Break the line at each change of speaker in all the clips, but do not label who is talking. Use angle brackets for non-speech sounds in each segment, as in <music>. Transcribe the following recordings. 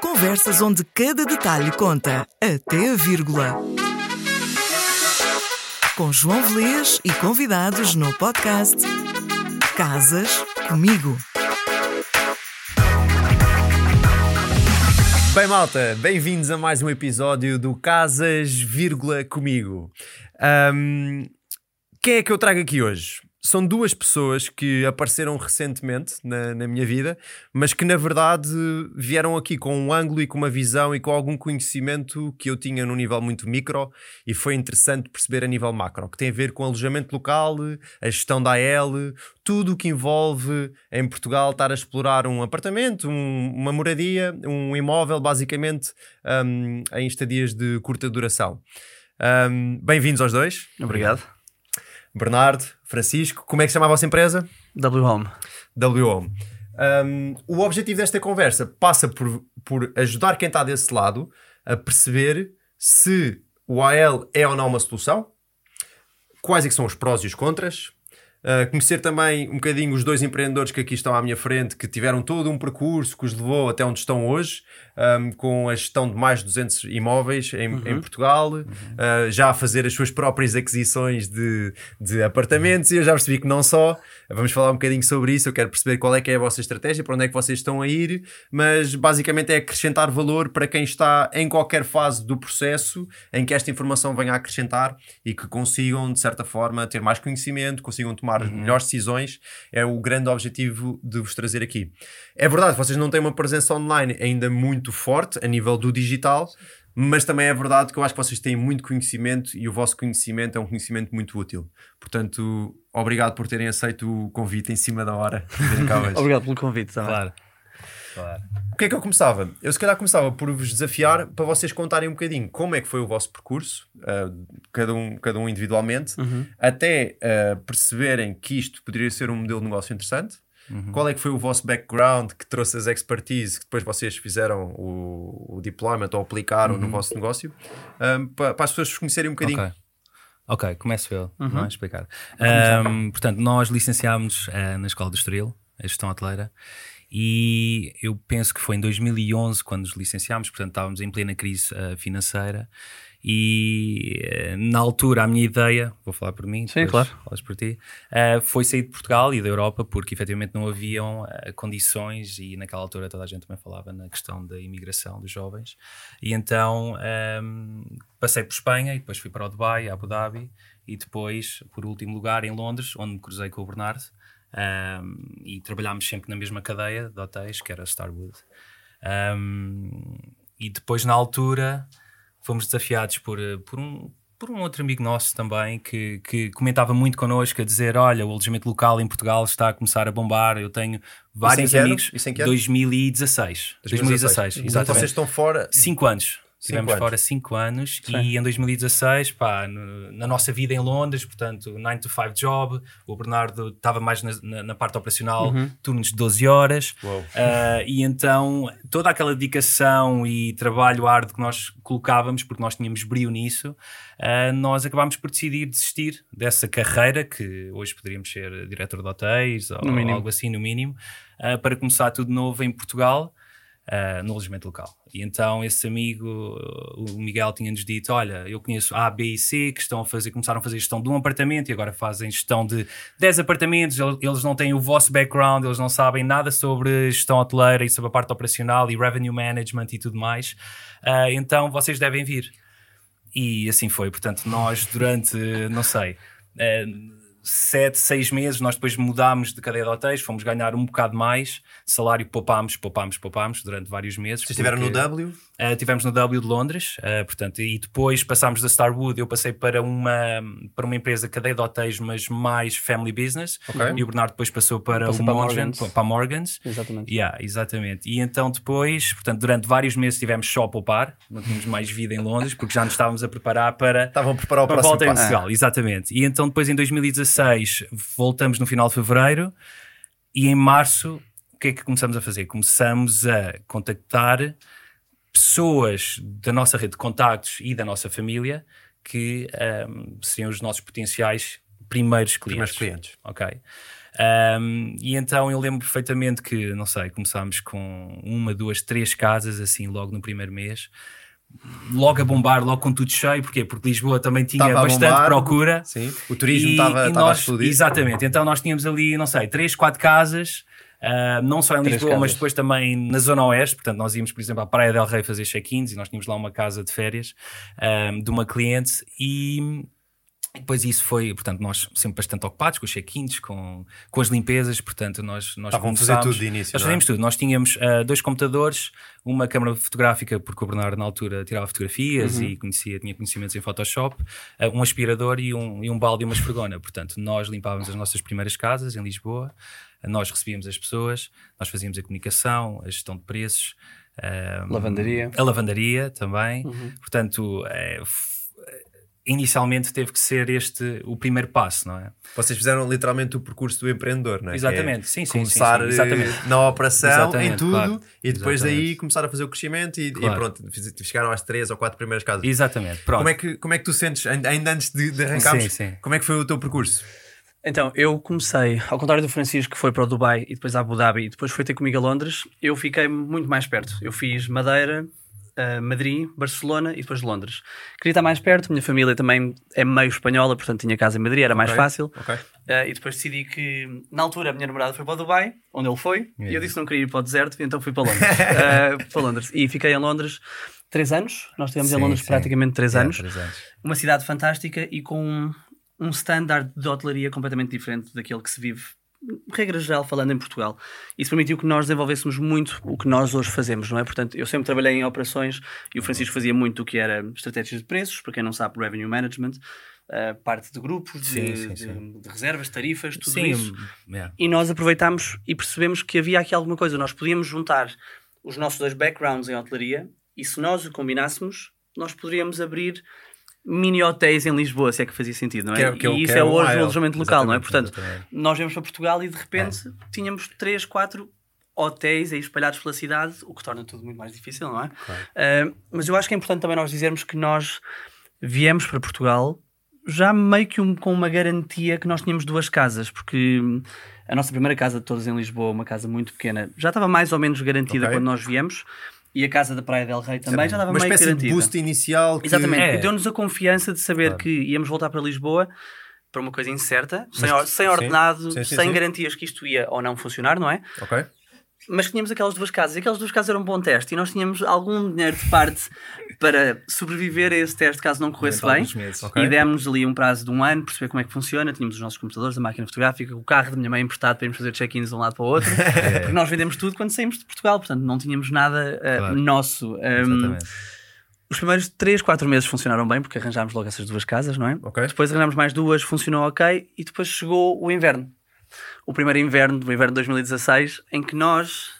Conversas onde cada detalhe conta, até a vírgula. Com João Velez e convidados no podcast Casas Comigo.
Bem, malta, bem-vindos a mais um episódio do Casas, vírgula, comigo. Um, quem é que eu trago aqui hoje? São duas pessoas que apareceram recentemente na, na, minha vida, mas que na verdade vieram aqui com um ângulo e com uma visão e com algum conhecimento que eu tinha no nível muito micro e foi interessante perceber a nível macro, que tem a ver com alojamento local, a gestão da AL, tudo o que envolve em Portugal estar a explorar um apartamento, um, uma moradia, um imóvel, basicamente um, em estadias de curta duração. Um, Bem-vindos aos dois.
Obrigado.
Bernardo, Francisco, como é que se chama a vossa empresa?
W Home.
W Home. Um, o objetivo desta conversa passa por, por ajudar quem está desse lado a perceber se o AL é ou não uma solução, quais é são os prós e os contras, Uh, conhecer também um bocadinho os dois empreendedores que aqui estão à minha frente, que tiveram todo um percurso que os levou até onde estão hoje, um, com a gestão de mais de 200 imóveis em, uhum. em Portugal, uhum. uh, já a fazer as suas próprias aquisições de, de apartamentos, e eu já percebi que não só. Vamos falar um bocadinho sobre isso. Eu quero perceber qual é que é a vossa estratégia, para onde é que vocês estão a ir, mas basicamente é acrescentar valor para quem está em qualquer fase do processo em que esta informação venha a acrescentar e que consigam, de certa forma, ter mais conhecimento, consigam tomar uhum. melhores decisões, é o grande objetivo de vos trazer aqui. É verdade, vocês não têm uma presença online ainda muito forte a nível do digital, mas também é verdade que eu acho que vocês têm muito conhecimento e o vosso conhecimento é um conhecimento muito útil. Portanto, obrigado por terem aceito o convite em cima da hora. <laughs>
obrigado pelo convite, também.
Claro. Claro. O que é que eu começava? Eu se calhar começava por vos desafiar para vocês contarem um bocadinho como é que foi o vosso percurso, uh, cada, um, cada um individualmente, uhum. até uh, perceberem que isto poderia ser um modelo de negócio interessante. Uhum. Qual é que foi o vosso background que trouxe as expertise que depois vocês fizeram o, o deployment ou aplicaram uhum. no vosso negócio um, para, para, as pessoas conhecerem um bocadinho.
Okay. Ok, começo eu uhum. a explicar. Um, portanto, nós licenciámos uh, na Escola do Estoril, a gestão hoteleira, e eu penso que foi em 2011 quando nos licenciámos, portanto estávamos em plena crise uh, financeira e uh, na altura a minha ideia, vou falar por mim,
Sim, claro.
falas por ti, uh, foi sair de Portugal e da Europa porque efetivamente não haviam condições e naquela altura toda a gente também falava na questão da imigração dos jovens e então um, passei por Espanha e depois fui para o Dubai, Abu Dhabi e depois, por último lugar, em Londres, onde me cruzei com o Bernardo um, e trabalhámos sempre na mesma cadeia de hotéis, que era Starwood. Um, e depois, na altura, fomos desafiados por, por, um, por um outro amigo nosso também que, que comentava muito connosco a dizer: Olha, o alojamento local em Portugal está a começar a bombar. Eu tenho vários amigos.
Isso em que
2016. 2016, 2016
exatamente. Então vocês estão fora.
Cinco anos. Estivemos fora 5 anos Sim. e em 2016, pá, no, na nossa vida em Londres, portanto, 9 to 5 job, o Bernardo estava mais na, na, na, parte operacional, uhum. turnos de 12 horas, uh, e então toda aquela dedicação e trabalho árduo que nós colocávamos, porque nós tínhamos brilho nisso, uh, nós acabámos por decidir desistir dessa carreira, que hoje poderíamos ser diretor de hotéis ou algo assim, no mínimo, uh, para começar tudo novo em Portugal uh, no alojamento local. E então esse amigo, o Miguel, tinha-nos dito: Olha, eu conheço A, B e C que estão a fazer, começaram a fazer gestão de um apartamento e agora fazem gestão de 10 apartamentos. Eles não têm o vosso background, eles não sabem nada sobre gestão hoteleira e sobre a parte operacional e revenue management e tudo mais. Uh, então vocês devem vir. E assim foi. Portanto, nós durante, não sei. Uh, sete, seis meses, nós depois mudámos de cadeia de hotéis, fomos ganhar um bocado mais, salário poupámos, poupámos, poupámos durante vários meses.
Vocês estiveram no W?
Uh, tivemos no W de Londres, uh, portanto, e depois passámos da Starwood, eu passei para uma, para uma empresa cadeia de hotéis, mas mais family business, okay. e o Bernardo depois passou para o Morgan, para Morgans.
Exatamente.
Yeah, exatamente. E então depois, portanto, durante vários meses tivemos só a poupar, não tínhamos mais vida em Londres, porque já nos estávamos a preparar para,
Estavam a preparar o
para
volta
em Portugal, exatamente. E então depois em 2016 voltamos no final de fevereiro e em março o que é que começamos a fazer? Começamos a contactar pessoas da nossa rede de contactos e da nossa família que um, seriam os nossos potenciais primeiros clientes.
Primeiros clientes.
Ok. Um, e então eu lembro perfeitamente que, não sei, começámos com uma, duas, três casas assim logo no primeiro mês. Logo a bombar, logo com tudo cheio, porquê? Porque Lisboa também tinha bastante
bombar.
procura.
Sim, o turismo
E-
estava
e
estava a explodir.
Exatamente, então nós tínhamos ali, não sei, três, quatro casas, ah, não só em
Três
Lisboa, mas depois também na Zona Oeste. Portanto, nós íamos, por exemplo, à Praia del Rei fazer check-ins e nós tínhamos lá uma casa de férias ah, de uma cliente e. e Depois isso foi, portanto, nós sempre bastante ocupados com os check-ins, com, com as limpezas, portanto, nós, nós
Estavam a fazer tudo de início,
Nós
é?
fazíamos tudo. Nós tínhamos ah, dois computadores, uma câmara fotográfica, porque o Bernardo na altura tirava fotografias
Uhum.
e conhecia, tinha conhecimentos em Photoshop, ah, um aspirador e um, e um balde e uma esfregona. Portanto, nós limpávamos as nossas primeiras casas em Lisboa, ah, nós recebíamos as pessoas, nós fazíamos a comunicação, a gestão de preços. ah,
Lavandaria.
A lavandaria também.
Uhum.
Portanto, f- inicialmente teve que ser este o primeiro passo, não é?
Vocês fizeram literalmente o percurso do empreendedor, não é?
Exatamente,
Que é
sim, sim,
Começar
sim, sim,
eh,
exatamente.
na operação, em
Exatamente,
tudo,
claro.
e depois
Exatamente.
daí começar a fazer o crescimento e, e
Claro.
pronto, fiz- chegaram às três ou quatro primeiras casas.
Exatamente, pronto.
Como é, que, como é que tu sentes, ainda ainda antes de, de arrancarmos,
Sim, sim.
como é que foi o teu percurso?
Então, eu comecei, ao contrário do Francisco, que foi para o Dubai e depois a Abu Dhabi e depois foi ter comigo a Londres, eu fiquei muito mais perto. Eu fiz Madeira, Madrid, Barcelona e depois Londres. Queria estar mais perto, minha família também é meio espanhola, portanto tinha casa em Madrid, era mais
Ok,
fácil.
ok.
Eh, e depois decidi que, na altura, a minha namorada foi para o Dubai, onde ele foi, e eu disse que não queria ir para o deserto, então fui para Londres. <laughs> Eh, para Londres. E fiquei em Londres três anos. Nós estivemos em Londres
sim.
praticamente três
É,
anos
três anos.
uma cidade fantástica e com um, um standard de hotelaria completamente diferente daquele que se vive, regra geral, falando em Portugal. Isso permitiu que nós desenvolvêssemos muito o que nós hoje fazemos, não é? Portanto, eu sempre trabalhei em operações e o Francisco fazia muito o que era estratégias de preços, para quem não sabe, revenue management, eh, parte de grupos, de,
Sim, sim,
de- reservas, tarifas, tudo isso.
é.
E nós aproveitámos e percebemos que havia aqui alguma coisa. Nós podíamos juntar os nossos dois backgrounds em hotelaria e se nós o combinássemos, nós poderíamos abrir mini hotéis em Lisboa, se é que fazia sentido, não é?
É- é
e isso
é
é hoje o
Wild.
alojamento local, não é? Portanto,
exatamente.
nós viemos para Portugal e de repente tínhamos três, quatro hotéis aí espalhados pela cidade, o que torna tudo muito mais difícil, não é? Ah, mas eu acho que é importante também nós dizermos que nós viemos para Portugal já meio que um- com uma garantia que nós tínhamos duas casas, porque hum, a nossa primeira casa de todas em Lisboa, uma casa muito pequena, já estava mais ou menos garantida
Ok.
quando nós viemos. E a casa da Praia del Rei também já estava
Uma
meio
espécie de
garantida.
boost inicial. Que...
Exatamente,
É.
deu-nos a confiança de saber que íamos voltar para Lisboa para uma coisa incerta, sem, or- sem
sim.
ordenado,
Sim, sim,
sem
sim.
garantias que isto ia ou não funcionar, não é?
Ok.
Mas tínhamos aquelas duas casas, e aquelas duas casas eram um bom teste, e nós tínhamos algum dinheiro de parte para sobreviver a esse teste caso não corresse bem.
alguns meses.
Ok.
E demos ali um prazo de um ano, perceber como é que funciona. Tínhamos os nossos computadores, a máquina fotográfica, o carro da minha mãe emprestado para irmos fazer check-ins de um lado para o outro. <laughs> Porque nós vendemos tudo quando saímos de Portugal, portanto não tínhamos nada uh,
Claro.
nosso. Um,
Exatamente.
os primeiros 3, 4 meses funcionaram bem, porque arranjámos logo essas duas casas, não é?
Ok.
Depois arranjámos mais duas, funcionou ok, e depois chegou o inverno. O primeiro inverno, o inverno de 2016, em que nós.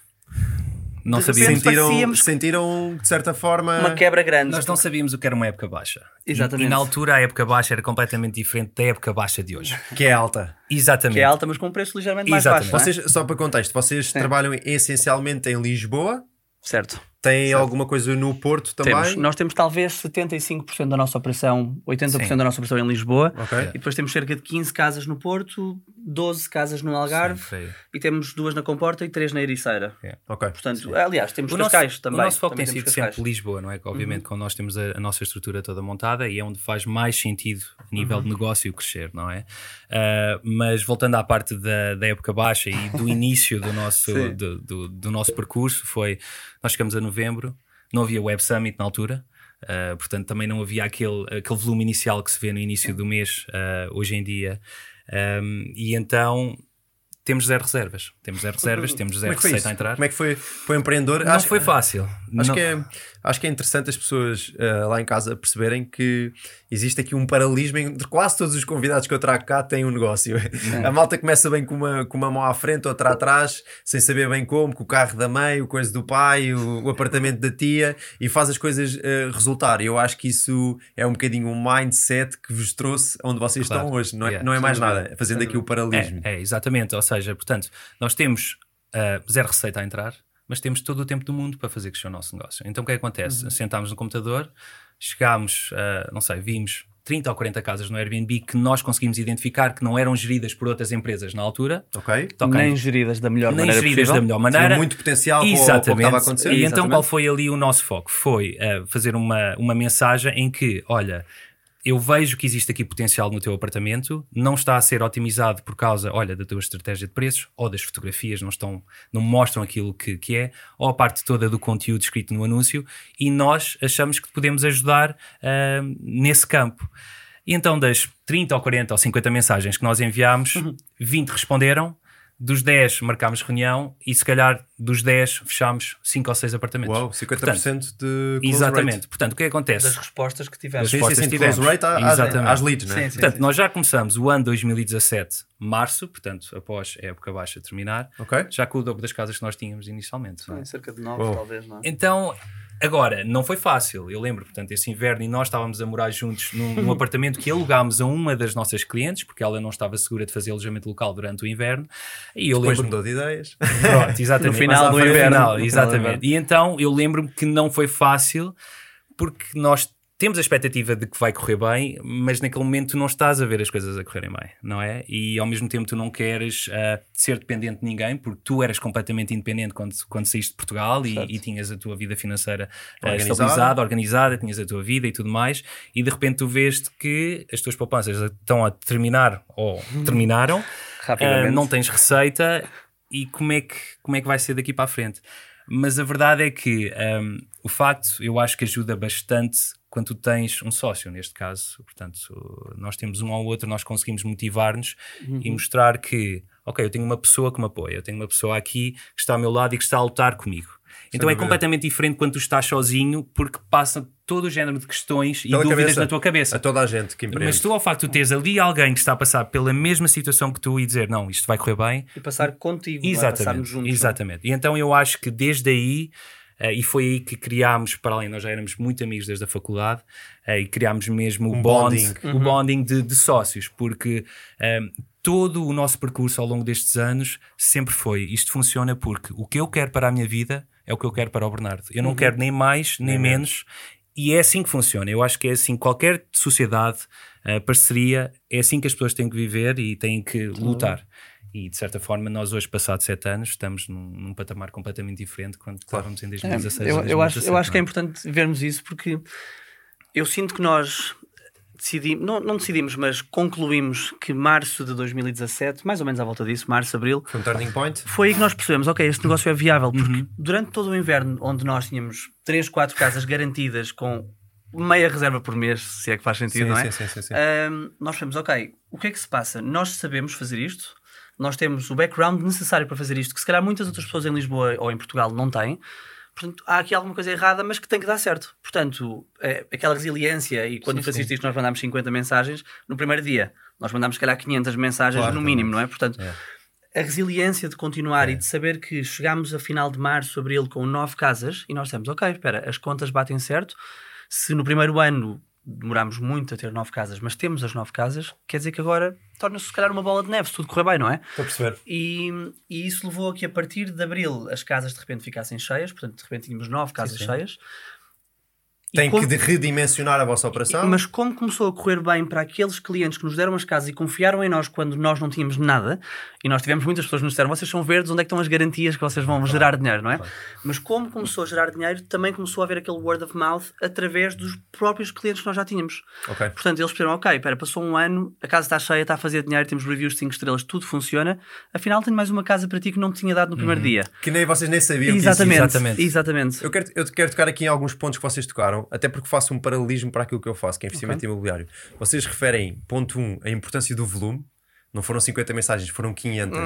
Não sabíamos.
Sentiram, sentiram, de certa forma.
Uma quebra grande.
Nós não sabíamos o que era uma época baixa. E-
Exatamente.
E, na altura a época baixa era completamente diferente da época baixa de hoje.
Que é alta.
Exatamente.
Que é alta, mas com um preço ligeiramente mais
Exatamente.
baixo. não é?
Vocês, só para contexto, vocês trabalham essencialmente em Lisboa?
Certo.
Têm alguma coisa no Porto também?
Temos. Nós temos talvez 75% da nossa operação, 80%
Sim.
da nossa operação em Lisboa.
Ok.
E depois temos cerca de 15 casas no Porto, 12 casas no Algarve
Sim,
e temos duas na Comporta e três na Ericeira.
Ok.
Portanto, aliás, temos
O nosso,
Cascais também.
o nosso foco
também
tem sido
temos
sempre
Cascais.
Lisboa, não é? Obviamente
Uhum.
quando nós temos a, a nossa estrutura toda montada e é onde faz mais sentido a nível
Uhum.
de negócio crescer, não é? Ah, mas voltando à parte da, da época baixa e do <laughs> início do nosso,
Sim.
do, do- do nosso percurso, foi nós chegamos a novembro, não havia Web Summit na altura. ah, portanto, também não havia aquele, aquele volume inicial que se vê no início do mês, ah, hoje em dia. Ahm, e então temos zero reservas. Temos zero reservas, temos zero
é
receita a entrar.
Como é que foi para o empreendedor?
Não
acho,
foi fácil.
Acho
Não-
que, é, acho que é interessante as pessoas eh, lá em casa perceberem que existe aqui um paralelismo entre quase todos os convidados que eu trago cá têm um negócio. A malta começa bem com uma, com uma mão à frente, outra atrás, sem saber bem como, com o carro da mãe, o coisa do pai, o, o apartamento da tia e faz as coisas eh, resultar. Eu acho que isso é um bocadinho um mindset que vos trouxe onde vocês
Claro.
estão hoje. Não é,
Yeah.
não é mais nada, fazendo aqui o paralelismo.
É, é, exatamente. Ou seja, portanto, nós temos ah, zero receita a entrar, mas temos todo o tempo do mundo para fazer crescer o nosso negócio. Então o que é que acontece?
Uhum.
Sentámos no computador, chegámos, ah, não sei, vimos 30 ou 40 casas no Airbnb que nós conseguimos identificar que não eram geridas por outras empresas na altura.
Ok.
Nem geridas da melhor
nem
maneira
geridas
possível.
da melhor maneira.
Tinha muito potencial
Exatamente.
para o que estava a acontecer.
E então qual foi ali o nosso foco? Foi uh, fazer uma, uma mensagem em que, olha, eu vejo que existe aqui potencial no teu apartamento, não está a ser otimizado por causa, olha, da tua estratégia de preços, ou das fotografias não estão, não mostram aquilo que, que é, ou a parte toda do conteúdo escrito no anúncio, e nós achamos que podemos ajudar uh, nesse campo. E então das 30 ou 40 ou 50 mensagens que nós enviámos, 20 responderam, dos 10 marcámos reunião e se calhar dos 10 fechámos 5 ou 6 apartamentos.
Uau, 50% de close
Exatamente.
rate.
Portanto, o que é que acontece?
Das respostas que tivemos.
Sim,
respostas
sim,
que
close
tivemos.
rate às,
Exatamente.
às leads, né?
Sim, sim.
Portanto, nós já começamos o ano 2017, março, portanto, após a época baixa terminar,
Ok.
já com o dobro das casas que nós tínhamos inicialmente. é?
Sim, cerca de 9,
Uau.
talvez, não é?
Então, agora, não foi fácil. Eu lembro, portanto, esse inverno e nós estávamos a morar juntos num, num <laughs> apartamento que alugámos a uma das nossas clientes, porque ela não estava segura de fazer alojamento local durante o inverno. E eu
Depois
lembro.
mudou de ideias.
Pronto, exatamente.
No final do inverno.
final,
No final do
exatamente.
inverno.
E então eu lembro-me que não foi fácil, porque nós temos a expectativa de que vai correr bem, mas naquele momento tu não estás a ver as coisas a correrem bem, não é? E ao mesmo tempo tu não queres ah, ser dependente de ninguém, porque tu eras completamente independente quando, quando saíste de Portugal e, e tinhas a tua vida financeira
Organizada.
estabilizada, organizada, tinhas a tua vida e tudo mais, e de repente tu vês que as tuas poupanças estão a terminar ou <laughs> terminaram, ah, não tens receita e como é, que, como é que vai ser daqui para a frente? Mas a verdade é que ahm, o facto, eu acho que ajuda bastante quando tu tens um sócio, neste caso. Portanto, nós temos um ao outro, nós conseguimos motivar-nos e mostrar que, ok, eu tenho uma pessoa que me apoia, eu tenho uma pessoa aqui que está ao meu lado e que está a lutar comigo. Então é
dúvida.
completamente diferente quando tu estás sozinho, porque passa todo o género de questões e
Pela
dúvidas
cabeça.
na tua cabeça.
A toda a gente que empreende.
Mas tu, ao facto de teres ali alguém que está a passar pela mesma situação que tu e dizer, não, isto vai correr bem,
E passar contigo, não é?
Exatamente,
passarmos juntos.
exatamente. E então eu acho que desde aí, eh, e foi aí que criámos, para além, nós já éramos muito amigos desde a faculdade, eh, e criámos mesmo o
Um
bond,
bonding.
o bonding de, de sócios, porque eh, todo o nosso percurso ao longo destes anos sempre foi, isto funciona porque o que eu quero para a minha vida é o que eu quero para o Bernardo. Eu não quero nem mais, nem, menos. E é assim que funciona. Eu acho que é assim, qualquer sociedade, eh, parceria, é assim que as pessoas têm que viver e têm que lutar. E de certa forma, nós hoje, passados sete anos, estamos num, num patamar completamente diferente quando estávamos em
É,
2016.
eu, eu acho, eu acho que é importante vermos isso porque eu sinto que nós decidimos, não, não decidimos, mas concluímos que março de 2017, mais ou menos à volta disso, março, abril,
Foi um turning point.
foi aí que nós percebemos, ok, este negócio é viável, porque durante todo o inverno, onde nós tínhamos 3, 4 casas garantidas com meia reserva por mês, se é que faz sentido,
Sim,
não é?
sim, sim, sim, sim.
Ahm, nós sabemos, ok, o que é que se passa? Nós sabemos fazer isto, nós temos o background necessário para fazer isto, que se calhar muitas outras pessoas em Lisboa ou em Portugal não têm. Portanto, há aqui alguma coisa errada, mas que tem que dar certo. Portanto, é, aquela resiliência, e quando
Sim,
faziste isto, nós mandámos 50 mensagens no primeiro dia. Nós mandámos, se calhar, 500 mensagens
Claro,
no mínimo, não é? Portanto,
É.
a resiliência de continuar e de saber que chegámos a final de março, abril com nove casas e nós dissemos, ok, espera, as contas batem certo. Se no primeiro ano demorámos muito a ter nove casas, mas temos as nove casas, quer dizer que agora torna-se se calhar uma bola de neve, se tudo correr bem, não é?
Estou a perceber.
E, e isso levou a que a partir de abril as casas de repente ficassem cheias, portanto de repente tínhamos nove casas
sim.
cheias.
Tem
como-
que redimensionar a vossa operação.
mas como começou a correr bem para aqueles clientes que nos deram as casas e confiaram em nós quando nós não tínhamos nada, e nós tivemos muitas pessoas que nos disseram: vocês são verdes, onde é que estão as garantias que vocês vão gerar dinheiro, não é? Mas como começou a gerar dinheiro, também começou a haver aquele word of mouth através dos próprios clientes que nós já tínhamos.
Ok.
Portanto, eles perceberam: ok, espera, passou um ano, a casa está cheia, está a fazer dinheiro, temos reviews de 5 estrelas, tudo funciona, afinal tenho mais uma casa para ti que não te tinha dado no primeiro dia.
Que nem vocês nem sabiam que isso
Exatamente,
exatamente.
exatamente.
Eu quero, eu quero tocar aqui em alguns pontos que vocês tocaram, até porque faço um paralelismo para aquilo que eu faço, que é investimento imobiliário. Vocês referem, ponto 1, um, a importância do volume. Não foram 50 mensagens, foram 500.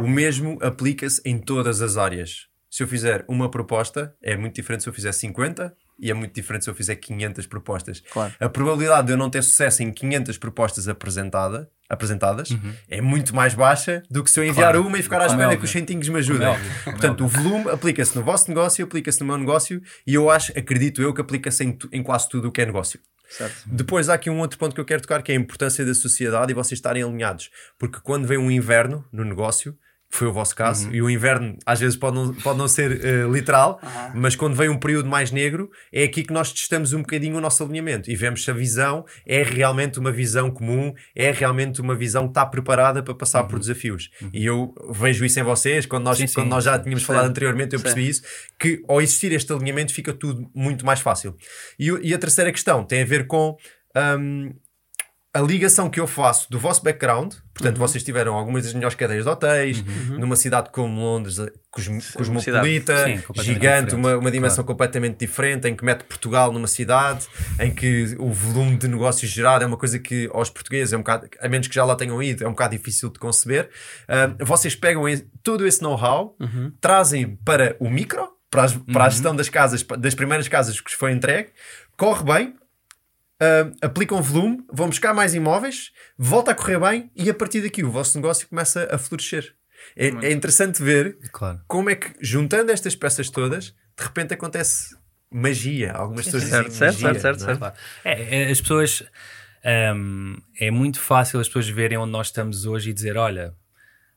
O mesmo aplica-se em todas as áreas. Se eu fizer uma proposta, é muito diferente se eu fizer 50 e é muito diferente se eu fizer 500 propostas.
Claro.
A probabilidade de eu não ter sucesso em 500 propostas apresentada, apresentadas é muito mais baixa do que se eu enviar
Claro.
uma e ficar à
é
espera que os centinhos me ajudem.
Como é é
Portanto, o volume aplica-se no vosso negócio, aplica-se no meu negócio e eu acho, acredito eu, que aplica-se em, em quase tudo o que é negócio.
Certo.
Depois há aqui um outro ponto que eu quero tocar que é a importância da sociedade e vocês estarem alinhados. Porque quando vem um inverno no negócio, foi o vosso caso, uhum. e o inverno às vezes pode não, pode não ser uh, literal, uhum. mas quando vem um período mais negro, é aqui que nós testamos um bocadinho o nosso alinhamento e vemos se a visão é realmente uma visão comum, é realmente uma visão que está preparada para passar uhum. por desafios. Uhum. E eu vejo isso em vocês, quando nós, sim, sim. Quando nós já tínhamos sim. falado anteriormente, eu percebi isso, que ao existir este alinhamento fica tudo muito mais fácil. E, e a terceira questão tem a ver com. Um, a ligação que eu faço do vosso background, portanto, uhum. vocês tiveram algumas das melhores cadeias de hotéis, uhum. numa cidade como Londres, cosmopolita, Sim, gigante, uma, uma dimensão claro. completamente diferente, em que mete Portugal numa cidade, em que o volume de negócios gerado é uma coisa que aos portugueses, é um bocado, a menos que já lá tenham ido, é um bocado difícil de conceber. Uh, vocês pegam todo esse know-how, uhum. trazem para o micro, para, as, para a gestão das casas, das primeiras casas que vos foi entregue, corre bem, uh, aplicam volume, vão buscar mais imóveis, volta a correr bem e a partir daqui o vosso negócio começa a florescer. É, é interessante ver claro. como é que, juntando estas peças todas, de repente acontece magia. Algumas pessoas
certo, dizem certo, magia. Certo, certo, certo.
É, é, as pessoas. Um, é muito fácil as pessoas verem onde nós estamos hoje e dizer: olha,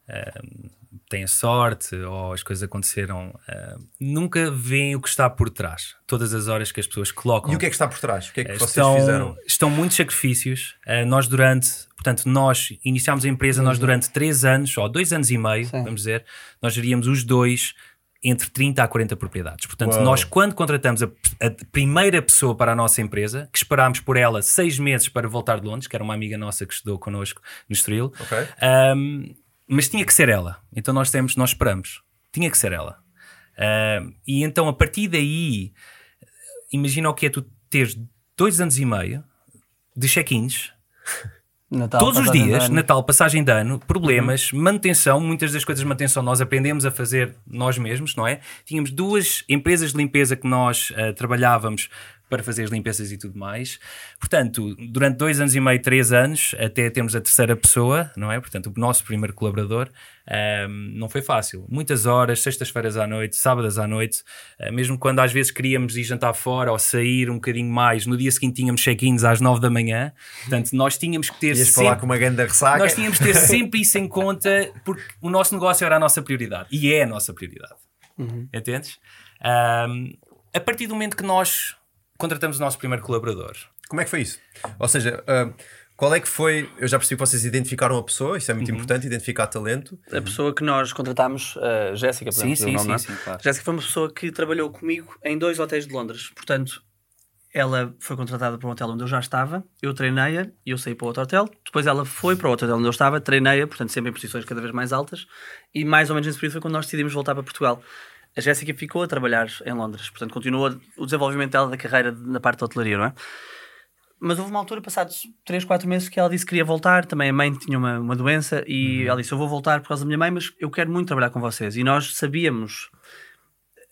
um, têm sorte ou as coisas aconteceram, uh, nunca veem o que está por trás. Todas as horas que as pessoas colocam.
E o que é que está por trás? O que é que
uh,
vocês
estão,
fizeram?
Estão muitos sacrifícios. Uh, nós, durante, portanto, nós iniciámos a empresa, uhum. nós durante três anos, ou dois anos e meio, Sim. vamos dizer, nós geríamos os dois entre 30 a 40 propriedades. Portanto, Uou. nós, quando contratamos a, a, primeira pessoa para a nossa empresa, que esperámos por ela seis meses para voltar de Londres, que era uma amiga nossa que estudou connosco no Estoril, okay. um, mas tinha que ser ela. Então nós temos, nós esperamos. Tinha que ser ela. Uh, e então a partir daí, imagina o que é tu teres dois anos e meio de check-ins. <laughs> Natal, Todos os dias, Natal, passagem de ano, problemas, uhum. manutenção, muitas das coisas de manutenção nós aprendemos a fazer nós mesmos, não é? Tínhamos duas empresas de limpeza que nós uh, trabalhávamos para fazer as limpezas e tudo mais. Portanto, durante dois anos e meio, três anos, até temos a terceira pessoa, não é? Portanto, o nosso primeiro colaborador, um, não foi fácil. Muitas horas, sextas-feiras à noite, sábados à noite, uh, mesmo quando às vezes queríamos ir jantar fora ou sair um bocadinho mais, no dia seguinte tínhamos check-ins às nove da manhã. Portanto, nós tínhamos que ter
Ias sempre... falar com uma grande ressaca.
Nós tínhamos que ter sempre isso em conta, porque o nosso negócio era a nossa prioridade. E é a nossa prioridade. Uhum. Entendes? Um, a partir do momento que nós contratamos o nosso primeiro colaborador.
Como é que foi isso? Ou seja, uh, qual é que foi? Eu já percebi que vocês identificaram a pessoa, isso é muito uhum. importante, identificar talento.
A pessoa que nós contratámos, a uh, Jéssica,
sim, sim,
nome,
sim,
é?
sim, claro.
Jéssica foi uma pessoa que trabalhou comigo em dois hotéis de Londres. Portanto, ela foi contratada para um hotel onde eu já estava, eu treinei-a e eu saí para outro hotel. Depois ela foi para o outro hotel onde eu estava, treinei-a, portanto, sempre em posições cada vez mais altas. E mais ou menos nesse período foi quando nós decidimos voltar para Portugal. A Jéssica ficou a trabalhar em Londres, portanto, continuou o desenvolvimento dela da carreira na parte da hotelaria, não é? Mas houve uma altura, passados 3, 4 meses, que ela disse que queria voltar. Também a mãe tinha uma, uma doença e uhum. ela disse: Eu vou voltar por causa da minha mãe, mas eu quero muito trabalhar com vocês. E nós sabíamos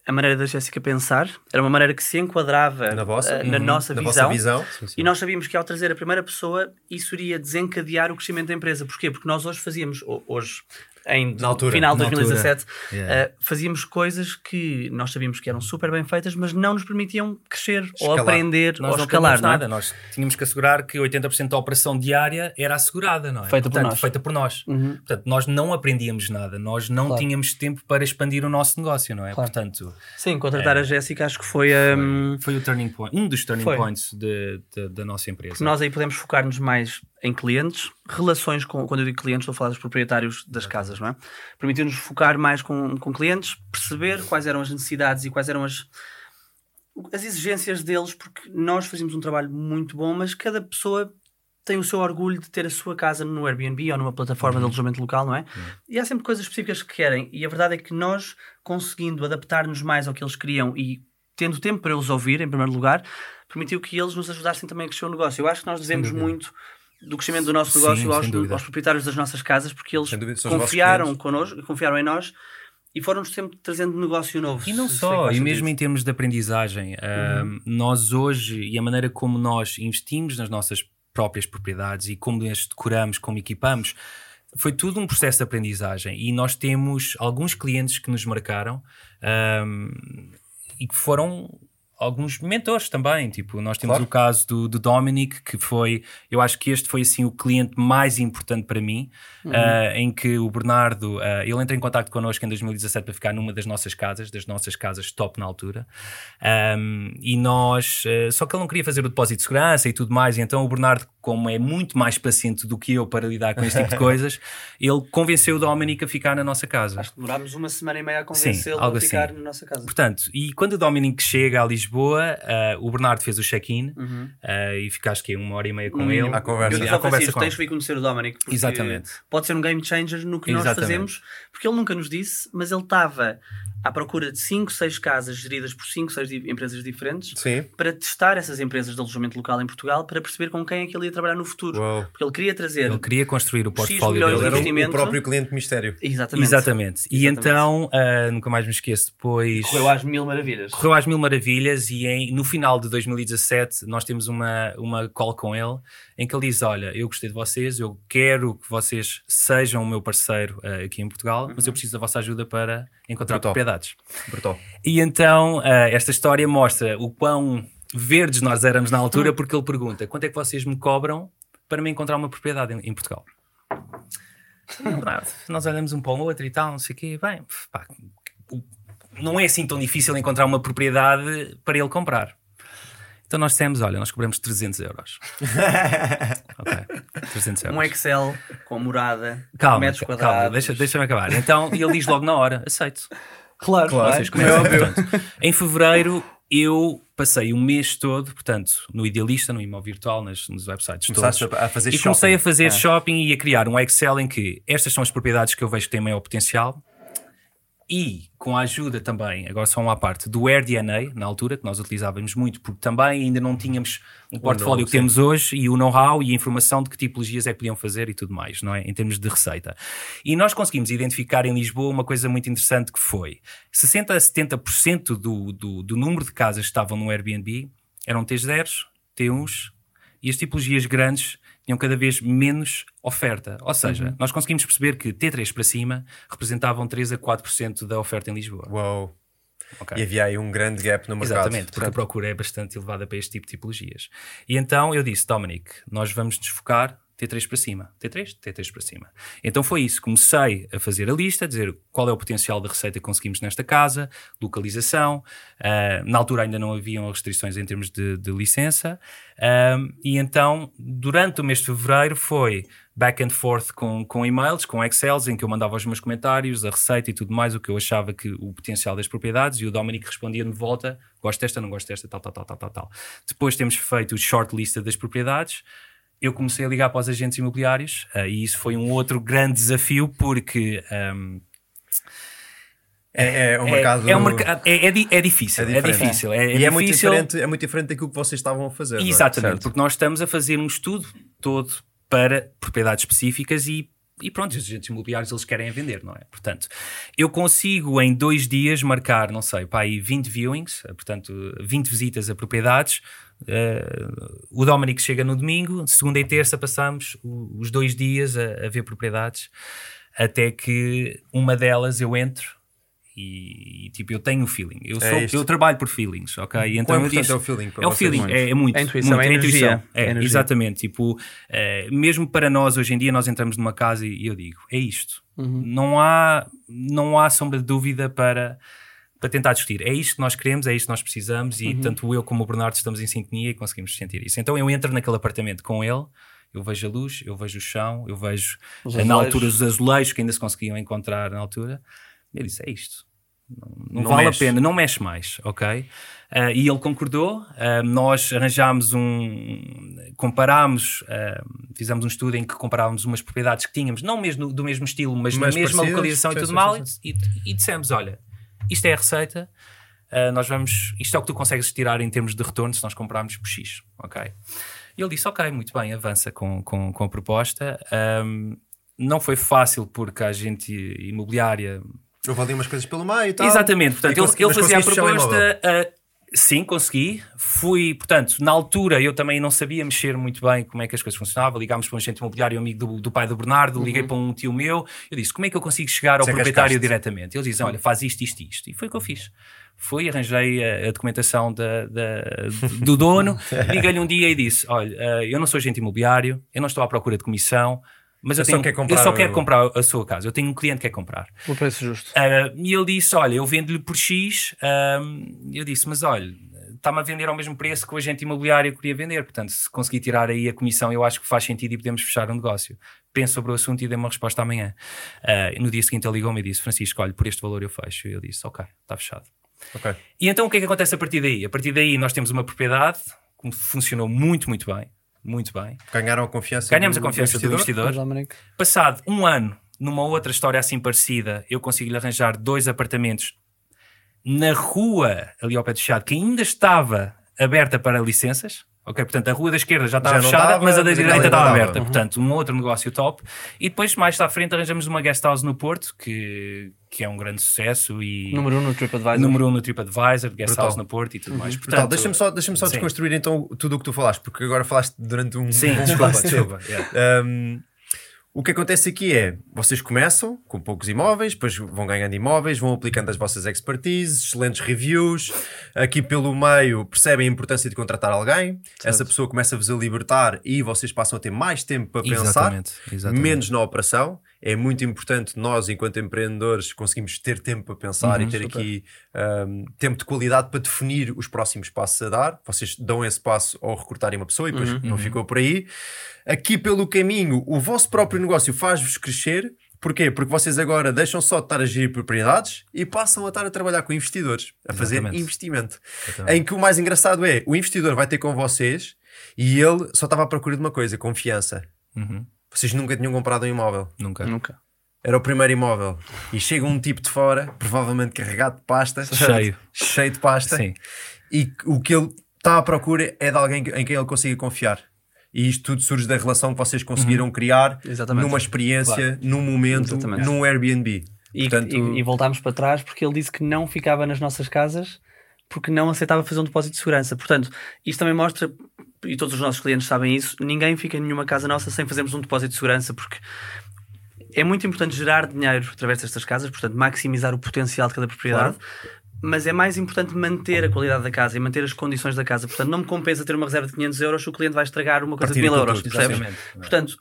a maneira da Jéssica pensar, era uma maneira que se enquadrava
na, vossa,
uh, na
uhum,
nossa
na
visão.
visão.
Sim, sim. E nós sabíamos que ao trazer a primeira pessoa, isso iria desencadear o crescimento da empresa. Porquê? Porque nós hoje fazíamos, hoje, em altura, final de 2017, yeah. uh, fazíamos coisas que nós sabíamos que eram super bem feitas, mas não nos permitiam crescer escalar. ou aprender nós ou escalar.
Não é? nada. Nós tínhamos que assegurar que 80% da operação diária era assegurada, não é?
Feita Portanto, por nós.
Feita por nós. Uhum. Portanto, nós não aprendíamos nada, nós não claro. tínhamos tempo para expandir o nosso negócio, não é?
Claro.
Portanto,
Sim, contratar é, a Jéssica acho que foi,
um... foi, foi, o turning point, um dos turning foi. points de, de, da nossa empresa.
Nós aí podemos focar-nos mais em clientes, relações com, quando eu digo clientes, estou a falar dos proprietários das casas, não é? Permitiu-nos focar mais com, com clientes, perceber quais eram as necessidades e quais eram as, as exigências deles, porque nós fazíamos um trabalho muito bom, mas cada pessoa tem o seu orgulho de ter a sua casa no Airbnb ou numa plataforma uhum. de alojamento local, não é? Uhum. E há sempre coisas específicas que querem, e a verdade é que nós, conseguindo adaptar-nos mais ao que eles queriam e tendo tempo para eles ouvir, em primeiro lugar, permitiu que eles nos ajudassem também a crescer o negócio. Eu acho que nós devemos muito do crescimento do nosso negócio Sim, aos, aos, proprietários das nossas casas, porque eles confiaram connosco, confiaram em nós e foram-nos sempre trazendo negócio novo.
E não só, e mesmo em termos de aprendizagem, uhum. uh, nós hoje e a maneira como nós investimos nas nossas próprias propriedades e como as decoramos, como equipamos, foi tudo um processo de aprendizagem. E nós temos alguns clientes que nos marcaram um, e que foram alguns mentores também. Tipo, nós temos claro. o caso do, do Dominic, que foi, eu acho que este foi assim o cliente mais importante para mim, uhum. uh, em que o Bernardo, uh, ele entrou em contato connosco em 2017 para ficar numa das nossas casas, das nossas casas top na altura. Um, e nós, uh, só que ele não queria fazer o depósito de segurança e tudo mais, e então o Bernardo, como é muito mais paciente do que eu para lidar com este tipo de <laughs> coisas, ele convenceu o Dominic a ficar na nossa casa.
Acho que demorámos uma semana e meia a convencê-lo a ficar assim. na nossa casa.
Portanto, e quando o Dominic chega a Lisboa, uh, o Bernardo fez o check-in uhum. uh, e ficaste aqui uma hora e meia com uhum. ele.
A conversa.
Eu a conversa com tens de conhecer o Dominic.
Exatamente.
Pode ser um game changer no que Exatamente. nós fazemos, porque ele nunca nos disse, mas ele estava à procura de 5, 6 casas geridas por 5, 6 empresas diferentes
Sim.
para testar essas empresas de alojamento local em Portugal para perceber com quem é que ele ia trabalhar no futuro. Uou. Porque ele queria trazer.
Ele queria construir o portfólio
dele. Ele era o próprio cliente mistério.
Exatamente.
Exatamente. E Exatamente. então, uh, nunca mais me esqueço, depois.
Correu às mil maravilhas.
Correu às mil maravilhas e em, no final de 2017 nós temos uma, uma call com ele em que ele diz: Olha, eu gostei de vocês, eu quero que vocês sejam o meu parceiro uh, aqui em Portugal, uhum. mas eu preciso da vossa ajuda para encontrar Brutal. propriedades.
Brutal.
E então uh, esta história mostra o quão verdes nós éramos na altura, porque ele pergunta: quanto é que vocês me cobram para me encontrar uma propriedade em, em Portugal? nós olhamos um para o outro e tal, não sei o quê. Bem, pá, não é assim tão difícil encontrar uma propriedade para ele comprar. Então nós dissemos: olha, nós cobramos 300 euros. <laughs> ok, 300 euros.
Um Excel com morada,
calma,
metros quadrados.
Calma, deixa, deixa-me acabar. Então ele diz logo na hora: aceito.
Claro, claro.
Vocês começam, é portanto, em fevereiro eu passei um mês todo, portanto, no Idealista, no Imóvel Virtual, nas, nos websites
Começaste
todos.
a fazer
e
shopping.
comecei a fazer ah. shopping e a criar um Excel em que estas são as propriedades que eu vejo que têm maior potencial e com a ajuda também, agora só uma parte, do AirDNA, na altura, que nós utilizávamos muito, porque também ainda não tínhamos um portfólio que temos hoje e o know-how e a informação de que tipologias é que podiam fazer e tudo mais, não é? Em termos de receita. E nós conseguimos identificar em Lisboa uma coisa muito interessante que foi 60 a 70% do, do, do número de casas que estavam no Airbnb eram T0s, T1s e as tipologias grandes tinham cada vez menos oferta. Ou seja, uhum. nós conseguimos perceber que T3 para cima representavam 3 a 4% da oferta em Lisboa.
Uau! Okay. E havia aí um grande gap no mercado.
Exatamente, porque a procura é bastante elevada para este tipo de tipologias. E então eu disse, Dominic, nós vamos desfocar T3 para cima. T3? T3 para cima. Então foi isso. Comecei a fazer a lista, a dizer qual é o potencial de receita que conseguimos nesta casa, localização. Uh, na altura ainda não haviam restrições em termos de, de licença. Uh, e então, durante o mês de fevereiro, foi back and forth com, com e-mails, com Excels, em que eu mandava os meus comentários, a receita e tudo mais, o que eu achava que o potencial das propriedades, e o Dominic respondia-me de volta: gosto desta, não gosto desta, tal, tal, tal, tal, tal, tal. Depois temos feito o shortlist das propriedades eu comecei a ligar para os agentes imobiliários uh, e isso foi um outro grande desafio porque um,
é, é, um mercado...
É, é, um mercado, é, é, é difícil. É, é difícil. É,
e é, muito diferente, é muito diferente daquilo que vocês estavam a fazer.
Exatamente, porque nós estamos a fazer um estudo todo para propriedades específicas e e pronto, os agentes imobiliários eles querem vender, não é? Portanto, eu consigo em dois dias marcar, não sei, para aí 20 viewings, portanto, 20 visitas a propriedades, Uh, o Dominic chega no domingo, segunda e terça passamos os dois dias a, a ver propriedades, até que uma delas eu entro e, e, tipo, eu tenho feeling. Eu, é sou, eu trabalho por feelings, ok?
E então eu disse, é o feeling.
É o feeling, é, é, muito.
A intuição, muito,
é,
a intuição.
É, energia. exatamente. Tipo, é, mesmo para nós, hoje em dia, nós entramos numa casa e, e eu digo, é isto. Uhum. Não, há, não há sombra de dúvida para para tentar discutir. É isto que nós queremos, é isto que nós precisamos, e uhum. tanto eu como o Bernardo estamos em sintonia e conseguimos sentir isso. Então eu entro naquele apartamento com ele, eu vejo a luz, eu vejo o chão, eu vejo na altura os azulejos que ainda se conseguiam encontrar na altura. Ele disse: É isto. Não, não, não vale mexe. a pena, não mexe mais, ok? Uh, e ele concordou. Uh, nós arranjámos um. Comparámos, uh, fizemos um estudo em que comparávamos umas propriedades que tínhamos, não mesmo do mesmo estilo, mas, mas na mesma localização e tudo mal, e, e, dissemos: olha, isto é a receita, uh, nós vamos, isto é o que tu consegues tirar em termos de retorno se nós comprarmos por X, ok? E ele disse, ok, muito bem, avança com, com, com a proposta. Um, não foi fácil porque a gente imobiliária...
Houve ali umas coisas pelo meio e tal.
Exatamente, portanto, e ele, ele fazia a proposta... Sim, consegui. Fui, portanto, na altura eu também não sabia mexer muito bem como é que as coisas funcionavam. Ligámos para um agente imobiliário amigo do, do pai do Bernardo, liguei uhum. para um tio meu. Eu disse: como é que eu consigo chegar ao Sem proprietário diretamente? Eles dizem: olha, faz isto, isto, isto. E foi o que eu fiz. Fui, arranjei a, a documentação da, da, do dono, <laughs> liguei-lhe um dia e disse: olha, uh, eu não sou agente imobiliário, eu não estou à procura de comissão. Mas eu, eu, tenho, só eu só quero comprar a sua casa. Eu tenho um cliente que quer comprar.
Por preço justo.
Uh, e ele disse: Olha, eu vendo-lhe por X. Uh, eu disse: Mas olha, está-me a vender ao mesmo preço que o agente imobiliário queria vender. Portanto, se conseguir tirar aí a comissão, eu acho que faz sentido e podemos fechar o um negócio. Penso sobre o assunto e dê uma resposta amanhã. Uh, no dia seguinte ele ligou-me e disse: Francisco, olha, por este valor eu fecho. E eu disse: Ok, está fechado.
Okay.
E então o que é que acontece a partir daí? A partir daí nós temos uma propriedade que funcionou muito, muito bem. Muito bem.
Ganharam a confiança
Ganhamos do, a confiança do investidor. Do investidor. Passado um ano, numa outra história assim parecida, eu consegui-lhe arranjar dois apartamentos na rua ali ao pé do Chiado, que ainda estava aberta para licenças. Ok, portanto, a rua da esquerda já estava já fechada, estava, mas a da direita estava aberta. Uhum. Portanto, um outro negócio top. E depois, mais à frente, arranjamos uma guest house no Porto, que, que é um grande sucesso. E...
Número 1 um no TripAdvisor.
Número 1 um no TripAdvisor, guest Brutal. house no Porto e tudo uhum. mais.
Portanto, deixa-me só, deixa só desconstruir então tudo o que tu falaste, porque agora falaste durante um.
Sim, um desculpa, desculpa. Yeah.
Um, o que acontece aqui é, vocês começam com poucos imóveis, depois vão ganhando imóveis, vão aplicando as vossas expertises, excelentes reviews, aqui pelo meio percebem a importância de contratar alguém, certo. essa pessoa começa-vos a libertar e vocês passam a ter mais tempo para
exatamente,
pensar,
exatamente.
menos na operação. É muito importante nós, enquanto empreendedores, conseguimos ter tempo para pensar uhum, e ter super. aqui um, tempo de qualidade para definir os próximos passos a dar. Vocês dão esse passo ao recrutarem uma pessoa e depois uhum, não uhum. ficou por aí aqui pelo caminho, o vosso próprio negócio faz-vos crescer. Porquê? Porque vocês agora deixam só de estar a gerir propriedades e passam a estar a trabalhar com investidores, a fazer Exatamente. investimento. Exatamente. Em que o mais engraçado é, o investidor vai ter com vocês e ele só estava à procura de uma coisa, confiança.
Uhum.
Vocês nunca tinham comprado um imóvel.
Nunca.
Nunca.
Era o primeiro imóvel. E chega um tipo de fora, provavelmente carregado de pasta. <laughs>
Cheio.
Cheio de pasta.
Sim.
E o que ele está à procura é de alguém em quem ele consiga confiar e isto tudo surge da relação que vocês conseguiram uhum. criar Exatamente. numa experiência, claro. num momento, Exatamente. num Airbnb.
E, Portanto... e, e voltámos para trás porque ele disse que não ficava nas nossas casas porque não aceitava fazer um depósito de segurança. Portanto, isto também mostra, e todos os nossos clientes sabem isso, ninguém fica em nenhuma casa nossa sem fazermos um depósito de segurança, porque é muito importante gerar dinheiro através destas casas, portanto, maximizar o potencial de cada propriedade. Claro mas é mais importante manter a qualidade da casa e manter as condições da casa. Portanto, não me compensa ter uma reserva de 500 euros se o cliente vai estragar uma coisa de 1000 euros, percebes? Portanto,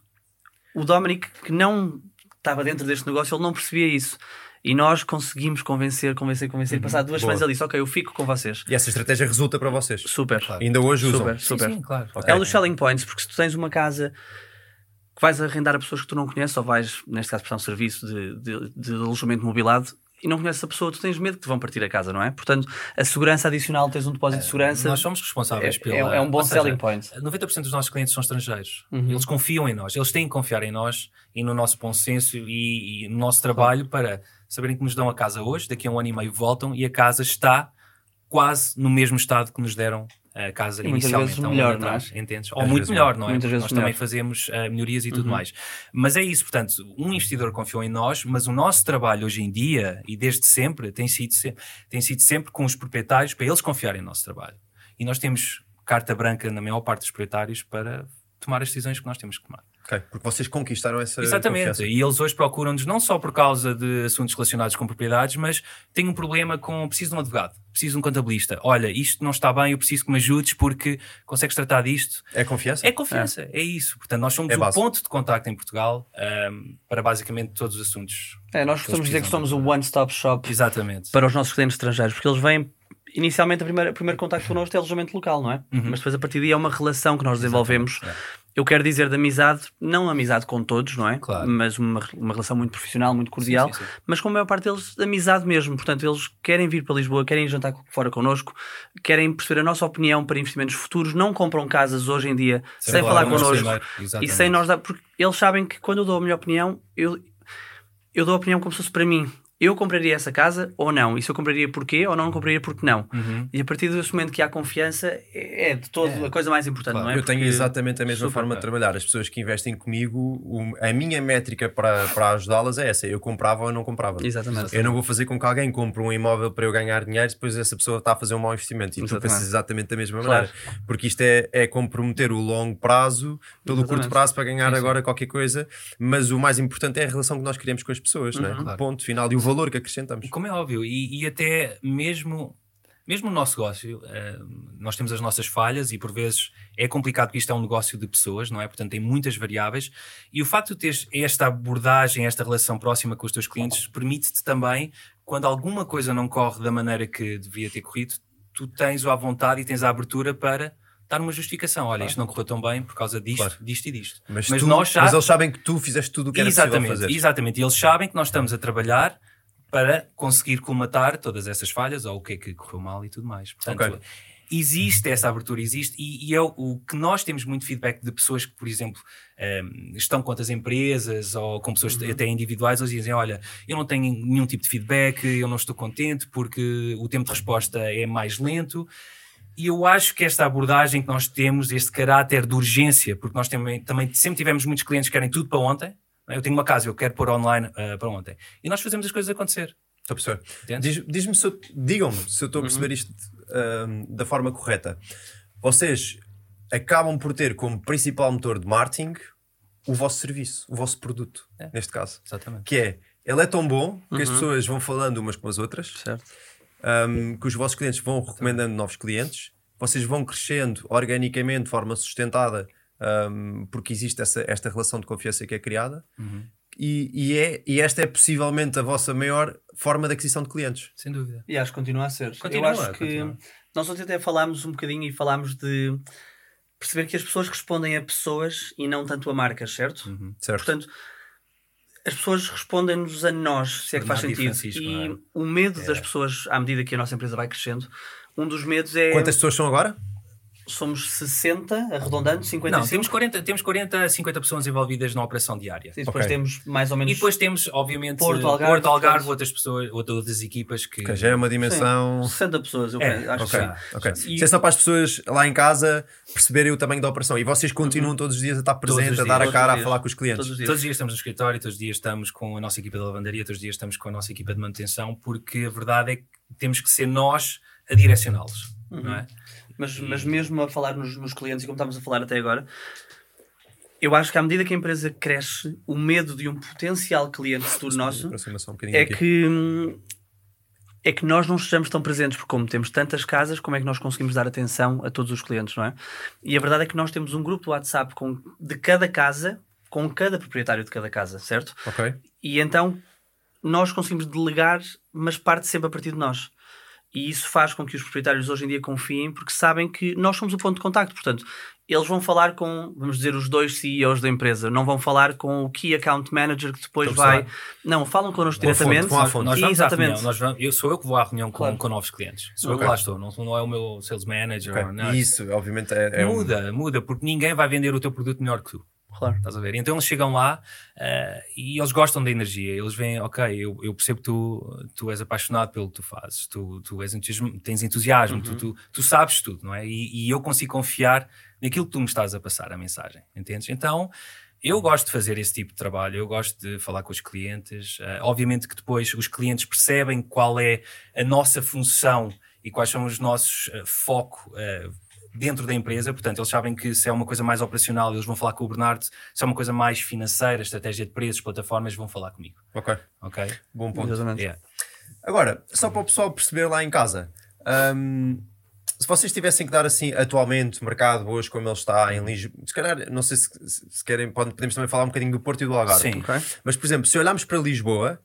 o Dominic, que não estava dentro deste negócio, ele não percebia isso. E nós conseguimos convencer, convencer, convencer. Uhum. Passado duas Boa. semanas ele disse: Ok, eu fico com vocês.
E essa estratégia resulta para vocês.
Super. Claro.
Ainda hoje usam.
Super, super.
Sim, sim, claro.
Okay. É um dos selling points, porque se tu tens uma casa que vais arrendar a pessoas que tu não conheces, ou vais, neste caso, prestar um serviço de, de, de alojamento mobilado, e não conheces a pessoa, tu tens medo que te vão partir a casa, não é? Portanto, a segurança adicional, tens um depósito de segurança.
Nós somos responsáveis
é,
pela.
É, é um bom selling seja, point.
90% dos nossos clientes são estrangeiros. Uhum. Eles confiam em nós, eles têm que confiar em nós e no nosso bom senso e, e no nosso trabalho para saberem que nos dão a casa hoje, daqui a um ano e meio voltam e a casa está quase no mesmo estado que nos deram a casa
e
inicialmente
vezes melhor, atrás,
não é? entendes? Ou muito melhor, não é?
Muitas
nós
melhor.
também fazemos uh, melhorias e tudo uhum. mais. Mas é isso, portanto, um investidor confiou em nós, mas o nosso trabalho hoje em dia e desde sempre tem sido, tem sido sempre com os proprietários para eles confiarem no nosso trabalho. E nós temos carta branca na maior parte dos proprietários para tomar as decisões que nós temos que tomar.
Okay, porque vocês conquistaram essa
Exatamente,
confiança.
e eles hoje procuram-nos não só por causa de assuntos relacionados com propriedades, mas têm um problema com, preciso de um advogado, preciso de um contabilista. Olha, isto não está bem, eu preciso que me ajudes porque consegues tratar disto.
É confiança?
É confiança, é, é isso. Portanto, nós somos é o ponto de contacto em Portugal um, para basicamente todos os assuntos.
É, nós costumamos dizer que somos o one-stop shop
Exatamente.
para os nossos clientes estrangeiros, porque eles vêm inicialmente o primeiro, primeiro contacto connosco é alojamento local, não é? Uhum. Mas depois a partir daí é uma relação que nós desenvolvemos é eu quero dizer de amizade, não amizade com todos, não é?
Claro.
Mas uma, uma relação muito profissional, muito cordial, sim, sim, sim. mas com a maior parte deles, amizade mesmo. Portanto, eles querem vir para Lisboa, querem jantar fora connosco, querem perceber a nossa opinião para investimentos futuros, não compram casas hoje em dia sem, sem falar connosco e sem nós dar, porque eles sabem que quando eu dou a minha opinião, eu, eu dou a opinião como se fosse para mim. Eu compraria essa casa ou não? E se eu compraria porquê ou não compraria porque não?
Uhum.
E a partir desse momento que há confiança, é de todo
É.
a coisa mais importante,
Claro.
não é?
Eu tenho
Porque-
exatamente a mesma forma de
é.
trabalhar. As pessoas que investem comigo, a minha métrica para, para ajudá-las é essa: eu comprava ou não comprava.
Exatamente.
Eu não vou fazer com que alguém compre um imóvel para eu ganhar dinheiro, depois essa pessoa está a fazer um mau investimento. E tu
Exatamente.
pensas exatamente da mesma
Claro.
maneira. Porque isto é, é comprometer o longo prazo pelo
Exatamente.
curto prazo para ganhar agora qualquer coisa. Mas o mais importante é a relação que nós criamos com as pessoas, não é?
Uhum.
Claro.
Ponto final. E o valor que acrescentamos.
Como é óbvio, e, e até mesmo, mesmo o nosso negócio, eh, nós temos as nossas falhas e por vezes é complicado porque isto é um negócio de pessoas, não é? Portanto, tem muitas variáveis e o facto de teres esta abordagem, esta relação próxima com os teus clientes, permite-te também, quando alguma coisa não corre da maneira que devia ter corrido, tu tens a vontade e tens a abertura para dar uma justificação. Olha, isto não correu tão bem por causa disto,
Claro.
disto e disto.
Mas,
Mas
tu-
nós já-
mas eles sabem que tu fizeste tudo o que era possível
exatamente,
fazer.
exatamente. E eles sabem que nós estamos a trabalhar para conseguir colmatar todas essas falhas ou o que é que correu mal e tudo mais. Portanto,
Ok.
existe essa abertura, existe, e, e é o, o que nós temos muito feedback de pessoas que, por exemplo, ehm, estão com outras empresas ou com pessoas
Uhum.
até individuais, eles dizem: Olha, eu não tenho nenhum tipo de feedback, eu não estou contente porque o tempo de resposta é mais lento. E eu acho que esta abordagem que nós temos, este caráter de urgência, porque nós também, também sempre tivemos muitos clientes que querem tudo para ontem. Eu tenho uma casa, eu quero pôr online ah, para ontem. E nós fazemos as coisas acontecer.
Estou a perceber.
Entendes?
Diz- Diz-me se eu- digam-me se eu estou a perceber isto ahm, da forma correta. Vocês acabam por ter como principal motor de marketing o vosso serviço, o vosso produto,
É.
neste caso.
Exatamente.
Que é, ele é tão bom que as pessoas vão falando umas com as outras,
Certo.
ahm, que os vossos clientes vão recomendando novos clientes, vocês vão crescendo organicamente, de forma sustentada, ahm, porque existe essa, esta relação de confiança que é criada.
Uhum.
E, e é, e esta é possivelmente a vossa maior forma de aquisição de clientes.
Sem dúvida.
E acho que continua a ser.
Continua,
eu acho que
continua.
nós ontem até falámos um bocadinho e falámos de perceber que as pessoas respondem a pessoas e não tanto a marcas, certo?
Uhum.
Certo?
Portanto, as pessoas respondem-nos a nós, se é que faz sentido.
Francisco,
E
é?
o medo das pessoas, à medida que a nossa empresa vai crescendo, um dos medos é.
Quantas pessoas são agora?
Somos 60, arredondando, 55.
Não, temos 40, temos 40, 50 pessoas envolvidas na operação diária.
E depois
Ok.
temos mais ou menos.
E depois temos, obviamente,
Porto, Algarve,
Porto, Algarve outras pessoas, outras equipas que.
Ok, já é uma
Sim,
dimensão.
60 pessoas, eu
É,
acho
Ok,
que sim.
ok.
E-
Isso é só para as pessoas lá em casa perceberem o tamanho da operação. E vocês continuam todos os dias a estar
Todos
presente,
os
a dar a cara, a falar com os clientes.
Todos os dias.
Todos os dias estamos no escritório, todos os dias estamos com a nossa equipa de lavandaria, todos os dias estamos com a nossa equipa de manutenção, porque a verdade é que temos que ser nós a direcioná-los, não é?
Mas, mas mesmo a falar nos, nos clientes, e como estamos a falar até agora, eu acho que à medida que a empresa cresce, o medo de um potencial cliente futuro nosso
um
é
aqui.
que, hum, é que nós não estejamos tão presentes, porque como temos tantas casas, como é que nós conseguimos dar atenção a todos os clientes, não é? E a verdade é que nós temos um grupo do WhatsApp com, de cada casa, com cada proprietário de cada casa, certo?
Ok.
E então nós conseguimos delegar, mas parte sempre a partir de nós. E isso faz com que os proprietários hoje em dia confiem, porque sabem que nós somos o ponto de contacto. Portanto, eles vão falar com, vamos dizer, os dois CEOs da empresa, não vão falar com o Key Account Manager que depois
Estou a
vai. Não, falam connosco
fonte,
diretamente.
à fonte.
Nós vamos à
Exatamente.
reunião, nós vamos- eu sou eu que vou à reunião com,
Claro.
com novos clientes. Sou eu
Ok.
que lá estou, não, não é o meu sales manager.
ok.
ou nada.
E isso, obviamente, é, é um-
muda, muda, porque ninguém vai vender o teu produto melhor que tu.
Claro.
Estás a ver? Então eles chegam lá eh, e eles gostam da energia. Eles veem, ok, eu, eu percebo que tu, tu és apaixonado pelo que tu fazes, tu, tu és entusiasmo, tens entusiasmo, tu, tu, tu sabes tudo, não é? E, e eu consigo confiar naquilo que tu me estás a passar, a mensagem, entendes? Então eu gosto de fazer esse tipo de trabalho, eu gosto de falar com os clientes. eh, obviamente que depois os clientes percebem qual é a nossa função e quais são os nossos eh, foco. eh, dentro da empresa, portanto, eles sabem que se é uma coisa mais operacional, eles vão falar com o Bernardo, se é uma coisa mais financeira, estratégia de preços, plataformas, vão falar comigo,
Ok,
ok?
bom ponto.
Exatamente.
Yeah.
Agora, só para o pessoal perceber lá em casa, hum, se vocês tivessem que dar assim atualmente o mercado hoje como ele está em Lisboa, se calhar, não sei se, se querem, pode- podemos também falar um bocadinho do Porto e do Algarve.
Sim.
Ok?
Mas, por exemplo, se olharmos para Lisboa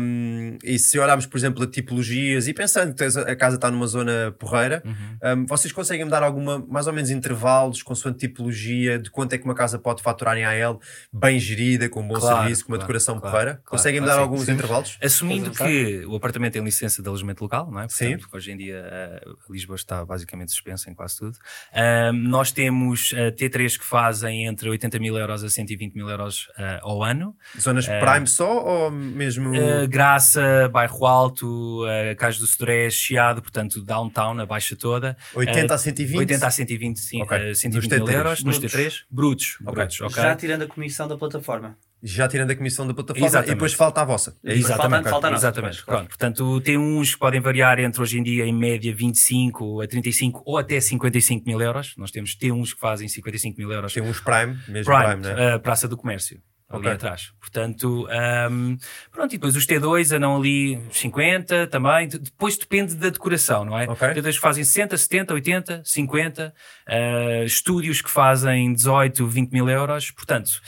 hum, e se olharmos, por exemplo, a tipologias e pensando que a casa está numa zona porreira,
Uhum.
hum, vocês conseguem dar alguma, mais ou menos intervalos consoante tipologia de quanto é que uma casa pode faturar em AL bem gerida, com um bom
Claro,
serviço, com uma
claro,
decoração
claro,
porreira?
claro,
conseguem
claro,
dar
sim,
alguns
sim.
intervalos?
Assumindo que o apartamento tem licença de alojamento local, não é?
Sim.
Portanto, hoje em dia eh, Lisboa está basicamente suspensa em quase tudo. Ahm, nós temos eh, T3 que fazem entre 80 mil euros a 120 mil euros eh, ao ano.
Zonas
É.
Prime só ou mesmo
Uh, Graça, Bairro Alto, uh, Cais do Sodré, Chiado, portanto, downtown, a baixa toda.
80 a 120?
80 a 120, sim.
Okay.
Uh, 120 mil euros.
Nos
T3? Brutos.
Okay.
brutos okay.
Já tirando a comissão da plataforma.
Já tirando a comissão da plataforma
Exatamente.
e depois falta a vossa.
É exatamente. Falta, falta
Exatamente.
Depois,
Pronto. Portanto, tem uns que podem variar entre hoje em dia, em média, 25 a 35 ou até 55 mil euros. Nós temos T1s que fazem 55 mil euros.
Tem uns Prime, mesmo
Prime,
Prime, né?
uh, Praça do Comércio. Ali
Okay.
atrás. Portanto, um, pronto, e depois os T2 andam ali 50 também. De- Depois depende da decoração, não é?
Ok.
T2 que fazem 60, 70, 80, 50. uh, estúdios que fazem 18, 20 mil euros. Portanto,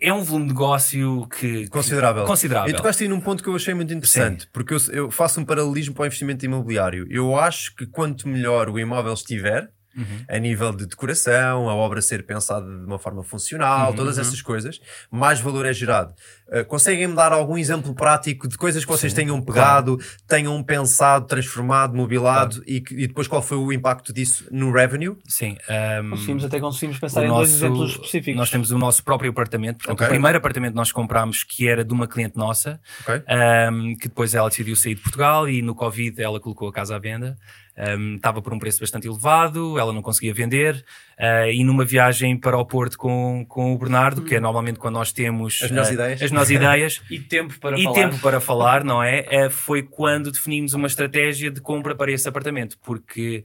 é um volume de negócio que.
Considerável.
Considerável.
E tocaste aí num ponto que eu achei muito interessante, porque eu, eu faço um paralelismo para o investimento imobiliário. Eu acho que quanto melhor o imóvel estiver,
Uhum.
a nível de decoração, a obra ser pensada de uma forma funcional,
Uhum,
todas essas coisas, mais valor é gerado. Uh, Conseguem-me dar algum exemplo prático de coisas que vocês
Sim,
tenham pegado, tenham pensado, transformado, mobilado e, que- e depois qual foi o impacto disso no revenue?
Sim. um,
Conseguimos, até conseguimos pensar em dois
nosso-
exemplos específicos.
Nós temos o nosso próprio apartamento. Portanto,
Ok.
o primeiro apartamento que nós comprámos, que era de uma cliente nossa,
Ok?
um, que depois ela decidiu sair de Portugal e no Covid ela colocou a casa à venda. Um, estava por um preço bastante elevado, ela não conseguia vender. uh, e numa viagem para o Porto com, com o Bernardo, que é normalmente quando nós temos
As melhores
uh,
ideias.
as melhores ideias <laughs>
E tempo para
e
falar.
tempo para falar, não é? Eh, Foi quando definimos uma estratégia de compra para esse apartamento, porque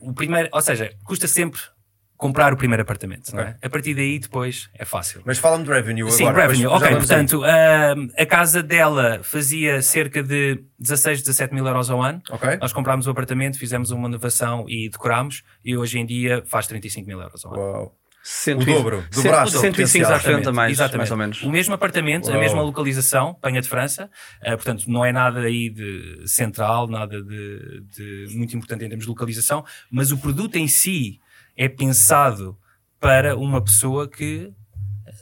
o primeiro, ou seja, custa sempre comprar o primeiro apartamento, não é?
Ok.
A partir daí depois é fácil.
Mas fala-me de revenue
Sim,
agora.
revenue.
depois já
Ok, portanto, ah, a casa dela fazia cerca de 16, 17 mil euros ao ano.
Ok.
Nós comprámos o apartamento, fizemos uma inovação e decorámos, e hoje em dia faz 35 mil euros ao ano.
Uau.
Cento
O dobro, dobraste o
105 à frente a mais,
Exatamente.
mais ou menos.
O mesmo apartamento, a
Uau.
mesma localização, Penha de França, eh, portanto não é nada aí de central, nada de, de muito importante em termos de localização, mas o produto em si é pensado para uma pessoa que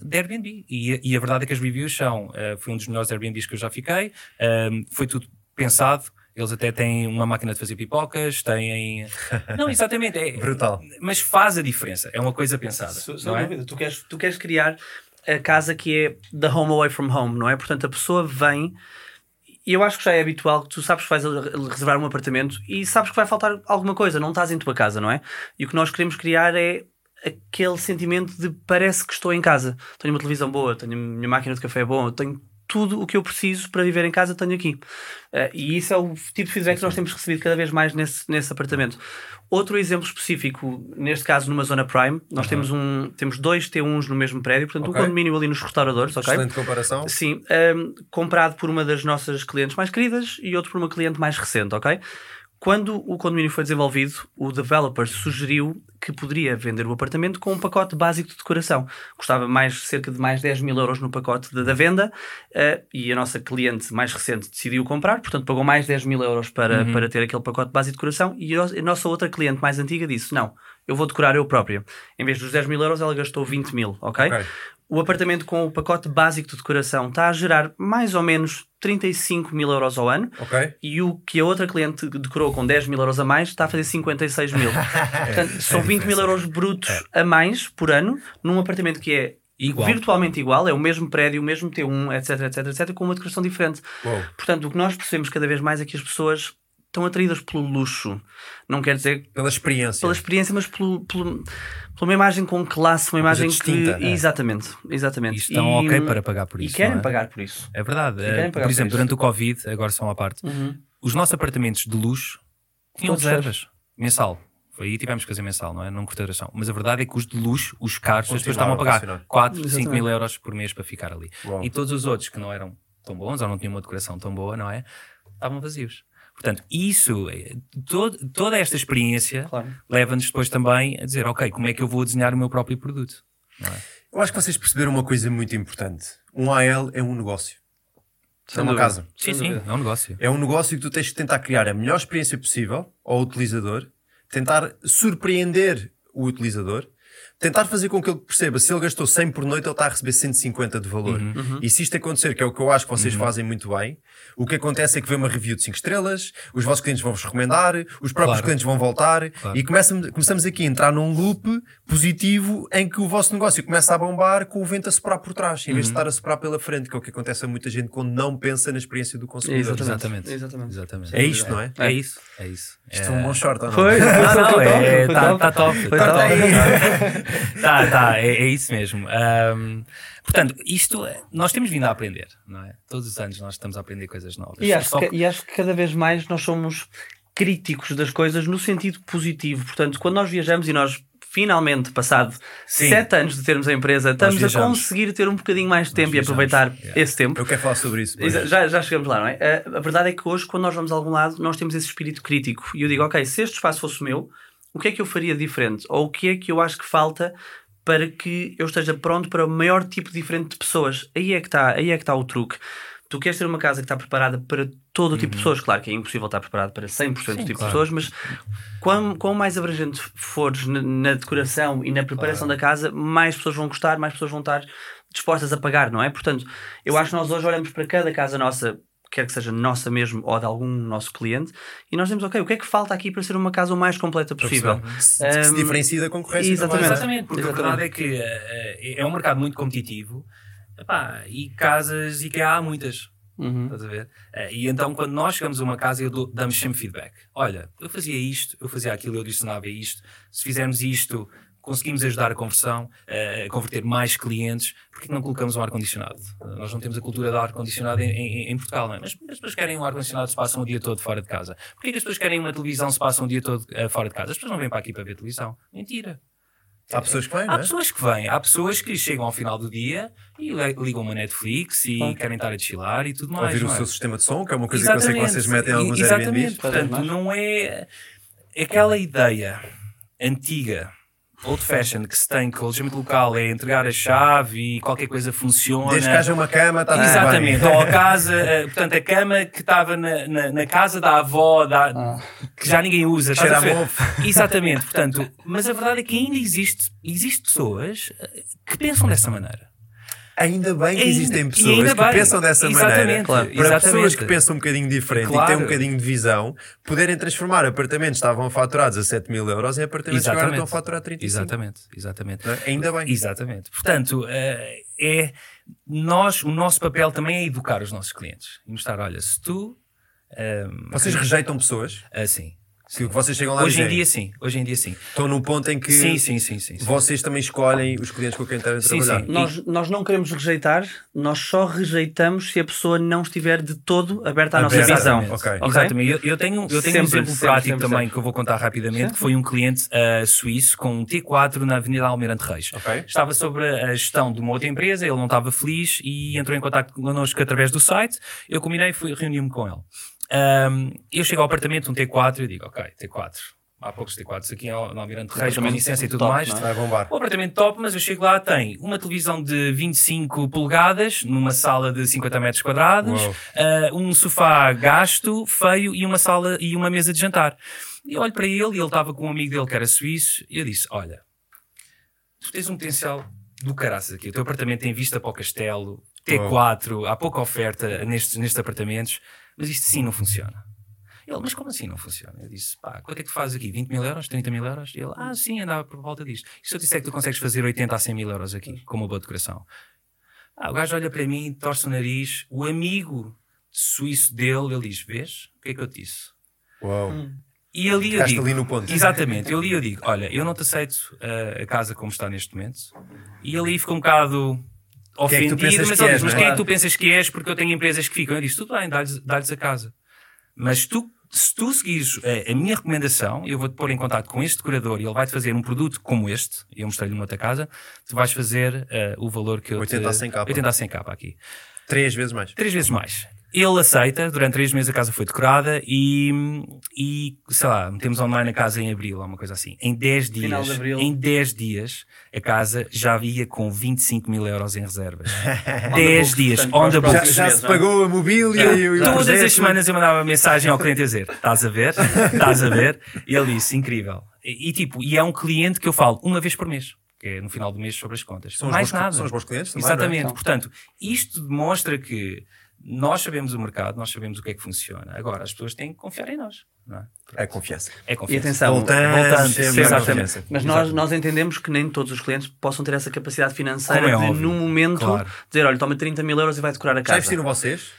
de Airbnb. E, e a verdade é que as reviews são, eh, foi um dos melhores Airbnbs que eu já fiquei, ehm, foi tudo pensado. Eles até têm uma máquina de fazer pipocas, têm. <laughs> Não, exatamente. É,
Brutal.
Mas faz a diferença. É uma coisa pensada.
Sem
não é?
dúvida. Tu queres, tu queres criar a casa que é the home away from home, não é? Portanto, a pessoa vem e eu acho que já é habitual que tu sabes que vais reservar um apartamento e sabes que vai faltar alguma coisa, não estás em tua casa, não é? E o que nós queremos criar é aquele sentimento de parece que estou em casa. Tenho uma televisão boa, tenho a minha máquina de café boa, tenho tudo o que eu preciso para viver em casa, tenho aqui. Uh, e isso é o tipo de feedback que nós temos recebido cada vez mais nesse, nesse apartamento. Outro exemplo específico, neste caso numa zona prime, nós temos, um, temos dois T1s no mesmo prédio, portanto
Ok.
um condomínio ali nos restauradores, ok?
Excelente comparação.
Sim, um, comprado por uma das nossas clientes mais queridas e outro por uma cliente mais recente, ok? Quando o condomínio foi desenvolvido, o developer sugeriu que poderia vender o apartamento com um pacote básico de decoração. Custava mais, cerca de mais 10 mil euros no pacote da, da venda uh, e a nossa cliente mais recente decidiu comprar, portanto pagou mais 10 mil euros para, para ter aquele pacote básico de decoração e a nossa outra cliente mais antiga disse, não, eu vou decorar eu própria. Em vez dos 10 mil euros, ela gastou 20 mil, ok?
Ok.
O apartamento com o pacote básico de decoração está a gerar mais ou menos 35 mil euros ao ano.
Ok?
E o que a outra cliente decorou com 10 mil euros a mais está a fazer 56 mil. <laughs> Portanto, são 20 mil euros brutos a mais por ano num apartamento que é
Igual.
virtualmente igual, é o mesmo prédio, o mesmo T1, etc, etc, etc, com uma decoração diferente.
Uou.
Portanto, o que nós percebemos cada vez mais é que as pessoas estão atraídas pelo luxo. Não quer dizer
Pela experiência.
pela experiência, mas pelo, pelo- por uma imagem com classe, uma,
Uma
imagem
distinta,
que.
é.
Exatamente, exatamente.
E estão ok para pagar por isso,
E querem
não é?
pagar por isso.
É verdade.
E querem
Eh,
pagar
por
por
exemplo,
isso.
durante o Covid, agora só uma parte, os nossos apartamentos de luxo tinham reservas. Mensal. Foi aí tivemos que fazer mensal, não é? Não cortação. Mas a verdade é que os de luxo, os caros, as pessoas estavam a pagar
funcionar.
4, 5
Exatamente.
mil euros por mês para ficar ali.
Uau.
E todos os outros que não eram tão bons ou não tinham uma decoração tão boa, não é? Estavam vazios. Portanto, isso, eh, todo- toda esta experiência
Claro.
leva-nos depois também a dizer, ok, como é que eu vou desenhar o meu próprio produto?
Eu acho que vocês perceberam uma coisa muito importante. Um AL é um negócio. é
Sem
uma
dúvida.
casa.
Sim, sim, é um negócio.
É um negócio que tu tens que tentar criar a melhor experiência possível ao utilizador, tentar surpreender o utilizador, tentar fazer com que ele perceba se ele gastou 100 por noite, ele está a receber 150 de valor.
Uhum.
E se isto acontecer, que é o que eu acho que vocês fazem muito bem, o que acontece é que vem uma review de 5 estrelas, os vossos clientes vão vos recomendar, os próprios
Claro.
clientes vão voltar e começam, começamos aqui a entrar num loop positivo em que o vosso negócio começa a bombar com o vento a soprar por trás, em vez de estar a soprar pela frente, que é o que acontece a muita gente quando não pensa na experiência do consumidor.
Exatamente.
Exatamente.
Exatamente.
Exatamente.
É isto, não é?
É isso. É isso.
Isto é um bom short, ou não?
Foi.
Ah, não,
Foi
é,
top,
tá,
foi
tá top.
Foi
tá
top.
top. <laughs> tá, tá, é, é isso mesmo. Ahm, portanto, isto, nós temos vindo a aprender, não é? Todos os anos nós estamos a aprender coisas novas.
E acho,
Só
que, e acho que cada vez mais nós somos críticos das coisas no sentido positivo. Portanto, quando nós viajamos e nós finalmente, passado
Sim.
sete anos de termos a empresa, estamos a conseguir ter um bocadinho mais de tempo e aproveitar
yeah.
esse tempo.
Eu quero falar sobre isso.
Já, já chegamos lá, não é? A, a verdade é que hoje, quando nós vamos a algum lado, nós temos esse espírito crítico. E eu digo, ok, se este espaço fosse o meu, o que é que eu faria diferente? Ou o que é que eu acho que falta para que eu esteja pronto para o maior tipo diferente de pessoas? Aí é que está, aí é que está o truque. Tu queres ter uma casa que está preparada para todo o tipo de pessoas. Claro que é impossível estar preparado para 100% do tipo de
Uhum. claro.
pessoas, mas quão, quão mais abrangente fores na, na decoração e na preparação da casa, mais pessoas vão gostar, mais pessoas vão estar dispostas a pagar, não é? Portanto, eu acho que nós hoje olhamos para cada casa nossa, quer que seja nossa mesmo ou de algum nosso cliente, e nós dizemos, ok, o que é que falta aqui para ser uma casa o mais completa possível?
Se, que se
Um,
diferencia da concorrência.
exatamente.
também.
Exatamente, porque a
Exatamente.
verdade é que eh, é um mercado muito competitivo Epá, e casas IKEA há muitas.
Uhum.
Estás a ver? Eh, E então, quando nós chegamos a uma casa, eu dou- damos sempre feedback. Olha, eu fazia isto, eu fazia aquilo, eu adicionava isto. Se fizermos isto, conseguimos ajudar a conversão, a converter mais clientes. Porquê que não colocamos um ar-condicionado? Nós não temos a cultura de ar-condicionado em, em- em Portugal, não é? Mas as pessoas querem um ar-condicionado se passam o dia todo fora de casa. Porquê que as pessoas querem uma televisão se passam o dia todo eh, fora de casa? As pessoas não vêm para aqui para ver televisão. Mentira.
Há pessoas que vêm, não
Há
é?
pessoas que vêm, há pessoas que chegam ao final do dia e ligam uma Netflix e querem estar a chilar e tudo mais.
Ouvir o
é?
seu sistema de som, que é uma coisa que eu sei que vocês metem em alguns
Exatamente.
Airbnbs.
Portanto, não é aquela ideia antiga, old fashion, que se tem que o alojamento local é entregar a chave e qualquer coisa funciona.
Desde que haja uma cama, está
Exatamente,
bem.
ou a casa, eh, portanto, a cama que estava na, na, na casa da avó, da, que já ninguém usa.
Cheira
a. <laughs> Exatamente, portanto, mas a verdade é que ainda existe, existe pessoas eh, que pensam dessa maneira.
Ainda bem que existem
e
pessoas que
bem.
pensam dessa
Exatamente,
maneira.
claro.
Para pessoas
Exatamente.
que pensam um bocadinho diferente e
Claro.
têm um bocadinho de visão, poderem transformar apartamentos que estavam faturados a 7 mil euros em apartamentos que agora estão a faturar 35.
Exatamente, exatamente.
É? Ainda bem.
Exatamente. Portanto, eh, é nós, o nosso papel também é educar os nossos clientes e mostrar, olha, se tu ehm,
Vocês rejeitam pessoas
assim,
que vocês chegam lá
hoje em dia sim, hoje em dia sim.
estão num ponto em que
Sim, sim, sim, sim. sim.
vocês também escolhem os clientes com quem querem
Sim,
trabalhar.
sim.
Nós, nós não queremos rejeitar, nós só rejeitamos se a pessoa não estiver de todo aberta à nossa visão.
ok.
Ok?
Exatamente. Eu, eu tenho, eu tenho
Sempre,
um exemplo
sempre,
prático
sempre,
também
sempre.
que eu vou contar rapidamente, que foi um cliente ah, suíço com um T4 na Avenida Almirante Reis. Estava sobre a gestão de uma outra empresa, ele não estava feliz e entrou em contato connosco através do site. Eu combinei e fui reuni-me com ele. Ahm, eu chego ao apartamento, um T4, e digo, ok, T4. Há poucos T4s aqui no Almirante Reis, com licença e tudo
top,
mais.
é?
Vai bombar.
O apartamento top, mas eu chego lá, tem uma televisão de 25 polegadas, numa sala de 50 metros quadrados, ah, um sofá gasto, feio, e uma sala e uma mesa de jantar. E eu olho para ele, e ele estava com um amigo dele que era suíço, e eu disse: Olha, tu tens um potencial do caraças aqui. O teu apartamento tem vista para o castelo, T4, há pouca oferta nestes, nestes apartamentos, mas isto sim não funciona. Ele, mas como assim não funciona? Eu disse, pá, quanto é que tu fazes aqui? 20 mil euros? 30 mil euros? E ele, ah, sim, andava por volta disto. E se eu disser que tu consegues fazer 80 a 100 mil euros aqui, com uma boa decoração? Ah, o gajo olha para mim, torce o nariz, o amigo suíço dele, ele diz, vês? O que é que eu te disse?
Uau.
E ali eu
Ficaste
digo,
ali no ponto.
Exatamente, eu ali eu digo, olha, eu não te aceito uh, a casa como está neste momento. E ali ficou um bocado
É que
ofendido,
pensas
mas
que és,
mas
é?
quem é que tu pensas que és? Porque eu tenho empresas que ficam. Eu disse, tudo bem, dá-lhes dá-lhes a casa. Mas tu, se tu seguires a, a minha recomendação, eu vou-te pôr em contato com este decorador e ele vai-te fazer um produto como este, e eu mostrei-lhe uma outra casa, tu vais fazer uh, o valor que eu
80
te...
a 100 capa.
80 a 100 capa aqui.
Três vezes mais.
Três vezes mais. Ele aceita, durante três meses a casa foi decorada e, e sei lá, metemos online a casa em abril, ou uma coisa assim. Em 10 dias, em 10 dias, a casa já ia com 25 mil euros em reservas. <laughs> 10 dias, on the
os
Já,
books.
já se pagou a mobília e o
Todas
projeto.
as semanas eu mandava mensagem ao cliente a dizer: Estás a ver? Estás a ver? E ele disse: Incrível. E, e tipo, e é um cliente que eu falo uma vez por mês. que é no final do mês sobre as contas.
São
Mais
bons,
nada.
São os bons clientes também,
Exatamente.
é?
Portanto, isto demonstra que nós sabemos o mercado, nós sabemos o que é que funciona. Agora, as pessoas têm que confiar em nós. Não é?
É confiança.
É
E
confiança.
atenção,
Voltamos
voltando,
sempre
exatamente. Mas nós, nós entendemos que nem todos os clientes possam ter essa capacidade financeira
é
de,
óbvio.
num momento,
Claro.
dizer: olha, toma 30 mil euros e vai decorar a
Já
casa.
investiram vocês?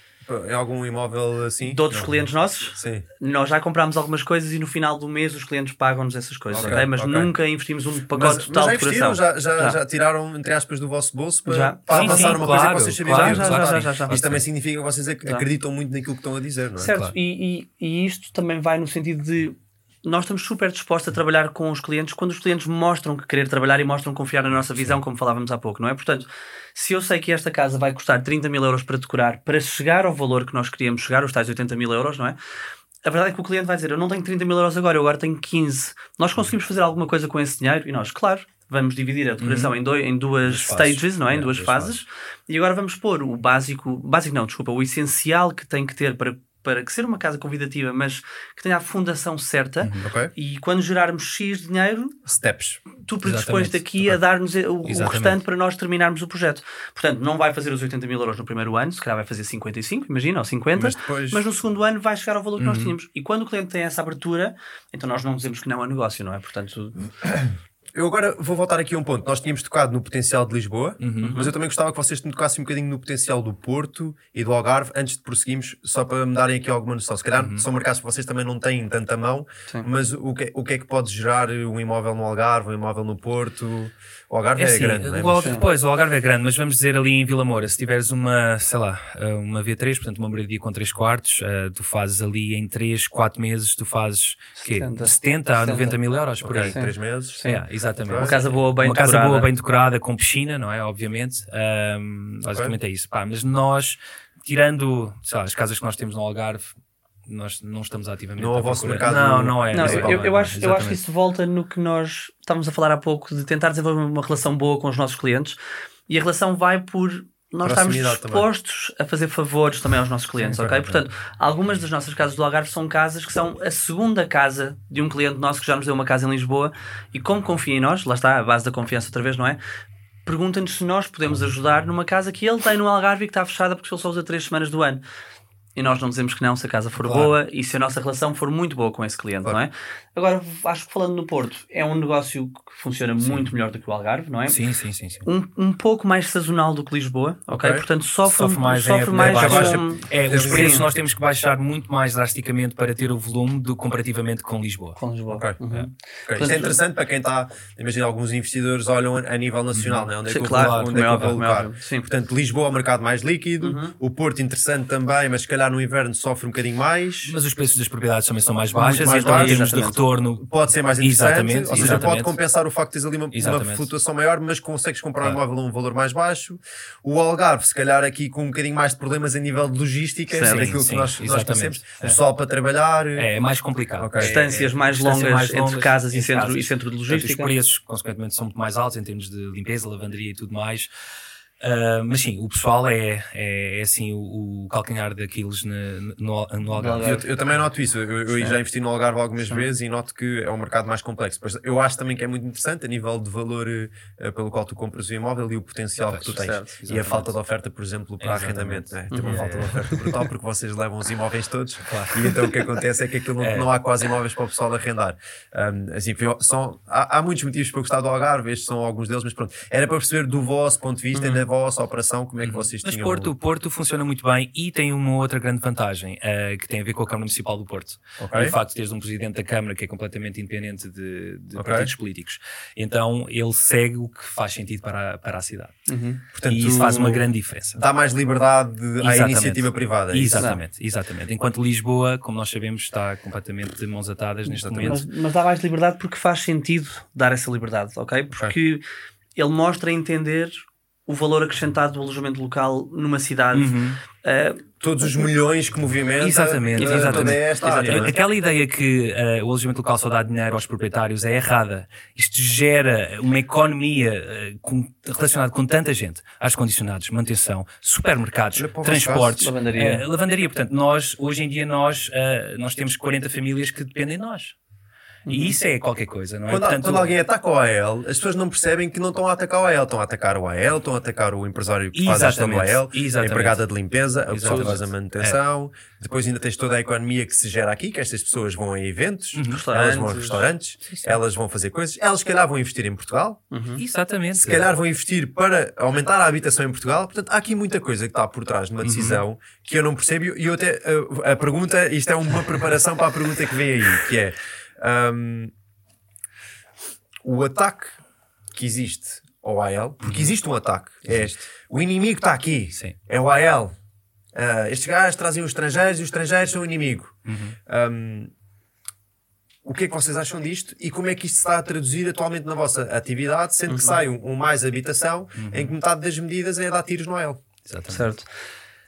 Em algum imóvel assim?
De outros
Não.
clientes nossos,
Sim.
nós já comprámos algumas coisas e no final do mês os clientes pagam-nos essas coisas,
Ok,
ok? Mas
ok.
nunca investimos um
Mas,
pacote
mas
total
já
de
investiram?
decoração.
Já, já,
Já.
já tiraram, entre aspas, do vosso bolso para,
Já.
para
Sim,
avançar
sim,
uma
claro,
coisa que vocês sabiam
claro,
já, já, já, já, já.
Isto também significa que vocês acreditam muito naquilo que estão a dizer, não é?
Certo,
Claro.
e, e, e isto também vai no sentido de nós estamos super dispostos a trabalhar com os clientes quando os clientes mostram que querer trabalhar e mostram confiar na nossa visão, como falávamos há pouco, não é? Portanto, se eu sei que esta casa vai custar 30 mil euros para decorar, para chegar ao valor que nós queríamos chegar, os tais 80 mil euros, não é? A verdade é que o cliente vai dizer: Eu não tenho 30 mil euros agora, eu agora tenho 15. Nós conseguimos fazer alguma coisa com esse dinheiro? E nós, claro, vamos dividir a decoração em, dois, em duas
fases.
stages, não é? Em duas
duas
fases. E agora vamos pôr o básico, básico não, desculpa, o essencial que tem que ter para, para que ser uma casa convidativa, mas que tenha a fundação certa.
Ok?
E quando gerarmos X dinheiro,
Steps.
tu predispões daqui a dar-nos o, o
Exatamente.
restante para nós terminarmos o projeto. Portanto, não vai fazer os 80 mil euros no primeiro ano, se calhar vai fazer 55, imagina, ou 50,
Mas depois-
mas no segundo ano vai chegar ao valor que nós tínhamos. E quando o cliente tem essa abertura, então nós não dizemos que não é negócio, não é? Portanto,
Eu agora vou voltar aqui a um ponto. Nós tínhamos tocado no potencial de Lisboa,
Uhum.
mas eu também gostava que vocês me tocassem um bocadinho no potencial do Porto e do Algarve antes de prosseguirmos, só para me darem aqui alguma noção. Se calhar são mercados que vocês também não têm tanta mão,
Sim.
mas o que, o que é que pode gerar um imóvel no Algarve, um imóvel no Porto? O Algarve é,
assim,
grande, não é?
o Depois, o Algarve é grande, mas vamos dizer ali em Vila Moura, se tiveres uma, sei lá, eh, uma V3, portanto uma moradia com 3 quartos, eh, tu fazes ali em 3, 4 meses, tu fazes quê?
70.
70 a 90 mil euros por
Ok,
aí.
três meses.
É, exatamente.
uma casa boa, bem
uma casa
decorada.
boa, bem decorada, com piscina, não é? Obviamente. Ahm, basicamente é isso. Pá, mas nós, tirando sei lá, as casas que nós temos no Algarve, nós não estamos ativamente
Não é
à
o vosso mercado
Não, não é.
Não, eu, eu,
é?
acho, eu acho que isso volta no que nós estávamos a falar há pouco, de tentar desenvolver uma relação boa com os nossos clientes e a relação vai por nós estarmos
Proximidade também.
dispostos a fazer favores também aos nossos clientes, ok? Portanto, algumas das nossas casas do Algarve são casas que são a segunda casa de um cliente nosso que já nos deu uma casa em Lisboa e como confia em nós, lá está a base da confiança outra vez, não é? Pergunta-nos se nós podemos ajudar numa casa que ele tem no Algarve e que está fechada porque ele só usa três semanas do ano. E nós não dizemos que não se a casa for
Claro.
boa e se a nossa relação for muito boa com esse cliente,
Claro.
não é? Agora, acho que falando no Porto, é um negócio que funciona muito melhor do que o Algarve, não é?
Sim, sim, sim. sim.
Um, um pouco mais sazonal do que Lisboa, ok?
Ok.
Portanto, sofre,
Sofre mais,
sofre
em
mais
baixa.
com-
É, os
Sim.
preços nós temos que baixar muito mais drasticamente para ter o volume do que comparativamente com Lisboa.
com Lisboa.
Ok.
Uhum.
Ok, Isto é
Portanto,
interessante para quem está. Imagina, alguns investidores olham a nível nacional, né? onde é
Sim,
que eu
claro,
onde é
é
que eu vou
é. Sim.
Portanto, Lisboa é o mercado mais líquido, o Porto interessante também, mas se calhar no inverno sofre um bocadinho mais.
Mas os preços das propriedades também são mais baixas,
mais
então em
baixos,
termos de retorno
Pode ser mais interessante,
Exatamente,
ou seja, pode
exatamente.
compensar o facto de teres ali uma, uma flutuação maior, mas consegues comprar um
Claro.
imóvel a um valor mais baixo. O Algarve, se calhar aqui com um bocadinho mais de problemas a nível de logística,
Certo.
daquilo
Sim,
que nós,
sim,
nós conhecemos,
É.
pessoal para trabalhar.
é, é mais complicado.
Ok.
Distâncias
É,
mais longas
mais
entre
longas
casas e
entre
centro,
casas.
e centro de
Portanto,
logística.
os preços, consequentemente, são muito mais altos em termos de limpeza, lavanderia e tudo mais. Ah, mas sim, o pessoal é, é, é assim o, o calcanhar daqueles no, no, no Algarve.
Eu, eu também noto isso. Eu, eu já investi no Algarve algumas vezes e noto que é um mercado mais complexo. Pois eu acho também que é muito interessante a nível de valor eh, pelo qual tu compras o imóvel e o potencial que tu tens.
Certo,
e a falta de oferta, por exemplo, para
Exatamente.
arrendamento. Né? Tem uma
Uhum.
falta de oferta brutal porque vocês levam os imóveis todos e então o que acontece é que aquilo não, não há quase imóveis para o pessoal arrendar. Um, assim, são, há, há muitos motivos para eu gostar do Algarve, estes são alguns deles, mas pronto. Era para perceber do vosso ponto de vista e da vossa operação como é que vocês
Mas
tinham.
Porto, o Porto funciona muito bem e tem uma outra grande vantagem eh, que tem a ver com a Câmara Municipal do Porto.
Ok.
E o facto de teres um presidente da Câmara que é completamente independente de, de
Ok.
partidos políticos. Então ele segue o que faz sentido para a, para a cidade.
Portanto,
e isso faz uma grande diferença.
Dá mais liberdade à
Exatamente.
iniciativa privada. é?
Exatamente, exatamente. Enquanto Lisboa, como nós sabemos, está completamente de mãos atadas neste
Exatamente.
momento.
Mas, mas dá mais liberdade porque faz sentido dar essa liberdade, ok? Porque ele mostra entender o valor acrescentado do alojamento local numa cidade. Uh,
Todos os milhões que movimenta
Exatamente, exatamente.
esta área. não é?
Aquela ideia que eh, o alojamento local só dá dinheiro aos proprietários é errada. Isto gera uma economia eh, com- relacionada com tanta gente. Ar-condicionados, manutenção, supermercados, transportes.
Lavandaria.
lavandaria. Portanto, nós, hoje em dia, nós, nós temos 40 famílias que dependem de nós. E isso é qualquer coisa, não é?
Quando,
Portanto,
quando alguém ataca o AL, as pessoas não percebem que não estão a atacar o AL, estão a atacar o AL, estão a atacar o empresário que faz a gestão do
Exatamente,
AL, a empregada de limpeza, a pessoa que faz a manutenção, depois ainda tens toda a economia que se gera aqui, que estas pessoas vão a eventos,
Uhum.
elas vão a
Restaurantes.
restaurantes, elas vão fazer coisas, elas se calhar vão investir em Portugal,
Exatamente.
se calhar vão investir para aumentar a habitação em Portugal. Portanto, há aqui muita coisa que está por trás de uma decisão que eu não percebo. E eu até, a, a pergunta, isto é uma preparação para a pergunta que vem aí, que é hum, o ataque que existe ao AL, porque existe um ataque, é, o inimigo está aqui,
Sim.
é o AL. Ah, estes gajos trazem os estrangeiros e os estrangeiros são o inimigo. Hum, o que é que vocês acham disto e como é que isto se está a traduzir atualmente na vossa atividade, sendo que sai um, um mais habitação em que metade das medidas é dar tiros no AL?
Exatamente.
Certo.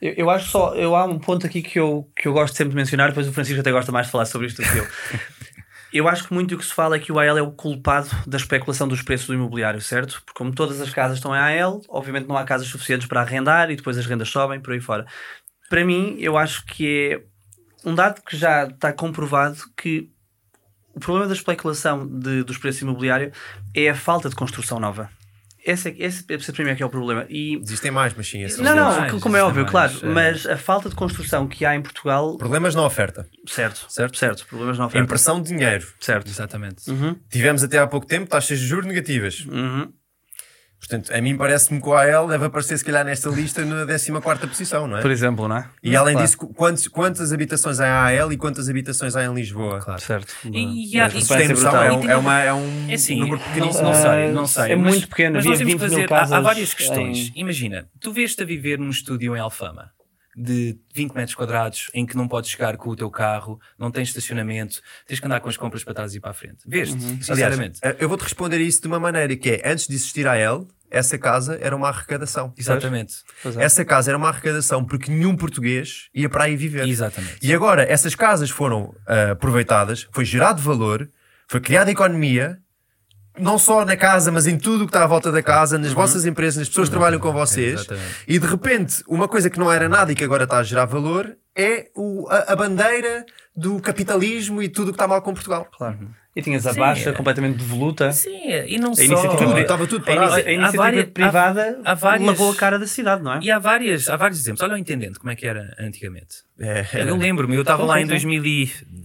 Eu, eu acho só, eu há um ponto aqui que eu, que eu gosto sempre de mencionar, depois o Francisco até gosta mais de falar sobre isto do que eu. <laughs> Eu acho que muito o que se fala é que o AL é o culpado da especulação dos preços do imobiliário, certo? Porque como todas as casas estão em AL, obviamente não há casas suficientes para arrendar e depois as rendas sobem por aí fora. Para mim, eu acho que é um dado que já está comprovado que o problema da especulação de- dos preços imobiliários é a falta de construção nova. Esse, é- esse, esse para mim é que é o problema. E
Existem mais, mas sim,
não,
são
não,
mais,
como é
existem
óbvio,
mais,
claro,
é.
mas a falta de construção que há em Portugal,
problemas na oferta.
certo,
Certo.
certo, problemas não oferta,
Impressão de dinheiro.
certo.
Exatamente.
Uhum,
Tivemos até há pouco tempo taxas de juros negativas.
uhum.
Portanto, a mim parece-me que o AL deve aparecer, se calhar, nesta lista na 14 posição, não é?
Por exemplo, não é?
E além
Claro.
disso, quantos, quantas habitações há em AL e quantas habitações há em Lisboa?
Claro.
Certo.
E- e há-
Mas
isso
Tem noção?
brutal.
É, um, é, uma, é um
É assim,
número
não,
pequeníssimo.
não sei, não sei.
É
mas-
muito pequeno,
Mas nós temos
20
que
mil
fazer, há- há, várias questões.
em-
Imagina, tu vês-te a viver num estúdio em Alfama de 20 metros quadrados em que não podes chegar com o teu carro, não tens estacionamento, tens que andar com as compras para trás e para a frente. Vês-te,
Aliás,
sinceramente.
eh, eu vou-te responder isso de uma maneira que é, antes de existir a AL, essa casa era uma arrecadação.
Exatamente.
É.
Essa casa era uma arrecadação porque nenhum português ia para aí viver.
Exatamente.
E agora, essas casas foram ah, aproveitadas, foi gerado valor, foi criada economia, não só na casa, mas em tudo o que está à volta da casa, nas vossas empresas, nas pessoas que trabalham com vocês.
Exatamente.
E de repente, uma coisa que não era nada e que agora está a gerar valor é o- a, a bandeira do capitalismo e tudo o que está mal com Portugal.
Claro. E tinhas a
Sim,
baixa
é.
completamente devoluta.
Sim, e não
A
só...
iniciativa,
Tudo,
a-
estava tudo
a
parado.
inici- a iniciativa
várias-
privada
há- há várias-
lavou a cara da cidade, não é?
E há, várias, há vários exemplos. Olha o Intendente, como é que era antigamente.
É,
Eu lembro-me, eu estava lá em
Sim, sim.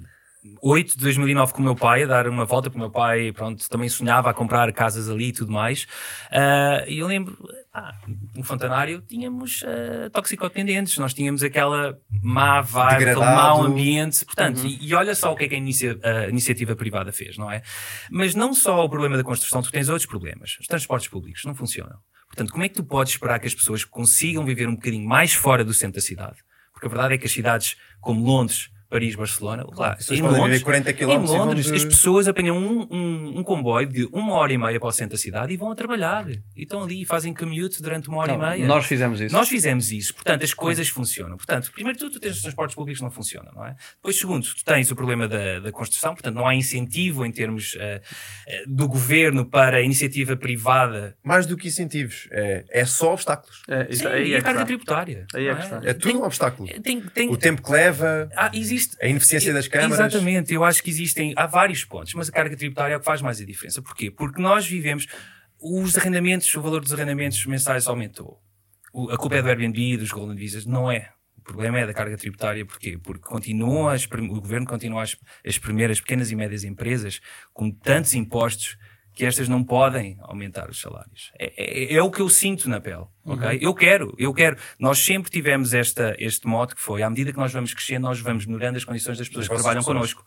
2008, 2009 com o meu pai, a dar uma volta, porque o meu pai, pronto, também sonhava a comprar casas ali e tudo mais. Ah, E eu lembro, ah, no Fontanário tínhamos ah, toxicodependentes, nós tínhamos aquela má vibe, aquele mau ambiente. Portanto, e, e olha só o que é que a, inicia- a iniciativa privada fez, não é? Mas não só o problema da construção, tu tens outros problemas. Os transportes públicos não funcionam. Portanto, como é que tu podes esperar que as pessoas consigam viver um bocadinho mais fora do centro da cidade? Porque a verdade é que as cidades como Londres, Paris, Barcelona, lá,
As pessoas
em Londres,
40
em Londres
de-
as pessoas apanham um, um, um comboio de uma hora e meia para o centro da cidade e vão a trabalhar. E estão ali e fazem commute durante uma hora
Não,
e meia.
nós fizemos isso.
Nós fizemos isso, portanto as coisas funcionam. Portanto, primeiro de tudo, tu tens os transportes públicos que não funcionam, não é? Depois, segundo, tu tens o problema da, da construção, portanto não há incentivo em termos eh, do governo para a iniciativa privada
Mais do que incentivos, é, é só obstáculos.
É, isso,
Sim,
aí
e
é
a carga
está.
tributária.
Aí é está.
É tudo
Tem-
um obstáculo.
tem- tem-
O tempo que leva,
Ah, existe.
A ineficiência das câmaras.
Exatamente, eu acho que existem, há vários pontos, mas a carga tributária é o que faz mais a diferença. Porquê? Porque nós vivemos, os arrendamentos, o valor dos arrendamentos mensais aumentou. O- a culpa é do Airbnb e dos Golden Visas, não é. O problema é da carga tributária, porquê? Porque continuam a esprem- o governo continua a espremer as pequenas e médias empresas com tantos impostos que estas não podem aumentar os salários. É, é- é o que eu sinto na pele, ok? Eu quero, eu quero. Nós sempre tivemos esta, este modo que foi, à medida que nós vamos crescendo, nós vamos melhorando as condições das pessoas que trabalham
pessoas.
connosco.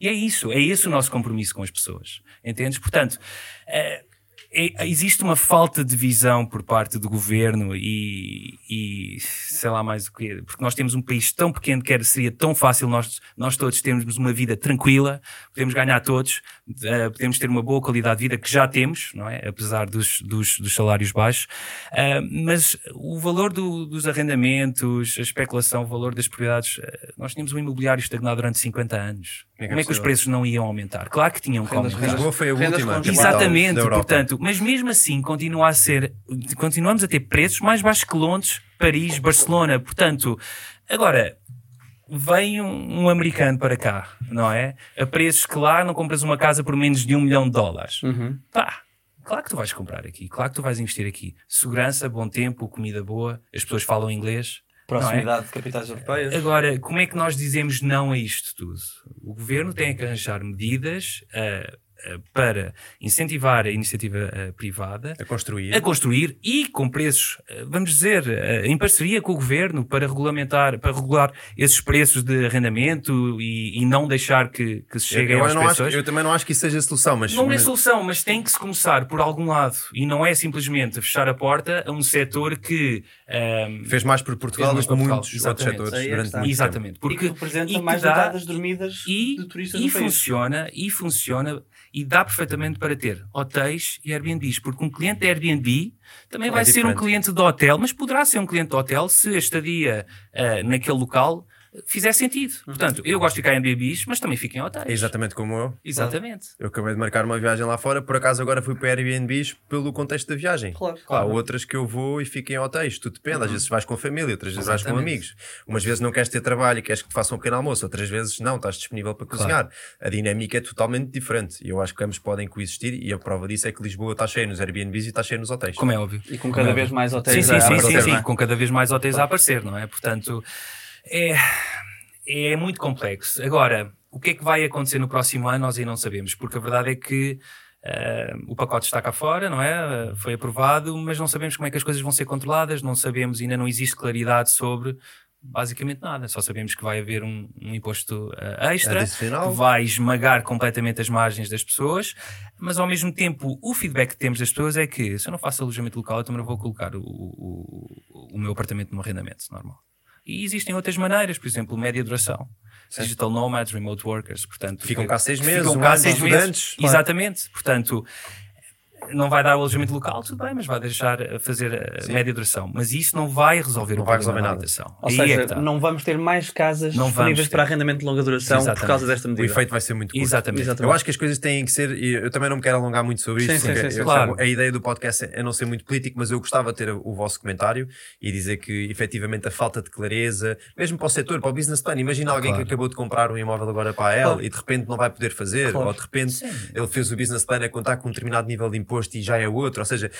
E é isso, é esse o nosso compromisso com as pessoas. Entendes? Portanto, eh, é- existe uma falta de visão por parte do governo e, e sei lá mais o que, porque nós temos um país tão pequeno que seria tão fácil nós, nós todos termos uma vida tranquila, podemos ganhar todos, eh, podemos ter uma boa qualidade de vida que já temos, não é? Apesar dos, dos, dos salários baixos, Eh, mas o valor do- dos arrendamentos, a especulação, o valor das propriedades, eh, nós tínhamos um imobiliário estagnado durante 50 anos.
Que é
Como é que os
possível?
preços não iam aumentar? Claro que tinham aumentar.
Lisboa foi a última.
Exatamente, portanto, mas mesmo assim continua a ser, continuamos a ter preços mais baixos que Londres, Paris, Barcelona, portanto, agora, vem um, um, americano para cá, não é? A preços que lá não compras uma casa por menos de um milhão de dólares. Uhum. Pá, claro que tu vais comprar aqui, claro que tu vais investir aqui. Segurança, bom tempo, comida boa, as pessoas falam inglês.
Proximidade é? de capitais europeias.
Agora, como é que nós dizemos não a isto tudo? O governo tem que arranjar medidas uh, para incentivar a iniciativa uh, privada
a construir.
a construir e com preços, uh, vamos dizer, uh, em parceria com o governo para regulamentar, para regular esses preços de arrendamento e, e não deixar que, que se cheguem
às
pessoas.
Acho, eu também não acho que isso seja a solução, mas
não é solução, mas tem que se começar por algum lado e não é simplesmente fechar a porta a um setor que
um, fez mais por Portugal do que muitos exatamente. outros setores durante muito
exatamente
tempo.
porque
e representa mais dá, dormidas
e,
de turistas
e funciona
país.
e funciona e dá perfeitamente para ter hotéis e Airbnbs, porque um cliente de Airbnb também é vai diferente. ser um cliente de hotel, mas poderá ser um cliente de hotel se a estadia uh, naquele local fizer sentido. Uhum. Portanto, eu gosto de ficar em Airbnbs, mas também fico em hotéis.
Exatamente como eu.
Exatamente.
Eu acabei de marcar uma viagem lá fora, por acaso agora fui para Airbnbs pelo contexto da viagem.
Claro. claro.
Há outras que eu vou e fico em hotéis, tudo depende. Uhum. Às vezes vais com a família, outras vezes Exatamente. vais com amigos. Umas vezes não queres ter trabalho e queres que te façam um pequeno almoço, outras vezes não, estás disponível para cozinhar. Claro. A dinâmica é totalmente diferente e eu acho que ambos podem coexistir e a prova disso é que Lisboa está cheia nos Airbnbs e está cheia nos hotéis.
Como é óbvio.
E com cada é vez mais hotéis
sim, sim,
a
sim,
aparecer.
Sim, sim, sim, com cada vez mais hotéis a aparecer, não é? Portanto, é é muito complexo. Agora, o que é que vai acontecer no próximo ano, nós ainda não sabemos, porque a verdade é que uh, o pacote está cá fora, não é? Uh, foi aprovado, mas não sabemos como é que as coisas vão ser controladas, não sabemos, ainda não existe claridade sobre basicamente nada. Só sabemos que vai haver um, um imposto uh, extra Adicional. que vai esmagar completamente as margens das pessoas, mas ao mesmo tempo o feedback que temos das pessoas é que se eu não faço alojamento local, eu também não vou colocar o, o, o meu apartamento no arrendamento normal. E existem outras maneiras, por exemplo, média duração. Sim. Digital nomads, remote workers, portanto...
Ficam cá seis meses,
ficam
um
cá seis
meses.
Exatamente. Portanto, não vai dar o alojamento local, tudo bem, mas vai deixar a fazer a Sim. média duração. Mas isso não vai resolver
não
o
vai
problema
da
habitação.
Ou Aí seja, é tá. não vamos ter mais casas não disponíveis para arrendamento de longa duração Exatamente. por causa desta medida.
O efeito vai ser muito curto.
Exatamente.
Exatamente. Eu acho que as coisas têm que ser, e eu também não me quero alongar muito sobre isso,
sim, sim, sim, claro.
a ideia do podcast é não ser muito político, mas eu gostava de ter o vosso comentário e dizer que efetivamente a falta de clareza, mesmo para o setor, para o business plan, imagina alguém claro. que acabou de comprar um imóvel agora para a L claro. e de repente não vai poder fazer, claro. ou de repente ele fez o business plan a contar com um determinado nível de imposto e já é outro, ou seja,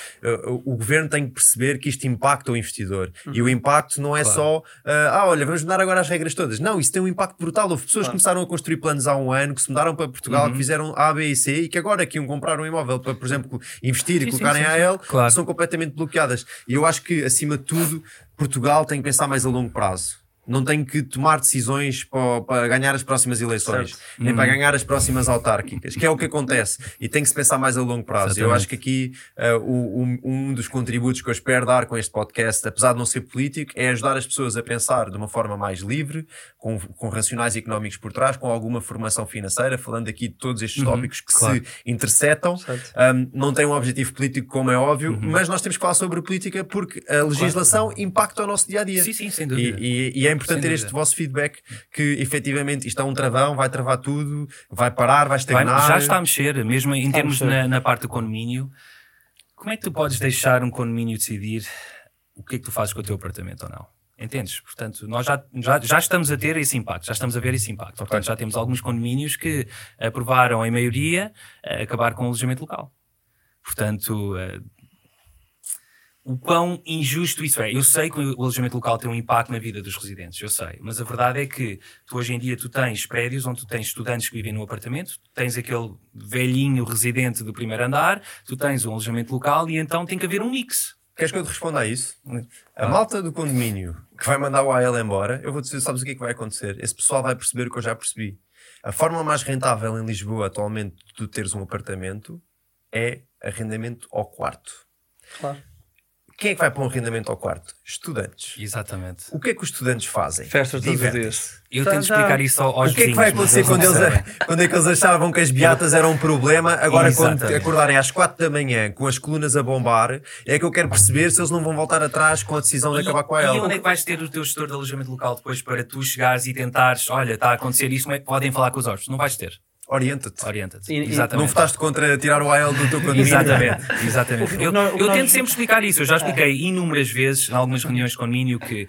o governo tem que perceber que isto impacta o investidor. Uhum. E o impacto não é claro. só, uh, ah, olha, vamos mudar agora as regras todas. Não, isso tem um impacto brutal. Houve pessoas claro. que começaram a construir planos há um ano, que se mudaram para Portugal, uhum. que fizeram A, B e C e que agora que iam comprar um imóvel para, por exemplo, investir sim, e colocarem sim, sim, a AL, claro. são completamente bloqueadas. E eu acho que, acima de tudo, Portugal tem que pensar mais a longo prazo não tem que tomar decisões para, para ganhar as próximas eleições, certo. nem para uhum. ganhar as próximas autárquicas, que é o que acontece. E tem que se pensar mais a longo prazo. Exatamente. Eu acho que aqui uh, o, um, um dos contributos que eu espero dar com este podcast, apesar de não ser político, é ajudar as pessoas a pensar de uma forma mais livre, com, com racionais económicos por trás, com alguma formação financeira, falando aqui de todos estes uhum, tópicos que claro. se interceptam. Um, não tem um objetivo político, como é óbvio, uhum. mas nós temos que falar sobre política porque a legislação claro. impacta o nosso dia a dia.
Sim, sim, sem dúvida.
E, e, e é importante ter este vosso feedback que efetivamente isto é um travão, vai travar tudo, vai parar, vai estagnar.
Vai, já está a mexer, mesmo em está termos na, na, parte do condomínio. Como é que tu podes deixar um condomínio decidir o que é que tu fazes com o teu apartamento ou não? Entendes? Portanto, nós já, já, já estamos a ter esse impacto, já estamos a ver esse impacto. Portanto, já temos alguns condomínios que aprovaram em maioria acabar com o alojamento local. Portanto, o quão injusto isso é. Eu sei que o alojamento local tem um impacto na vida dos residentes, eu sei. Mas a verdade é que tu hoje em dia tu tens prédios onde tu tens estudantes que vivem no apartamento, tu tens aquele velhinho residente do primeiro andar, tu tens um alojamento local e então tem que haver um mix.
Queres que eu te responda a isso? A malta do condomínio que vai mandar o AL embora, eu vou dizer, sabes o que é que vai acontecer? Esse pessoal vai perceber o que eu já percebi. A forma mais rentável em Lisboa atualmente de tu teres um apartamento é arrendamento ao quarto.
Claro.
Quem é que vai para um arrendamento ao quarto? Estudantes.
Exatamente.
O que é que os estudantes fazem?
Festas todos os dias.
Eu tento explicar isso aos
O que é que vai acontecer quando eles, quando é que eles achavam que as beatas eram um problema? Agora, Exatamente. quando acordarem às 4 da manhã com as colunas a bombar, é que eu quero perceber se eles não vão voltar atrás com a decisão de acabar com ela.
E onde é que vais ter o teu gestor de alojamento local depois para tu chegares e tentares, olha, está a acontecer isso, como é que podem falar com os hóspedes? Não vais ter.
Orienta-te.
Orienta-te.
Exatamente. Não votaste contra tirar o AL do teu condomínio.
Exatamente. <laughs> Exatamente. Eu, eu tento sempre explicar isso. Eu já expliquei inúmeras vezes, em algumas reuniões de condomínio, que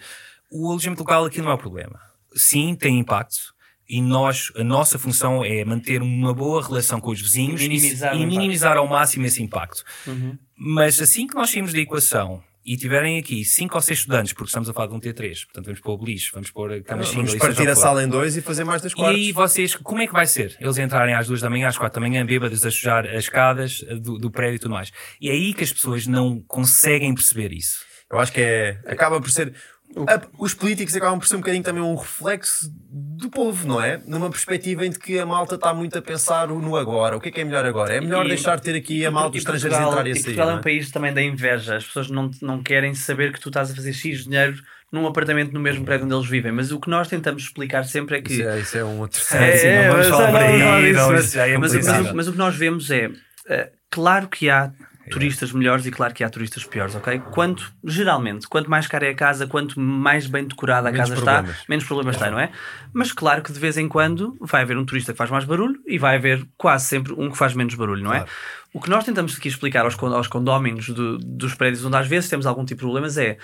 o alojamento local aqui não é o problema. sim, tem impacto. E nós, a nossa função é manter uma boa relação com os vizinhos
minimizar
e, e minimizar ao máximo esse impacto. Uhum. Mas assim que nós saímos da equação e tiverem aqui cinco ou seis estudantes, porque estamos a falar de um T3, portanto vamos pôr o beliche, vamos pôr a cama
Vamos partir a sala em dois e fazer mais das quartos.
E aí vocês, como é que vai ser? Eles entrarem às duas da manhã, às quatro da manhã, bêbados a sujar as escadas do, do prédio e tudo mais. E é aí que as pessoas não conseguem perceber isso.
Eu acho que é, acaba por ser os políticos acabam por ser um bocadinho também um reflexo do povo, não é? Numa perspectiva em que a malta está muito a pensar no agora. O que é que é melhor agora? É melhor e, deixar de ter aqui a malta dos estrangeiros entrar e sair.
Portugal é um
é?
país também da inveja. As pessoas não, não querem saber que tu estás a fazer X dinheiro num apartamento no mesmo prédio onde eles vivem. Mas o que nós tentamos explicar sempre é que.
Isso é, isso é um outro.
É, é, mas, mas o que nós vemos é. Uh, claro que há turistas melhores e claro que há turistas piores, ok? Quanto, geralmente, quanto mais cara é a casa, quanto mais bem decorada a menos casa problemas. está, menos problemas é. tem, não é? Mas claro que de vez em quando vai haver um turista que faz mais barulho e vai haver quase sempre um que faz menos barulho, não é? claro. é? O que nós tentamos aqui explicar aos, aos condóminos do, dos prédios onde às vezes temos algum tipo de problemas é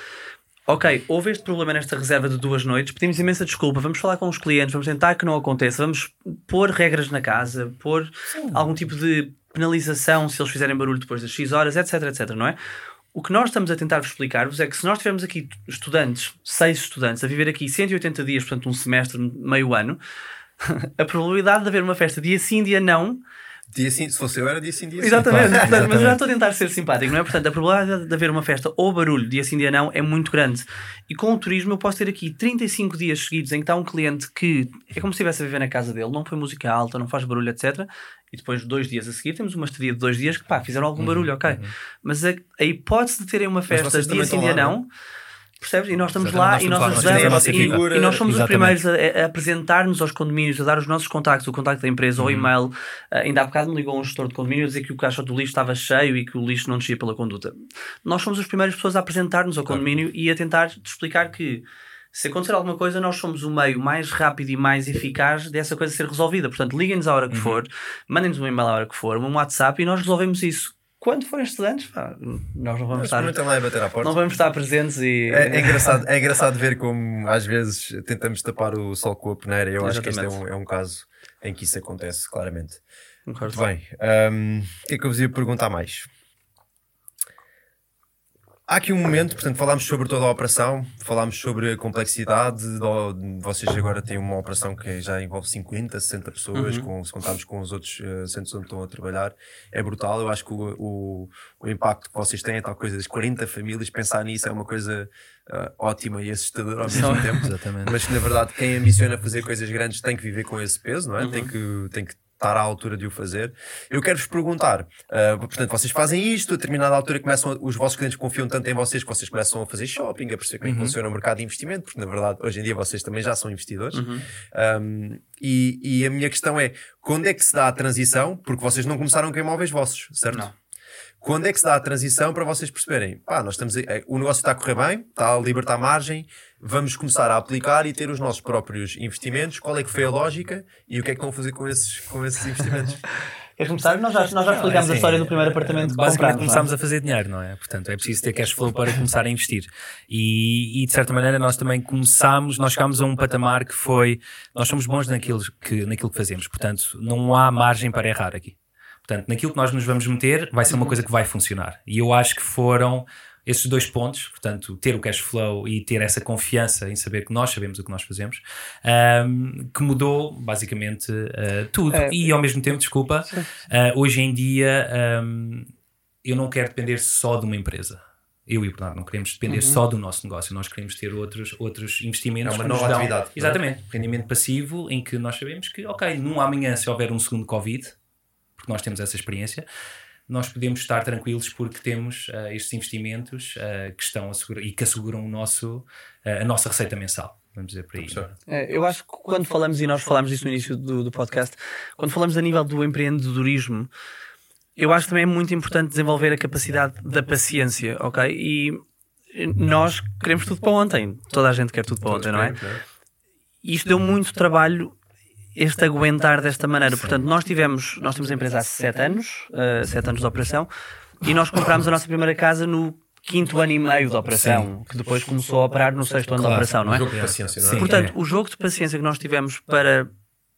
ok, houve este problema nesta reserva de duas noites, pedimos imensa desculpa, vamos falar com os clientes, vamos tentar que não aconteça, vamos pôr regras na casa, pôr Sim. algum tipo de penalização se eles fizerem barulho depois das X horas, etc, etc, não é? O que nós estamos a tentar explicar-vos é que se nós tivermos aqui estudantes, seis estudantes, a viver aqui 180 dias, portanto um semestre, meio ano, <laughs> a probabilidade de haver uma festa dia sim, dia não,
Dia sim, se fosse eu era dia sim, dia
sim. Exatamente, portanto, mas eu já estou a tentar ser simpático, não é? Portanto, a probabilidade de haver uma festa ou barulho dia sim, dia não é muito grande. E com o turismo eu posso ter aqui 35 dias seguidos em que está um cliente que é como se estivesse a viver na casa dele, não foi música alta, não faz barulho, etc. E depois, dois dias a seguir, temos uma estadia de dois dias que pá, fizeram algum uhum, barulho, ok. Uhum. Mas a, a, hipótese de terem uma festa dia sim, dia não. Percebes? E nós estamos lá e nós ajudamos. E, e, nós somos Exatamente. os primeiros a, a apresentar-nos aos condomínios, a dar os nossos contactos, o contacto da empresa ou uhum. e-mail. Uh, ainda há bocado me ligou um gestor de condomínio a dizer que o caixa do lixo estava cheio e que o lixo não descia pela conduta. Nós somos as primeiras pessoas a apresentar-nos ao condomínio claro. e a tentar explicar que se acontecer alguma coisa, nós somos o meio mais rápido e mais eficaz dessa coisa ser resolvida. Portanto, liguem-nos à hora que uhum. for, mandem-nos um e-mail à hora que for, um WhatsApp e nós resolvemos isso quando forem estudantes, pá, nós não vamos estar.
Lá bater à porta.
Não vamos estar presentes e.
É, é, engraçado, é engraçado ver como às vezes tentamos tapar o sol com a peneira. Eu Exatamente. acho que este é um, é um caso em que isso acontece, claramente. Muito bem. Um, o que é que eu vos ia perguntar mais? Há aqui um momento, portanto, falámos sobre toda a operação, falámos sobre a complexidade. vocês agora têm uma operação que já envolve 50, 60 pessoas, uhum. com, se contarmos com os outros uh, centros onde estão a trabalhar. É brutal. Eu acho que o, o, o, impacto que vocês têm, tal coisa das 40 famílias, pensar nisso é uma coisa uh, ótima e assustadora ao mesmo tempo. Exatamente. Mas que, na verdade, quem ambiciona fazer coisas grandes tem que viver com esse peso, não é? Uhum. Tem, que, tem que estar à altura de o fazer. Eu quero-vos perguntar, uh, portanto, vocês fazem isto, a determinada altura começam, os vossos clientes confiam tanto em vocês que vocês começam a fazer shopping, a perceber como é uhum. funciona o mercado de investimento, porque na verdade hoje em dia vocês também já são investidores. Uhum. Um, e, e, a minha questão é, quando é que se dá a transição? Porque vocês não começaram com imóveis vossos, certo?
Não.
Quando é que se dá a transição para vocês perceberem, pá, nós estamos, é, o negócio está a correr bem, está a libertar margem, vamos começar a aplicar e ter os nossos próprios investimentos. Qual é que foi a lógica e o que é que a fazer com esses, com esses <laughs> investimentos?
Queres começar? Nós já, nós já explicámos é, a história do primeiro apartamento que Basicamente
começámos é? a fazer dinheiro, não é? Portanto, é preciso ter cash flow para começar a investir. E, e, de certa maneira nós também começámos, nós chegámos a um patamar que foi, nós somos bons naquilo que, naquilo que fazemos. Portanto, não há margem para errar aqui. Portanto, naquilo que nós nos vamos meter, vai ser uma coisa que vai funcionar. E eu acho que foram esses dois pontos, portanto, ter o cash flow e ter essa confiança em saber que nós sabemos o que nós fazemos, um, que mudou basicamente uh, tudo. É, e ao mesmo tempo, desculpa, uh, hoje em dia um, eu não quero depender só de uma empresa. Eu e o Bernardo não queremos depender uhum. só do nosso negócio, nós queremos ter outros, outros investimentos.
É uma nova dão, atividade.
É? Exatamente, é? rendimento passivo em que nós sabemos que, ok, num amanhã, se houver um segundo Covid, porque nós temos essa experiência, nós podemos estar tranquilos porque temos uh, estes investimentos uh, que estão a e que asseguram o nosso, uh, a nossa receita mensal. Vamos dizer por aí.
É, eu acho que quando falamos, e nós falámos disso no início do, do podcast, quando falamos a nível do empreendedorismo, eu acho que também é muito importante desenvolver a capacidade da paciência, ok? E nós queremos tudo para ontem. Toda a gente quer tudo para ontem, não é? E isto deu muito trabalho este aguentar desta maneira. Portanto, nós tivemos, nós temos a empresa há sete anos, uh, sete anos de operação, e nós comprámos a nossa primeira casa no quinto ano e meio de operação, Sim. que depois começou a operar no sexto ano claro. de operação, não é?
Jogo de paciência, não é?
Sim, Portanto, é. o jogo de paciência que nós tivemos para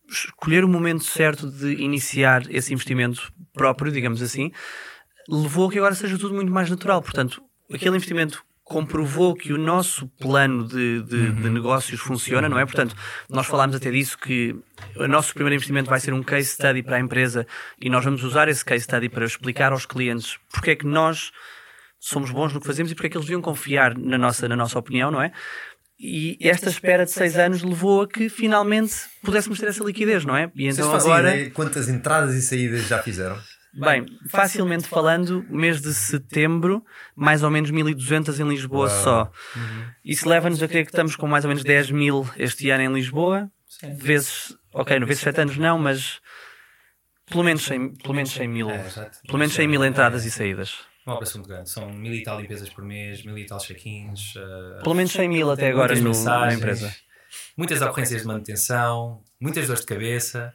escolher o momento certo de iniciar esse investimento próprio, digamos assim, levou a que agora seja tudo muito mais natural. Portanto, aquele investimento comprovou que o nosso plano de, de, uhum. de, negócios funciona, não é? Portanto, nós falámos até disso que o nosso primeiro investimento vai ser um case study para a empresa e nós vamos usar esse case study para explicar aos clientes porque é que nós somos bons no que fazemos e porque é que eles deviam confiar na nossa, na nossa opinião, não é? E esta espera de seis anos levou a que finalmente pudéssemos ter essa liquidez, não é?
E então Vocês agora... Ideia quantas entradas e saídas já fizeram?
Bem, facilmente falando, mês de setembro, mais ou menos 1200 em Lisboa Uau. só. Uhum. Isso leva-nos a crer que estamos com mais ou menos 10 mil este ano em Lisboa. Sim. Vezes, ok, no vezes 7 anos não, mas pelo menos 100, pelo menos 100 mil, é, pelo menos 100 mil entradas é. e saídas.
Uma operação muito grande. São mil e tal limpezas por mês, mil e tal check-ins. Uh,
pelo menos 100 mil até agora no, na empresa.
Muitas ocorrências de manutenção, muitas dores de cabeça.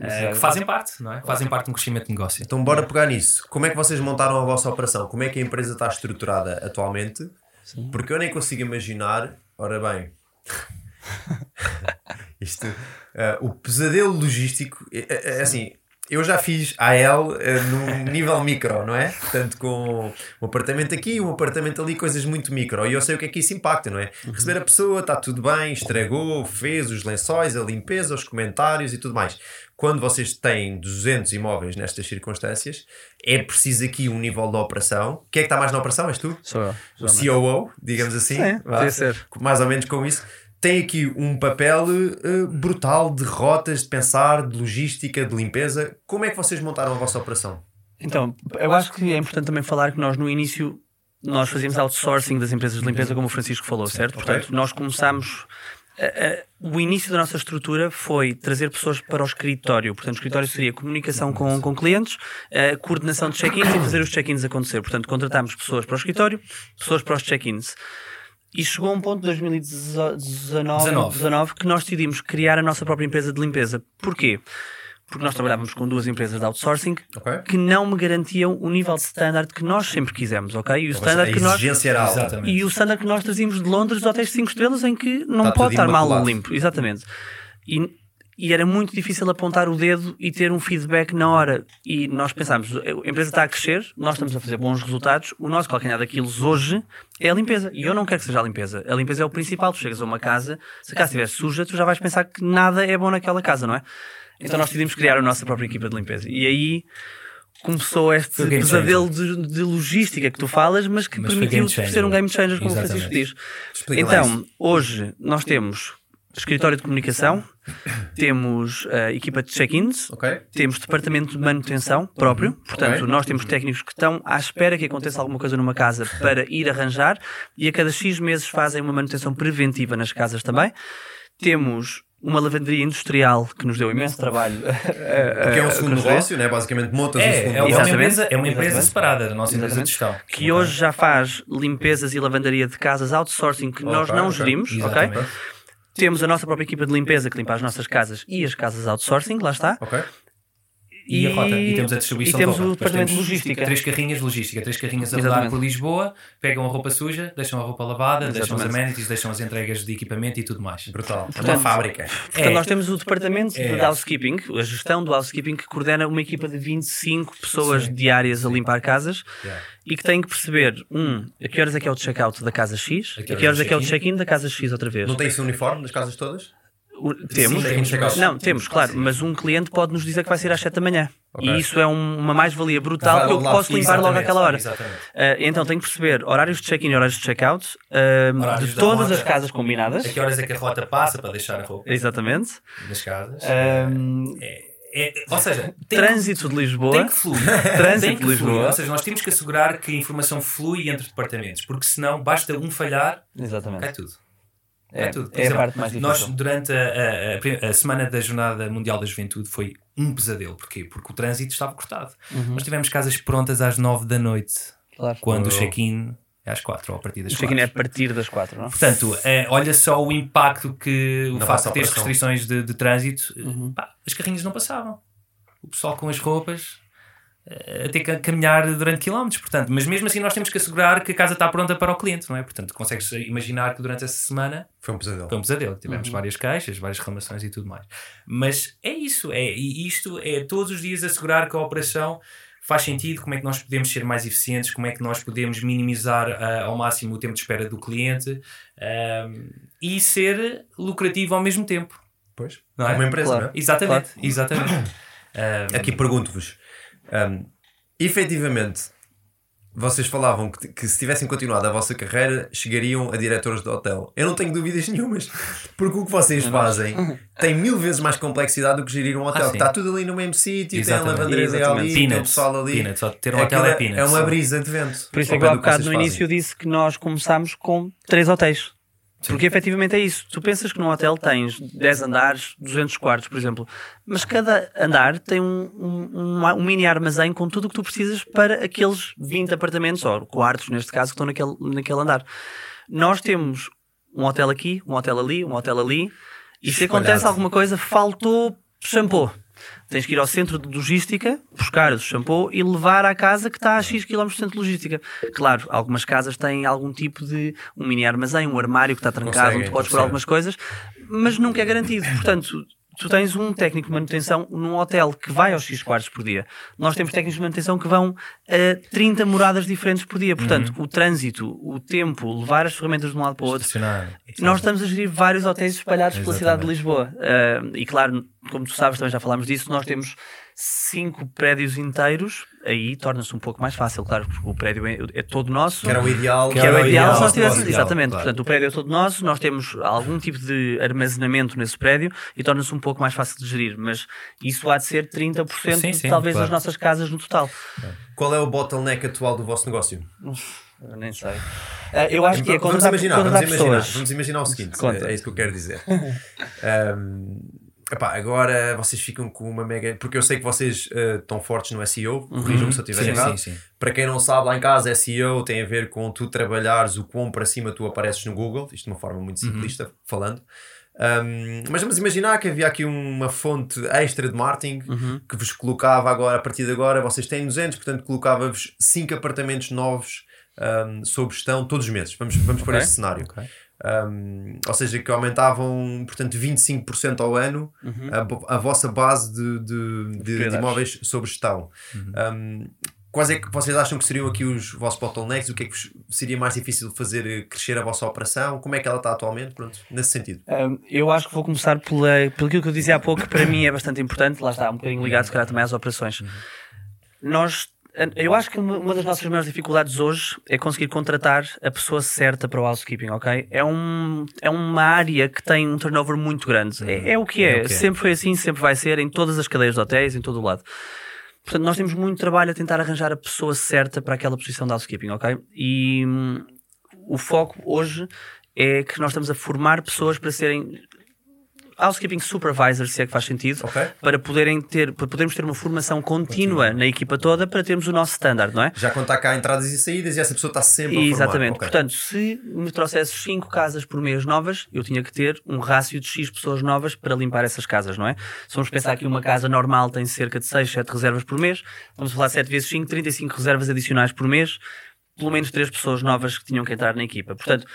Uh, que fazem parte, não é? Fazem parte de um crescimento de negócio.
Então, bora pegar nisso. Como é que vocês montaram a vossa operação? Como é que a empresa está estruturada atualmente? Sim. Porque eu nem consigo imaginar. Ora bem, <laughs> isto, uh, o pesadelo logístico, é, é, é assim, eu já fiz AL uh, num nível micro, não é? Portanto, com um apartamento aqui, um apartamento ali, coisas muito micro. E eu sei o que é que isso impacta, não é? Uhum. Receber a pessoa, está tudo bem, estragou, fez os lençóis, a limpeza, os comentários e tudo mais. Quando vocês têm 200 imóveis nestas circunstâncias, é preciso aqui um nível de operação. Quem é que está mais na operação? És tu?
Sou eu.
O COO, digamos assim.
Sim, ser.
Mais ou menos com isso tem aqui um papel uh, brutal de rotas, de pensar, de logística, de limpeza. Como é que vocês montaram a vossa operação?
Então, eu acho que é importante também falar que nós no início nós fazíamos outsourcing das empresas de limpeza, como o Francisco falou, certo? Portanto, nós começámos. O início da nossa estrutura foi trazer pessoas para o escritório. Portanto, o escritório seria comunicação com, com clientes, coordenação de check-ins e fazer os check-ins acontecer. Portanto, contratámos pessoas para o escritório, pessoas para os check-ins. E chegou a um ponto de 2019 que nós decidimos criar a nossa própria empresa de limpeza. Porquê? Porque nós trabalhávamos com duas empresas de outsourcing okay. que não me garantiam o nível de standard que nós sempre quisemos, ok? E o standard que nós e o standard que nós trazíamos de Londres de hotéis 5 estrelas em que não Está pode estar mal limpo, exatamente. E e era muito difícil apontar o dedo e ter um feedback na hora. E nós pensámos, a empresa está a crescer, nós estamos a fazer bons resultados, o nosso calcanhar daqueles hoje é a limpeza. E eu não quero que seja a limpeza. A limpeza é o principal. Tu chegas a uma casa, se a casa estiver suja, tu já vais pensar que nada é bom naquela casa, não é? Então nós decidimos criar a nossa própria equipa de limpeza. E aí começou este pesadelo de, de, logística que tu falas, mas que mas permitiu ser um game changer, como Exatamente. o Francisco diz. Explica então, hoje nós temos escritório de comunicação, temos uh, equipa de check-ins, okay. temos departamento de manutenção próprio, uhum. portanto, okay. nós temos técnicos que estão à espera que aconteça alguma coisa numa casa para ir arranjar e a cada X meses fazem uma manutenção preventiva nas casas também. Temos uma lavanderia industrial que nos deu imenso trabalho. <laughs>
Porque é um <laughs> segundo negócio, né? basicamente montas
é,
um segundo
é, negócio. É uma empresa, é uma empresa separada da nossa empresa de gestão.
Que hoje já faz limpezas e lavandaria de casas outsourcing que okay, nós não okay. gerimos, ok? Temos a nossa própria equipa de limpeza que limpa as nossas casas e as casas outsourcing, lá está.
E, e, a rota, e temos a distribuição
e temos o departamento de logística.
Três carrinhas de logística, três carrinhas a rodar por Lisboa, pegam a roupa suja, deixam a roupa lavada, Exatamente. deixam os amenities, deixam as entregas de equipamento e tudo mais.
Brutal. Portanto, é uma fábrica.
Portanto, é. nós temos o departamento é. de housekeeping, a gestão do housekeeping, que coordena uma equipa de 25 pessoas Sim. diárias a limpar casas yeah. e que tem que perceber, um, a que horas é que é o check-out da casa X, a que horas, é que é o check-in da casa X outra vez.
Não tem esse uniforme nas casas todas?
Temos, Sim, não, temos, claro, mas um cliente pode nos dizer que vai ser às 7 da manhã. Okay. E isso é um, uma mais-valia brutal que eu posso limpar logo àquela hora. Uh, então tenho que perceber horários de check-in e horários de check-out uh, de todas as casas combinadas.
A que horas é que a rota passa para deixar a roupa?
Exatamente.
Nas casas. Uh, é, é, ou seja,
trânsito
que,
de Lisboa.
Tem que fluir. <laughs> trânsito que de Lisboa. Fluir. Ou seja, nós temos que assegurar que a informação flui entre departamentos, porque senão basta um falhar,
Exatamente.
cai tudo.
É, é, tudo. é exemplo, a parte mais difícil.
Nós, durante a, a, a, semana da Jornada Mundial da Juventude, foi um pesadelo. Porquê? Porque o trânsito estava cortado. Uhum. Nós tivemos casas prontas às 9 da noite, claro. quando o check-in é às 4 ou a partir das 4. O
check-in é a partir das 4, não é?
Portanto, é, olha só o impacto que o facto de ter restrições de, de trânsito, uhum. pá, as carrinhas não passavam. O pessoal com as roupas a ter que caminhar durante quilómetros, portanto, mas mesmo assim nós temos que assegurar que a casa está pronta para o cliente, não é? Portanto, consegues imaginar que durante essa semana
foi um pesadelo.
Foi um pesadelo. Tivemos uhum. várias queixas, várias reclamações e tudo mais. Mas é isso, é e isto é todos os dias assegurar que a operação faz sentido, como é que nós podemos ser mais eficientes, como é que nós podemos minimizar uh, ao máximo o tempo de espera do cliente uh, e ser lucrativo ao mesmo tempo.
Pois, não é? uma empresa, claro. não é?
Exatamente, claro. exatamente.
uh, <coughs> Aqui pergunto-vos, um, efetivamente, vocês falavam que, que, se tivessem continuado a vossa carreira, chegariam a diretores de hotel. Eu não tenho dúvidas nenhumas, porque o que vocês fazem tem mil vezes mais complexidade do que gerir um hotel. Ah, está tudo ali no mesmo sítio, tem a lavanderia ali, tem o pessoal ali.
Peanuts, só ter um hotel é, peanuts.
É uma brisa de vento.
Por isso é que há bocado no início disse que nós começámos com três hotéis. Sim. Porque efetivamente é isso. Tu pensas que num hotel tens 10 andares, 200 quartos, por exemplo, mas cada andar tem um, um, um, mini armazém com tudo o que tu precisas para aqueles 20 apartamentos, ou quartos, neste caso, que estão naquele, naquele andar. Nós temos um hotel aqui, um hotel ali, um hotel ali, e se acontece alguma coisa, faltou shampoo. Tens que ir ao centro de logística, buscar o shampoo e levar à casa que está a X km de centro de logística. Claro, algumas casas têm algum tipo de um mini armazém, um armário que está trancado, onde podes pôr algumas coisas, mas nunca é garantido. Portanto, tu tens um técnico de manutenção num hotel que vai aos X quartos por dia. Nós temos técnicos de manutenção que vão a 30 moradas diferentes por dia. Portanto, uhum. o trânsito, o tempo, levar as ferramentas de um lado para o outro. Nós estamos a gerir vários hotéis espalhados Exatamente. pela cidade de Lisboa. Uh, e claro, como tu sabes, também já falámos disso, nós temos cinco prédios inteiros, aí torna-se um pouco mais fácil, claro, porque o prédio é, é todo nosso.
Que era o ideal.
Que, era, o ideal, se nós tivéssemos, exatamente. Claro. Portanto, o prédio é todo nosso, nós temos algum tipo de armazenamento nesse prédio e torna-se um pouco mais fácil de gerir, mas isso há de ser 30% sim, sim, talvez claro. das nossas casas no total.
Qual é o bottleneck atual do vosso negócio?
Eu nem sei. Uh, eu acho que é
vamos imaginar, vamos imaginar, vamos imaginar o seguinte, é, é, isso que eu quero dizer. <laughs> um, Epá, agora vocês ficam com uma mega. Porque eu sei que vocês uh, estão fortes no SEO, uhum. corrijam-me se eu estiver errado. Sim, sim. Para quem não sabe, lá em casa, SEO tem a ver com tu trabalhares o quão para cima tu apareces no Google, isto de uma forma muito uhum. simplista, uhum. falando. Um, mas vamos imaginar que havia aqui uma fonte extra de marketing uhum. que vos colocava agora, a partir de agora, vocês têm 200, portanto colocava-vos 5 apartamentos novos um, sob gestão todos os meses. Vamos, vamos okay. para este cenário. Okay. Um, ou seja, que aumentavam, portanto, 25% ao ano uhum. a, a, vossa base de, de, de, de imóveis sob gestão. Uhum. Um, quais é que vocês acham que seriam aqui os vossos bottlenecks? O que é que seria mais difícil fazer crescer a vossa operação? Como é que ela está atualmente? Pronto, nesse sentido.
Um, eu acho que vou começar pela, pelo que eu dizia há pouco, que para mim é bastante importante, lá está, um bocadinho ligado se calhar também às operações. Uhum. Nós eu acho que uma das nossas maiores dificuldades hoje é conseguir contratar a pessoa certa para o housekeeping, ok? É, um, é uma área que tem um turnover muito grande. É, é o que é. é, é. Sempre foi assim, sempre vai ser, em todas as cadeias de hotéis, em todo o lado. Portanto, nós temos muito trabalho a tentar arranjar a pessoa certa para aquela posição de housekeeping, ok? E hum, o foco hoje é que nós estamos a formar pessoas para serem housekeeping supervisors, se é que faz sentido, okay. para, poderem ter, para podermos ter uma formação contínua Continua. na equipa toda para termos o nosso standard, não é?
Já contar cá entradas e saídas e essa pessoa está sempre a
Exatamente. Okay. Portanto, se me trouxesses 5 casas por mês novas, eu tinha que ter um rácio de X pessoas novas para limpar essas casas, não é? Se vamos pensar que uma casa normal tem cerca de 6, 7 reservas por mês, vamos falar 7 vezes 5, 35 reservas adicionais por mês, pelo menos 3 pessoas novas que tinham que entrar na equipa. Portanto,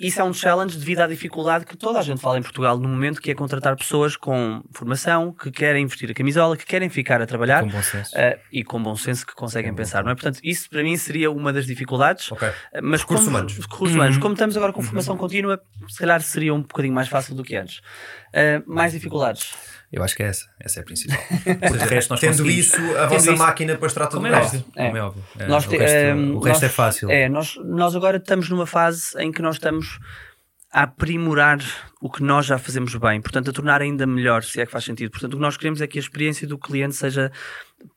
isso é um challenge devido à dificuldade que toda a gente fala em Portugal no momento, que é contratar pessoas com formação, que querem vestir a camisola, que querem ficar a trabalhar
com bom senso.
Uh, e com bom senso que conseguem pensar, não é? Portanto, isso para mim seria uma das dificuldades.
Okay.
Uh, mas
recursos
como,
humanos.
Recursos humanos. Uhum. Como estamos agora com formação uhum. contínua, se calhar seria um bocadinho mais fácil do que antes. Uh, mais dificuldades.
Eu acho que é essa. Essa é a principal. <laughs>
Porque resto nós Tendo isso, a vossa isso, máquina depois trata
do
resto.
É, é óbvio. É, nós, o resto, o resto
nós,
é fácil.
É, nós, nós agora estamos numa fase em que nós estamos a aprimorar o que nós já fazemos bem, portanto, a tornar ainda melhor, se é que faz sentido. Portanto, o que nós queremos é que a experiência do cliente seja,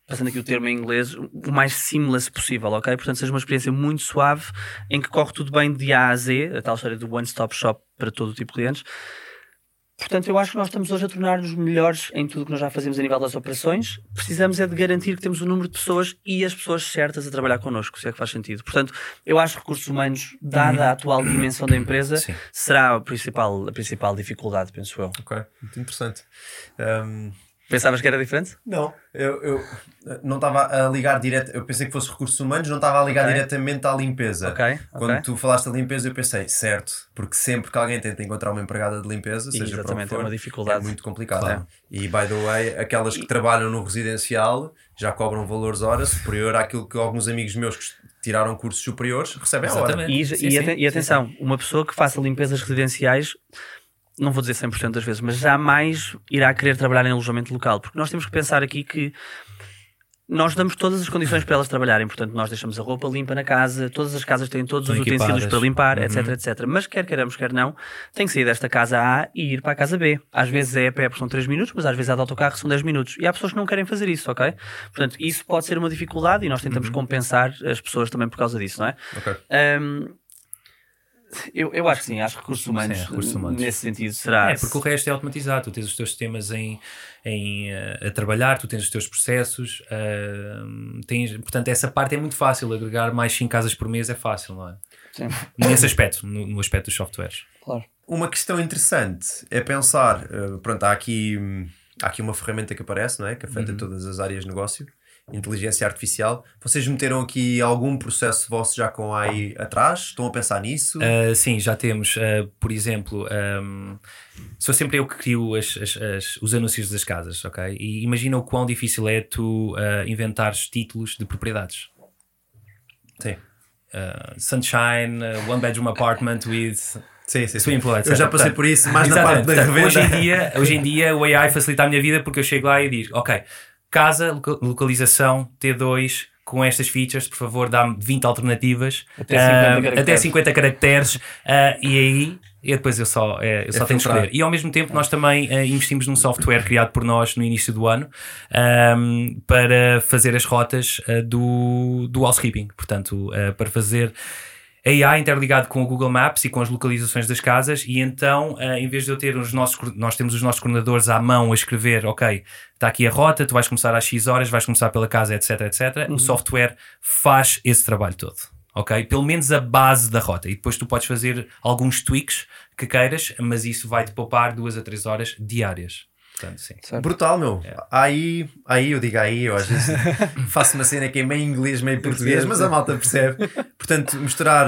passando aqui o termo em inglês, o mais seamless possível, ok? Portanto, seja uma experiência muito suave, em que corre tudo bem de A a Z, a tal história do one-stop shop para todo o tipo de clientes. Portanto, eu acho que nós estamos hoje a tornar-nos melhores em tudo o que nós já fazemos a nível das operações. Precisamos é de garantir que temos o número de pessoas e as pessoas certas a trabalhar connosco, se é que faz sentido. Portanto, eu acho que recursos humanos, dada a atual dimensão da empresa, Sim. será a principal, a principal dificuldade, penso eu.
Ok, muito interessante. Um,
Pensavas que era diferente?
Não, eu, eu não estava a ligar direto. Eu pensei que fosse recursos humanos, não estava a ligar
Ok.
diretamente à limpeza.
Ok,
Quando
ok.
tu falaste da limpeza, eu pensei, certo, porque sempre que alguém tenta encontrar uma empregada de limpeza, seja para
é
for,
uma dificuldade.
é muito complicado.
Claro.
E by the way, aquelas que trabalham no residencial já cobram valores hora superior àquilo que alguns amigos meus que tiraram cursos superiores recebem a hora.
Exatamente.
E,
Sim,
e
sim,
e
sim,
atenção, uma pessoa que faça limpezas residenciais, não vou dizer 100% das vezes, mas jamais irá querer trabalhar em alojamento local, porque nós temos que pensar aqui que nós damos todas as condições para elas trabalharem, portanto, nós deixamos a roupa limpa na casa, todas as casas têm todos
Estão
os utensílios
equipadas.
para limpar,
Uhum.
etc, etc. Mas quer queiramos, quer não, tem que sair desta casa A e ir para a casa B. Às vezes é a pé são 3 minutos, mas às vezes é de autocarro são 10 minutos. E há pessoas que não querem fazer isso, ok? Portanto, isso pode ser uma dificuldade e nós tentamos
Uhum.
compensar as pessoas também por causa disso, não é?
Ok.
Hum, eu, eu acho que sim, acho que recursos humanos,
Sim, recursos humanos.
nesse sentido será.
É, porque o resto é automatizado. Tu tens os teus sistemas em, em, eh, a trabalhar, tu tens os teus processos. eh, tens, portanto, essa parte é muito fácil. Agregar mais 5 casas por mês é fácil, não é?
Sim,
Nesse aspecto, no, no aspecto dos softwares.
claro.
Uma questão interessante é pensar, eh, pronto, há aqui, hum, há aqui uma ferramenta que aparece, não é? Que afeta todas as áreas de negócio, inteligência artificial. Vocês meteram aqui algum processo vosso já com AI atrás? Estão a pensar nisso?
Uh, sim, já temos, uh, por exemplo, um, sou sempre eu que crio as- as- as- os anúncios das casas, ok? E imagina o quão difícil é tu uh, inventares títulos de propriedades.
Sim.
Sunshine, one bedroom apartment with
Sim, sim,
swimming pool.
Eu já passei por isso, mais na parte da revenda.
hoje, em dia, hoje em dia o AI facilita a minha vida porque eu chego lá e diz: Ok, casa, loca- localização, T2, com estas features, por favor, dá-me 20 alternativas,
Até 50
ah,
caracteres.
até 50 caracteres, ah, e aí. E depois eu só, eh, eu só
É
tenho que escolher. E ao mesmo tempo, nós também eh, investimos num software criado por nós no início do ano ahm, para fazer as rotas eh, do, do housekeeping. Portanto, para fazer AI interligado com o Google Maps e com as localizações das casas e então, eh, em vez de eu ter os nossos, nós temos os nossos coordenadores à mão a escrever, ok, está aqui a rota, tu vais começar às X horas, vais começar pela casa, etc, etc. O software faz esse trabalho todo. Ok? Pelo menos a base da rota. E depois tu podes fazer alguns tweaks que queiras, mas isso vai-te poupar duas a três horas diárias. Portanto, sim.
Brutal, meu. Aí, aí eu digo aí, eu às vezes <laughs> faço uma cena que é meio inglês, meio português, mas a malta percebe. Portanto, misturar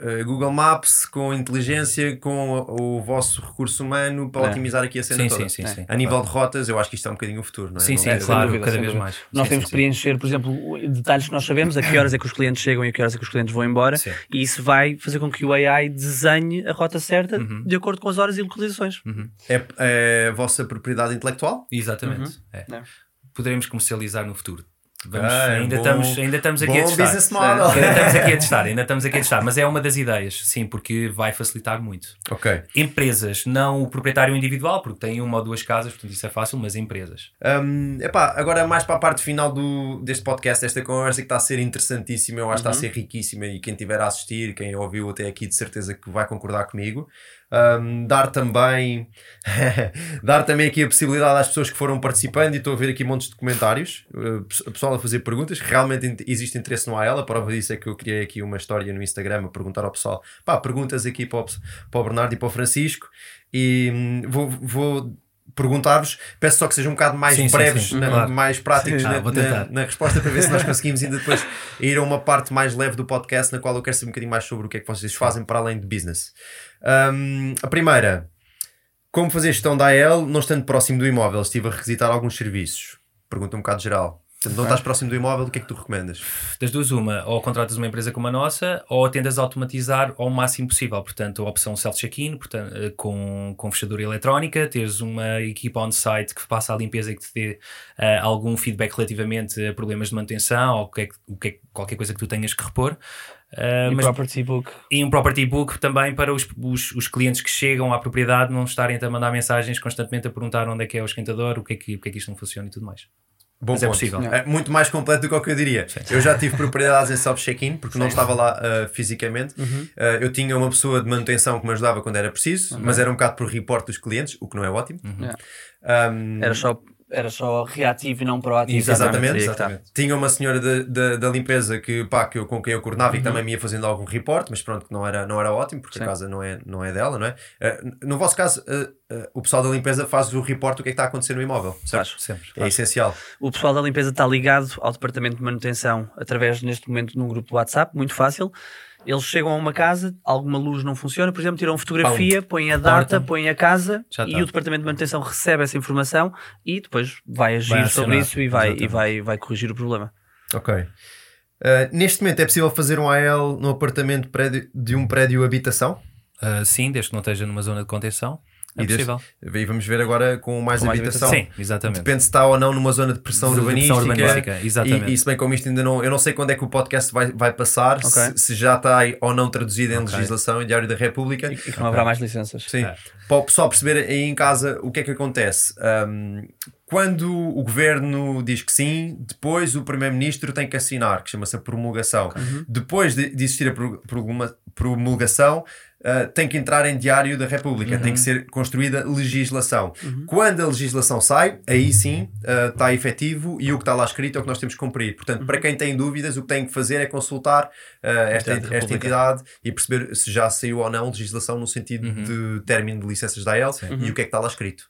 eh, Google Maps com inteligência, com o, o vosso recurso humano para
É.
otimizar aqui a cena
Sim,
toda.
sim, sim, sim.
A nível de rotas, eu acho que isto é um bocadinho o futuro, não é?
Sim,
Não-
sim,
É,
claro,
dúvida,
cada vez
dúvida.
mais.
Nós
Sim,
temos
sim,
que preencher, por exemplo, detalhes que nós sabemos, a que horas é que os clientes chegam e a que horas é que os clientes vão embora,
Sim.
e isso vai fazer com que o AI desenhe a rota certa
Uhum.
de acordo com as horas e localizações.
É, é a vossa propriedade intelectual?
Exatamente. É.
É.
Poderemos comercializar no futuro. Vamos-
Ah, é
ainda,
bom-
estamos, ainda estamos aqui a testar.
model.
Ainda estamos aqui a <laughs> testar, ainda estamos aqui a testar, mas é uma das ideias, sim, porque vai facilitar muito.
Ok.
Empresas, não o proprietário individual, porque tem uma ou duas casas, portanto isso é fácil, mas empresas.
Um, epá, agora mais para a parte final do, deste podcast, esta conversa que está a ser interessantíssima, eu acho que está a ser riquíssima e quem estiver a assistir, quem ouviu até aqui, de certeza que vai concordar comigo. Um, dar também <laughs> dar também aqui a possibilidade às pessoas que foram participando e estou a ver aqui montes de comentários, uh, a pessoal a fazer perguntas, realmente existe interesse no AEL, a prova disso é que eu criei aqui uma história no Instagram a perguntar ao pessoal, pá, perguntas aqui para o, para o Bernardo e para o Francisco e hum, vou, vou perguntar-vos, peço só que sejam um bocado mais
Sim, sim,
breves,
sim,
na-
claro.
mais práticos
Sim.
na,
Ah,
na- na resposta para ver se nós <laughs> conseguimos ainda depois ir a uma parte mais leve do podcast na qual eu quero saber um bocadinho mais sobre o que é que vocês fazem para além de business. Hum, a primeira, como fazer gestão da AL não estando próximo do imóvel? Estive a requisitar alguns serviços. Pergunta um bocado geral. Portanto, não estás próximo do imóvel, o que é que tu recomendas?
Das duas, uma, ou contratas uma empresa como a nossa, ou tentas automatizar ao máximo possível. Portanto, a opção self-check-in, eh, com, com fechadura eletrónica, teres uma equipa on-site que faça a limpeza e que te dê eh, algum feedback relativamente a problemas de manutenção ou que é o que é que- qualquer coisa que tu tenhas que repor. Eh,
E
mas
property book.
e um property book também para os, os, os clientes que chegam à propriedade não estarem a mandar mensagens constantemente a perguntar onde é que é o esquentador, o que é que, o que, é que isto não funciona e tudo mais.
Bom
Mas é
ponto.
possível.
É muito mais completo do que o que eu diria. Eu já tive propriedades em self-check-in, porque não estava lá uh, fisicamente.
Uhum.
Uh, eu tinha uma pessoa de manutenção que me ajudava quando era preciso, mas era um bocado por report dos clientes, o que não é ótimo.
Yeah.
Um,
Era só era só reativo e não proativo.
Exatamente, exatamente. Tinha uma senhora da, limpeza que, pá, que eu, com quem eu coordenava e que também me ia fazendo algum report, mas pronto, que não era, não era ótimo, porque
Sim.
a casa não é, não é dela, não é? Eh, no vosso caso, eh, eh, o pessoal da limpeza faz o report do que é que está a acontecer no imóvel, certo?
Faz.
Sempre.
É essencial.
O pessoal da limpeza está ligado ao departamento de manutenção através, neste momento, num grupo do WhatsApp, muito fácil. Eles chegam a uma casa, alguma luz não funciona, por exemplo, tiram fotografia, põem a data, põem a casa
Já
e
está.
o departamento de manutenção recebe essa informação e depois vai agir
Vai
sobre isso e vai, e vai, vai corrigir o problema.
Ok. Eh, neste momento é possível fazer um AL no apartamento prédio- de um prédio habitação?
Ah, sim, desde que não esteja numa zona de contenção, é
E
possível.
E vamos ver agora com mais
Com mais
habitação.
Sim, exatamente.
Depende se está ou não numa zona de pressão
de
urbanística.
urbanística, exatamente.
E, e se bem como isto ainda não. Eu não sei quando é que o podcast vai, vai passar,
Ok.
se, se já está aí ou não traduzido em
Ok.
legislação em Diário da República.
E, e que não haverá mais licenças.
Sim.
É.
Para o pessoal perceber aí em casa o que é que acontece. Um, quando o governo diz que sim, depois o primeiro-ministro tem que assinar, que chama-se a promulgação. Depois de, de existir a pro- promulga- promulgação, uh, tem que entrar em diário da República, tem que ser construída legislação. Quando a legislação sai, aí sim uh, está efetivo e o que está lá escrito é o que nós temos que cumprir. Portanto, para quem tem dúvidas, o que tem que fazer é consultar uh, esta, esta entidade e perceber se já saiu ou não legislação no sentido de término de licenças da AEL e o que é que está lá escrito.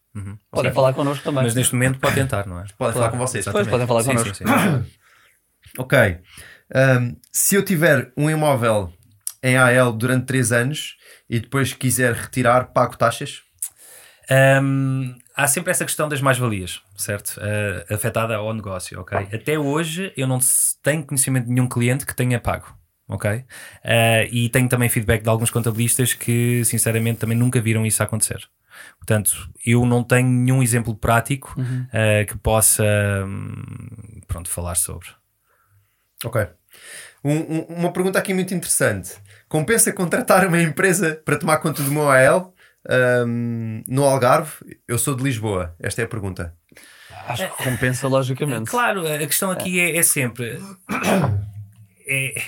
Podem falar connosco também.
Mas neste momento pode tentar, não é?
Podem falar com vocês.
Depois podem falar
Sim,
connosco.
sim, sim. <coughs>
Ok. Um, se eu tiver um imóvel em AL durante 3 anos e depois quiser retirar, pago taxas?
Hum, há sempre essa questão das mais-valias, certo? Uh, afetada ao negócio, ok? Até hoje eu não tenho conhecimento de nenhum cliente que tenha pago, ok? Uh, e tenho também feedback de alguns contabilistas que, sinceramente, também nunca viram isso acontecer. Portanto, eu não tenho nenhum exemplo prático uh, que possa, hum, pronto, falar sobre.
Ok. Um- um- uma pergunta aqui muito interessante. Compensa contratar uma empresa para tomar conta do meu AL um, no Algarve? Eu sou de Lisboa. Esta é a pergunta.
Acho que compensa logicamente.
Claro, a questão aqui é, é sempre <coughs> é,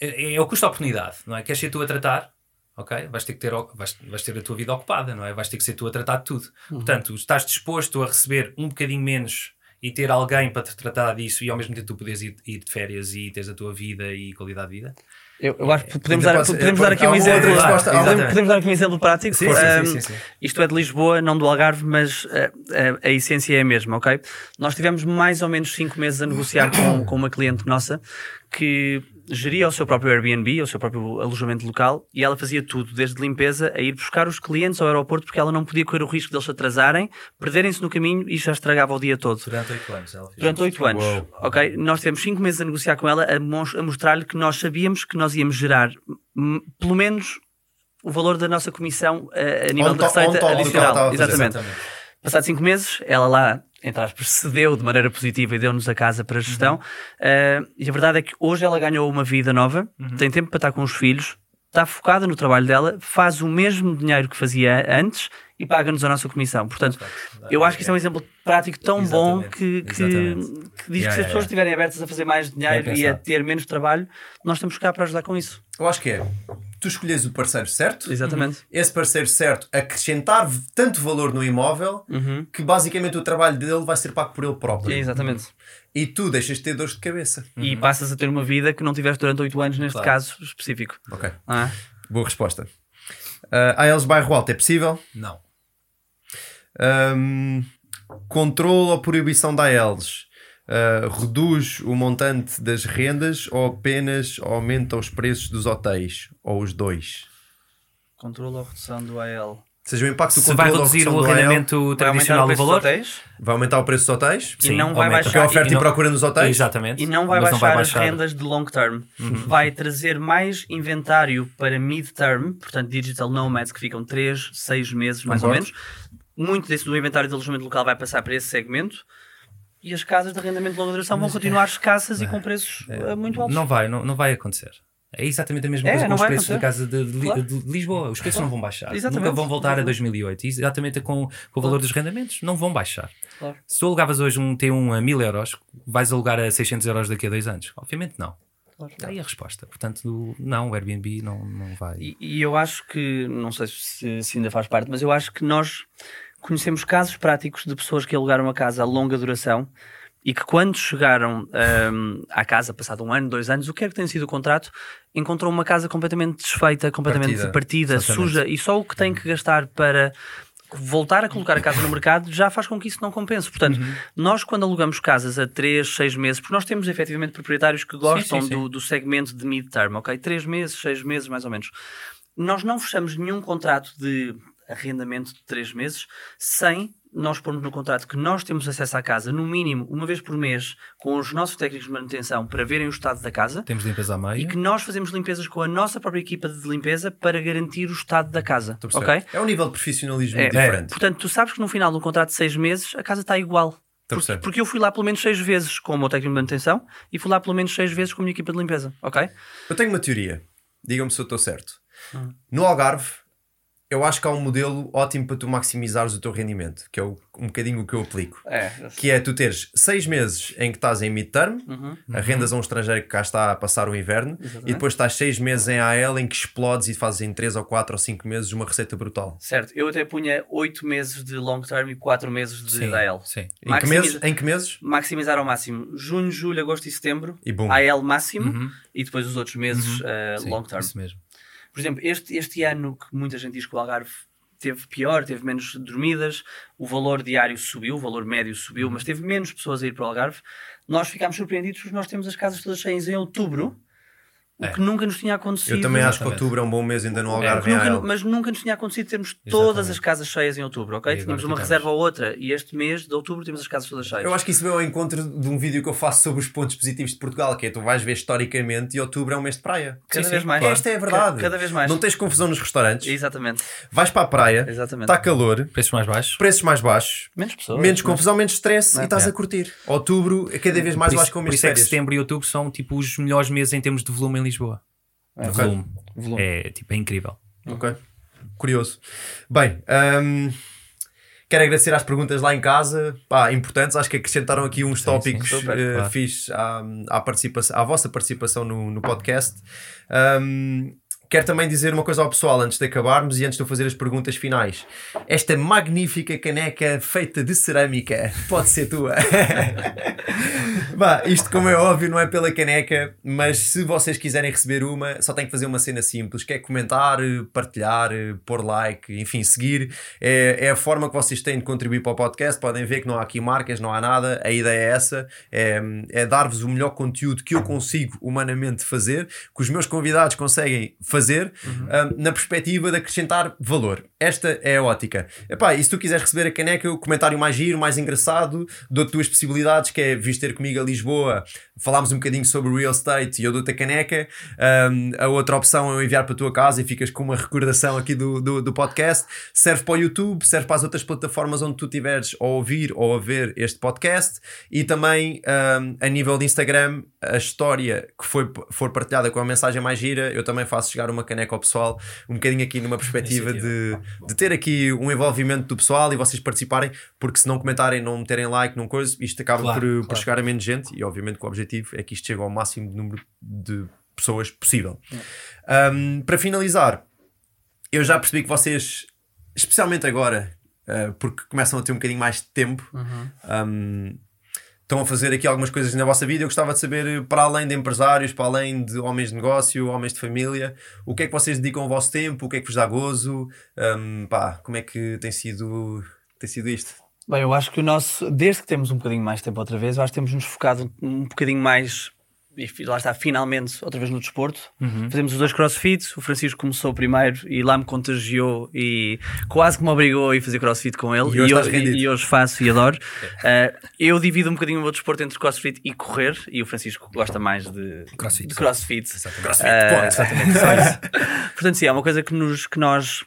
é, é o custo-oportunidade, não é? Queres ser tu a tratar? Ok, vais ter que ter, o- vais, vais ter a tua vida ocupada, não é? Vais ter que ser tu a tratar de tudo. Portanto, estás disposto a receber um bocadinho menos e ter alguém para te tratar disso e ao mesmo tempo tu poderes ir, ir de férias e teres a tua vida e qualidade de vida?
Eu, eu acho que podemos,
Ainda
dar,
pode-
podemos
pode-
dar aqui um exemplo.
resposta.
Podemos- podemos dar aqui um exemplo prático.
Sim, sim,
Um,
sim, sim.
Isto é de Lisboa, não do Algarve, mas eh, a, a essência é a mesma, ok? Nós tivemos mais ou menos 5 meses a negociar com, com uma cliente nossa que geria o seu próprio Airbnb, o seu próprio alojamento local, e ela fazia tudo, desde limpeza a ir buscar os clientes ao aeroporto, porque ela não podia correr o risco deles se atrasarem, perderem-se no caminho e já estragava o dia todo.
Durante 8 anos ela fez
Durante oito anos,
Uou.
ok? Nós tivemos cinco meses a negociar com ela, a, mos- a mostrar-lhe que nós sabíamos que nós íamos gerar pelo menos o valor da nossa comissão eh, a nível
On on
receita adicional.
fazer.
Exatamente. Passados cinco meses, ela lá, entre aspas, cedeu de maneira positiva e deu-nos a casa para a gestão. Eh, e a verdade é que hoje ela ganhou uma vida nova, tem tempo para estar com os filhos, está focada no trabalho dela, faz o mesmo dinheiro que fazia antes e paga-nos a nossa comissão. Portanto, eu acho que isso é um exemplo prático tão bom
Exatamente.
que, que,
Exatamente.
que diz que
Yeah,
se as
yeah,
pessoas estiverem abertas a fazer mais dinheiro e a ter menos trabalho, nós estamos cá para ajudar com isso.
Eu acho que é. Tu escolhes o parceiro certo,
Exatamente.
esse parceiro certo acrescentar tanto valor no imóvel
Uhum.
que basicamente o trabalho dele vai ser pago por ele próprio.
Exatamente.
E tu deixas de ter dores de cabeça.
E passas a ter uma vida que não tiveste durante 8 anos, neste
Claro.
caso específico.
Ok.
É?
Boa resposta. Uh, AELs bairro alto é possível?
Não.
Um, controle ou proibição da AELs uh, reduz o montante das rendas ou apenas aumenta os preços dos hotéis? Ou os dois?
Controle ou redução do AL.
Ou seja, o impacto do
Se vai reduzir o arrendamento tradicional do valor,
vai aumentar o preço dos hotéis?
E não vai
aumenta.
baixar-
Porque a oferta
e
e,
não-
procura nos hotéis?
Exatamente.
E não vai baixar,
baixar
as rendas de long term. Vai trazer mais inventário para mid term, portanto, digital nomads que ficam 3, 6 meses mais
Concordo.
ou menos. Muito desse do inventário de alojamento local vai passar para esse segmento. E as casas de arrendamento de longa duração vão continuar escassas e com preços eh, muito altos.
Não vai, não, não vai acontecer. É exatamente a mesma
É,
coisa com os preços da casa de, de
Claro.
de Lisboa. Os preços não vão baixar.
Exatamente.
Nunca vão voltar a 2008. Exatamente com, com o valor dos rendamentos. Não vão baixar.
Claro.
Se tu alugavas hoje um T1 a 1000 euros, vais alugar a 600 euros daqui a dois anos? Obviamente não.
Claro.
Está aí a resposta. Portanto, não, o Airbnb não, não vai.
E, e eu acho que, não sei se, se ainda faz parte, mas eu acho que nós, conhecemos casos práticos de pessoas que alugaram a casa a longa duração e que quando chegaram um, à casa, passado um ano, dois anos, o que é que tem sido o contrato, encontrou uma casa completamente desfeita, completamente partida, partida suja, e só o que tem que gastar para voltar a colocar a casa no mercado já faz com que isso não compense. Portanto, uhum. nós quando alugamos casas a 3, 6 meses, porque nós temos efetivamente proprietários que gostam sim, sim, sim. Do, do, segmento de mid-term, ok? 3 meses, 6 meses mais ou menos. Nós não fechamos nenhum contrato de arrendamento de 3 meses sem nós pormos no contrato que nós temos acesso à casa, no mínimo, uma vez por mês, com os nossos técnicos de manutenção para verem o estado da casa.
Temos limpeza à meia.
E que nós fazemos limpezas com a nossa própria equipa de limpeza para garantir o estado da casa. Ok?
É um nível de profissionalismo é, diferente.
É. Portanto, tu sabes que no final de um contrato de seis meses a casa está igual. Porque, porque, eu fui lá pelo menos seis vezes com o meu técnico de manutenção e fui lá pelo menos seis vezes com a minha equipa de limpeza. Ok?
Eu tenho uma teoria. Digam-me se eu estou certo. Hum. No Algarve, eu acho que há um modelo ótimo para tu maximizares o teu rendimento, que é o, um bocadinho o que eu aplico.
É,
que é tu teres seis meses em que estás em midterm, uhum, arrendas uhum. a um estrangeiro que cá está a passar o inverno, Exatamente. e depois estás seis meses em AL em que explodes e fazes em três ou quatro ou cinco meses uma receita brutal.
Certo, eu até punha oito meses de long term e quatro meses de
sim,
AL.
Sim. Em, que meses, em que meses?
Maximizar ao máximo junho, julho, agosto e setembro, e boom. AL máximo, uhum. e depois os outros meses uh, sim, long term.
Isso mesmo.
Por exemplo, este, este ano que muita gente diz que o Algarve teve pior, teve menos dormidas, o valor diário subiu, o valor médio subiu, mas teve menos pessoas a ir para o Algarve. Nós ficámos surpreendidos porque nós temos as casas todas cheias em outubro o é. que nunca nos tinha acontecido.
Eu também acho que outubro é um bom mês ainda no é, Algarve.
É, nunca, mas nunca nos tinha acontecido termos todas as casas cheias em outubro, ok? Tínhamos uma reserva ou outra e este mês de outubro temos as casas todas cheias.
Eu acho que isso veio ao encontro de um vídeo que eu faço sobre os pontos positivos de Portugal, que é tu vais ver historicamente e outubro é um mês de praia.
Cada sim, vez sim, mais.
Esta é a verdade.
Cada, cada, vez mais.
Não tens confusão nos restaurantes.
Exatamente.
Vais para a praia, está calor,
preços mais baixos,
preços mais baixos,
menos pessoas,
menos confusão, menos stress e estás a curtir. Outubro, cada vez mais eu acho que é um mês
de setembro e outubro são tipo os melhores meses em termos de volume Lisboa. É, okay. volume. volume. É, tipo, é incrível.
Ok. Curioso. Bem, um, quero agradecer às perguntas lá em casa, pá, importantes. Acho que acrescentaram aqui uns sim, tópicos sim, super, uh, claro. à, à, participação, à vossa participação no, no podcast. Um, Quero também dizer uma coisa ao pessoal antes de acabarmos e antes de eu fazer as perguntas finais. Esta magnífica caneca feita de cerâmica pode ser tua. <laughs> bah, isto, como é óbvio, não é pela caneca, mas se vocês quiserem receber uma, só tem que fazer uma cena simples, que é comentar, partilhar, pôr like, enfim, seguir. É, é a forma que vocês têm de contribuir para o podcast. Podem ver que não há aqui marcas, não há nada. A ideia é essa: é, é dar-vos o melhor conteúdo que eu consigo humanamente fazer, que os meus convidados conseguem fazer fazer uhum. um, na perspectiva de acrescentar valor. Esta é a ótica. Epá, e se tu quiseres receber a caneca, o comentário mais giro, mais engraçado, dou-te duas possibilidades, que é vir ter comigo a Lisboa, falámos um bocadinho sobre real estate e eu dou-te a caneca. Um, a outra opção é eu enviar para a tua casa e ficas com uma recordação aqui do, do, do, podcast. Serve para o YouTube, serve para as outras plataformas onde tu tiveres a ouvir ou a ver este podcast. E também um, a nível de Instagram, a história que foi, for partilhada com a mensagem mais gira, eu também faço chegar uma caneca ao pessoal, um bocadinho aqui numa perspectiva de, de ter aqui um envolvimento do pessoal e vocês participarem, porque se não comentarem, não meterem like, não coisa, isto acaba claro, por, claro. por chegar a menos gente e obviamente que o objetivo é que isto chegue ao máximo de número de pessoas possível. Um, para finalizar, eu já percebi que vocês, especialmente agora, uh, porque começam a ter um bocadinho mais de tempo, uhum. um, estão a fazer aqui algumas coisas na vossa vida. Eu gostava de saber, para além de empresários, para além de homens de negócio, homens de família, o que é que vocês dedicam ao vosso tempo, o que é que vos dá gozo, um, pá, como é que tem sido, tem sido isto?
Bem, eu acho que o nosso, desde que temos um bocadinho mais tempo outra vez, eu acho que temos nos focado um bocadinho mais e lá está, finalmente, outra vez no desporto. Uhum. Fazemos os dois crossfits. O Francisco começou primeiro e lá me contagiou e quase que me obrigou a ir fazer crossfit com ele.
E hoje,
e hoje, e hoje faço e adoro. uh, <laughs> eu divido um bocadinho o meu desporto entre crossfit e correr. E o Francisco gosta mais de
crossfit.
De crossfit.
crossfit uh, exatamente. <laughs>
Portanto, sim, é uma coisa que, nos, que nós,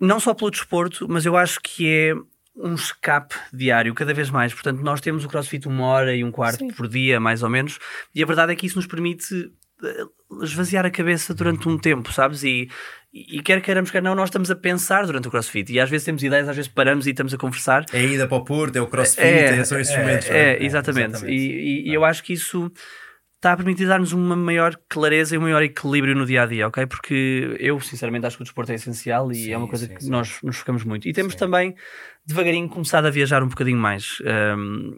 não só pelo desporto, mas eu acho que é um escape diário, cada vez mais. Portanto, nós temos o crossfit uma hora e um quarto Sim. por dia, mais ou menos, e a verdade é que isso nos permite eh, esvaziar a cabeça durante um tempo, sabes? E, e quer queiramos, quer não, nós estamos a pensar durante o crossfit. E às vezes temos ideias, às vezes paramos e estamos a conversar.
É a ida para o Porto, é o crossfit, é, é são esses momentos.
É, é exatamente. exatamente. E, e, eu acho que isso está a permitir dar-nos uma maior clareza e um maior equilíbrio no dia a dia, ok? Porque eu, sinceramente, acho que o desporto é essencial e
Sim,
é uma coisa
sim,
que
sim.
nós nos focamos muito. E temos
Sim.
também, devagarinho, começado a viajar um bocadinho mais. Um,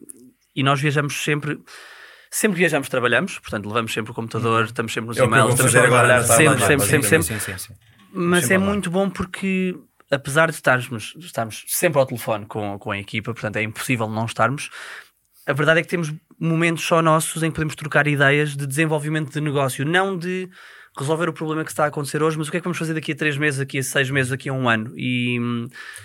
e nós viajamos sempre. Sempre viajamos, trabalhamos, portanto, levamos sempre o computador, estamos sempre nos
É
e-mails, estamos sempre a trabalhar, sempre,
manhã,
sempre, sempre, sempre.
Sim, sim, sim.
Mas
Deixa-me
é
lá.
muito bom porque, apesar de estarmos, estarmos sempre ao telefone com, com a equipa, portanto é impossível não estarmos, a verdade é que temos momentos só nossos em que podemos trocar ideias de desenvolvimento de negócio, não de resolver o problema que está a acontecer hoje, mas o que é que vamos fazer daqui a três meses, daqui a seis meses, daqui a um ano. E,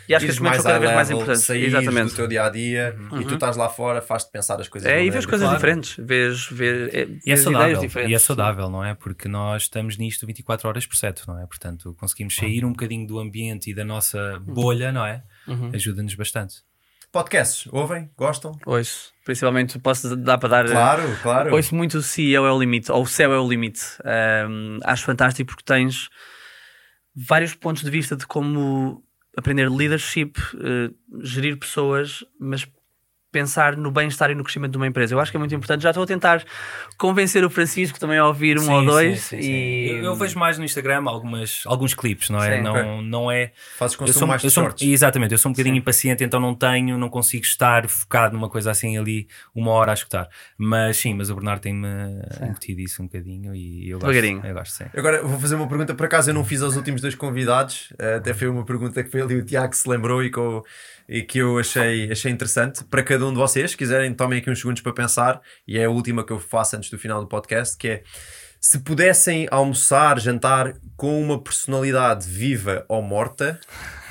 e acho que esses momentos são cada vez mais importantes.
saís
Exatamente.
do teu dia a dia e tu estás lá fora, faz-te pensar as coisas.
É, e vês coisas
diferente.
diferentes, vês, vês, é,
E é saudável,
diferentes.
e é saudável, não é? Porque nós estamos nisto 24 horas por 7, não é? Portanto, conseguimos sair um bocadinho do ambiente e da nossa bolha, não é?
Uhum.
Ajuda-nos bastante.
Podcasts, ouvem? Gostam?
Ouço, principalmente posso dar para dar
Claro, claro.
Ouço muito o CEO é o limite, ou o céu é o limite. Um, acho fantástico porque tens vários pontos de vista de como aprender leadership, eh, gerir pessoas, mas pensar no bem-estar e no crescimento de uma empresa. Eu acho que é muito importante. Já estou a tentar convencer o Francisco também a ouvir um
Sim,
ou dois.
sim, sim.
e...
Eu, eu vejo mais no Instagram algumas, alguns clipes, não é?
Sim.
não, não é.
Fazes
Eu
consumo
sou,
mais de
eu sou- exatamente, eu sou um bocadinho
Sim.
impaciente, então não tenho, não consigo estar focado numa coisa assim ali uma hora a escutar. Mas sim, mas o Bernardo tem-me incutido isso um bocadinho e eu gosto.
Devagarinho.
Eu gosto, sim.
Agora vou fazer uma pergunta, por acaso eu não fiz aos últimos dois convidados, eh, até foi uma pergunta que foi ali o Tiago que se lembrou e que eu, e que eu achei, achei interessante. Para cada um de vocês, se quiserem, tomem aqui uns segundos para pensar, e é a última que eu faço antes do final do podcast, que é se pudessem almoçar, jantar com uma personalidade viva ou morta,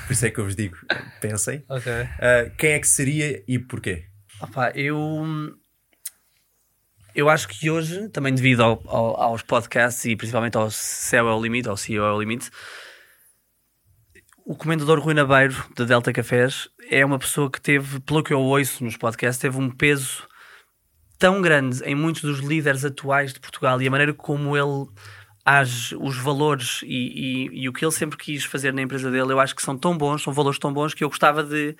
por isso é que eu vos digo, pensem, <laughs>
Ok.
eh, quem é que seria e porquê?
Opa, eu. Eu acho que hoje, também devido ao- ao- aos podcasts e principalmente ao Céu é o Limite, ao CEO é o Limite, o comendador Rui Nabeiro, da Delta Cafés, é uma pessoa que teve, pelo que eu ouço nos podcasts, teve um peso tão grande em muitos dos líderes atuais de Portugal e a maneira como ele age, os valores e, e- e o que ele sempre quis fazer na empresa dele, eu acho que são tão bons, são valores tão bons que eu gostava de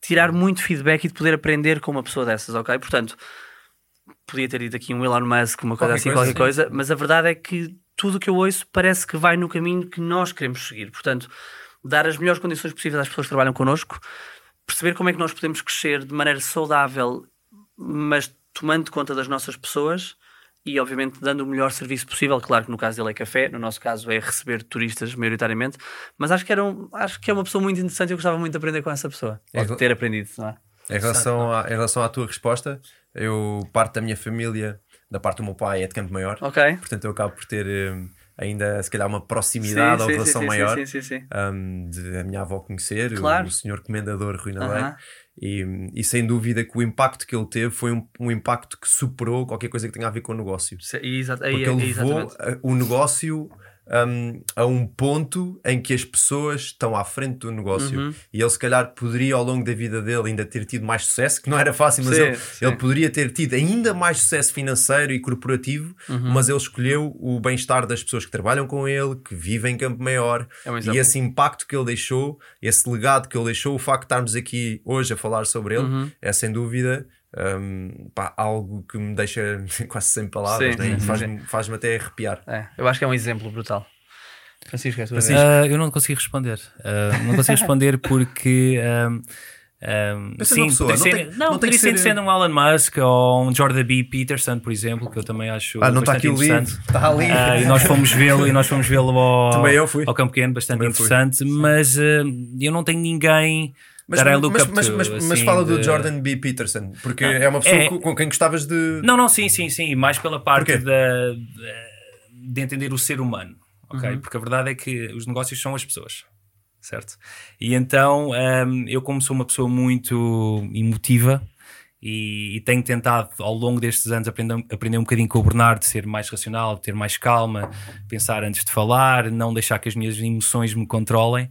tirar muito feedback e de poder aprender com uma pessoa dessas, ok? Portanto, podia ter dito aqui um Elon Musk, uma coisa
Qualquer
assim,
coisa,
qualquer
sim.
coisa, mas a verdade é que tudo o que eu ouço parece que vai no caminho que nós queremos seguir. Portanto, dar as melhores condições possíveis às pessoas que trabalham connosco, perceber como é que nós podemos crescer de maneira saudável, mas tomando conta das nossas pessoas e, obviamente, dando o melhor serviço possível. Claro que no caso dele é café, no nosso caso é receber turistas, maioritariamente, mas acho que, era um- acho que é uma pessoa muito interessante e eu gostava muito de aprender com essa pessoa.
É
Ou de ter aprendido, não é?
Em relação, à, em relação à tua resposta, eu parte da minha família, da parte do meu pai, é de Campo Maior.
Ok.
Portanto, eu acabo por ter hum, ainda, se calhar, uma proximidade ou relação maior
Sim, sim, sim.
hum, de a minha avó conhecer, o-
Claro.
o, senhor comendador Rui Nabeiro.
Aham.
E, e sem dúvida que o impacto que ele teve foi um, um impacto que superou qualquer coisa que tenha a ver com o negócio.
Se- Exato,
Porque ele levou
exatamente.
o negócio hum, a um ponto em que as pessoas estão à frente do negócio.
Uhum.
E ele, se calhar, poderia ao longo da vida dele ainda ter tido mais sucesso, que não era fácil, mas
Sim,
ele,
sim.
ele poderia ter tido ainda mais sucesso financeiro e corporativo,
Uhum.
mas ele escolheu o bem-estar das pessoas que trabalham com ele, que vivem em Campo Maior.
É um
e esse impacto que ele deixou, esse legado que ele deixou, o facto de estarmos aqui hoje a falar sobre ele,
Uhum.
é sem dúvida. Hum, pá, algo que me deixa <laughs> quase sem palavras
Sim,
né? e faz-me faz até arrepiar.
É, eu acho que é um exemplo brutal. Francisco, é
Francisco.
Ah, eu não consigo responder. Ah, não consigo responder porque. ahm,
Pensa
sim,
pessoa, não
ser,
tem-
não,
não tem que
poderia ser um Elon Musk ou um Jordan B. Peterson, por exemplo, que eu também acho
Ah, não está
bastante
aqui o livro, está ali.
Ah, e nós fomos vê-lo e nós fomos vê-lo ao,
Também eu fui.
ao Campo Pequeno, bastante
Também fui.
interessante, mas eu não tenho ninguém
Mas, mas, mas, mas, mas
assim,
fala do
de-
Jordan B. Peterson, porque
Ah,
é uma pessoa
é.
com, quem gostavas de.
Não, não, sim, sim, sim. Mais pela parte da, de entender o ser humano, ok?
Uhum.
Porque a verdade é que os negócios são as pessoas, certo? E então hum, eu, como sou uma pessoa muito emotiva e, e tenho tentado ao longo destes anos aprender, aprender um bocadinho com o Bernardo, ser mais racional, ter mais calma, pensar antes de falar, não deixar que as minhas emoções me controlem.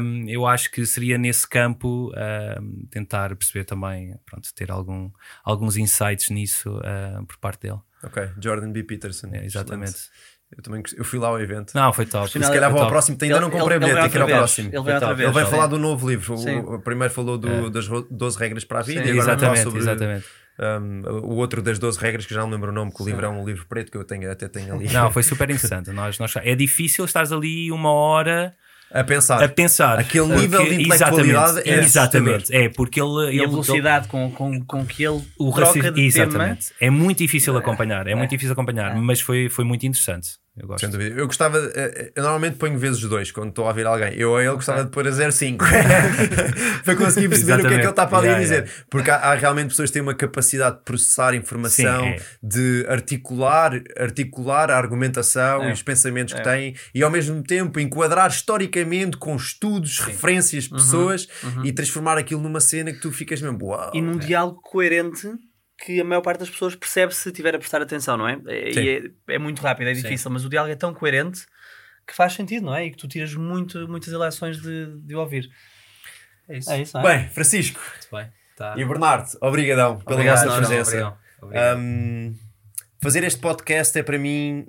hum, eu acho que seria nesse campo hum, tentar perceber também, pronto, ter algum, alguns insights nisso hum, por parte dele.
Ok, Jordan B. Peterson.
É, exatamente.
Excelente. Eu também eu fui lá ao evento.
Não, foi top.
Se calhar vou ao próximo, ainda não comprei
ele,
bilhete,
ele
tem que ir ao
vem
próximo.
Ele vem outra vez.
Ele vai
Sim.
falar do novo livro. O-. O, primeiro falou do- das ro- 12 regras para a vida
Sim,
e agora
Exatamente,
sobre
exatamente.
Um, o outro das 12 regras, que já não lembro o nome, que o livro é um livro preto que eu tenho, até tenho ali.
Não, foi super interessante. nós, nós, é difícil estares ali uma hora
a pensar.
A pensar.
Aquele nível de intelectualidade
é Exatamente. É, porque ele.
E a velocidade ele, com, com, com que ele o troca de
Exatamente. Tema. É muito difícil acompanhar. É, é muito difícil acompanhar, é. mas foi, foi muito interessante. Eu gosto.
Sem dúvida. Eu gostava. Eh, eu normalmente ponho vezes dois quando estou a ouvir alguém. Eu a ele gostava de pôr a 0,5 <laughs> <laughs> para conseguir perceber o que é que ele está para ali yeah, dizer. Yeah. Porque há, há, realmente pessoas que têm uma capacidade de processar informação, Sim, é. de articular, articular a argumentação é. e os pensamentos que é. têm e ao mesmo tempo enquadrar historicamente com estudos, Sim. referências, uhum. pessoas uhum. e transformar aquilo numa cena que tu ficas mesmo. Uau,
e num diálogo coerente que a maior parte das pessoas percebe se tiver a prestar atenção, não é? E é, é, muito rápido, é difícil, Sim. mas o diálogo é tão coerente que faz sentido, não é? E que tu tiras muito, muitas eleições de, de ouvir.
É isso. É isso é? Bem, Francisco bem, tá. e Bernardo, obrigadão pela Obrigado, vossa presença. Não, obrigado. Obrigado. Um, fazer este podcast é para mim,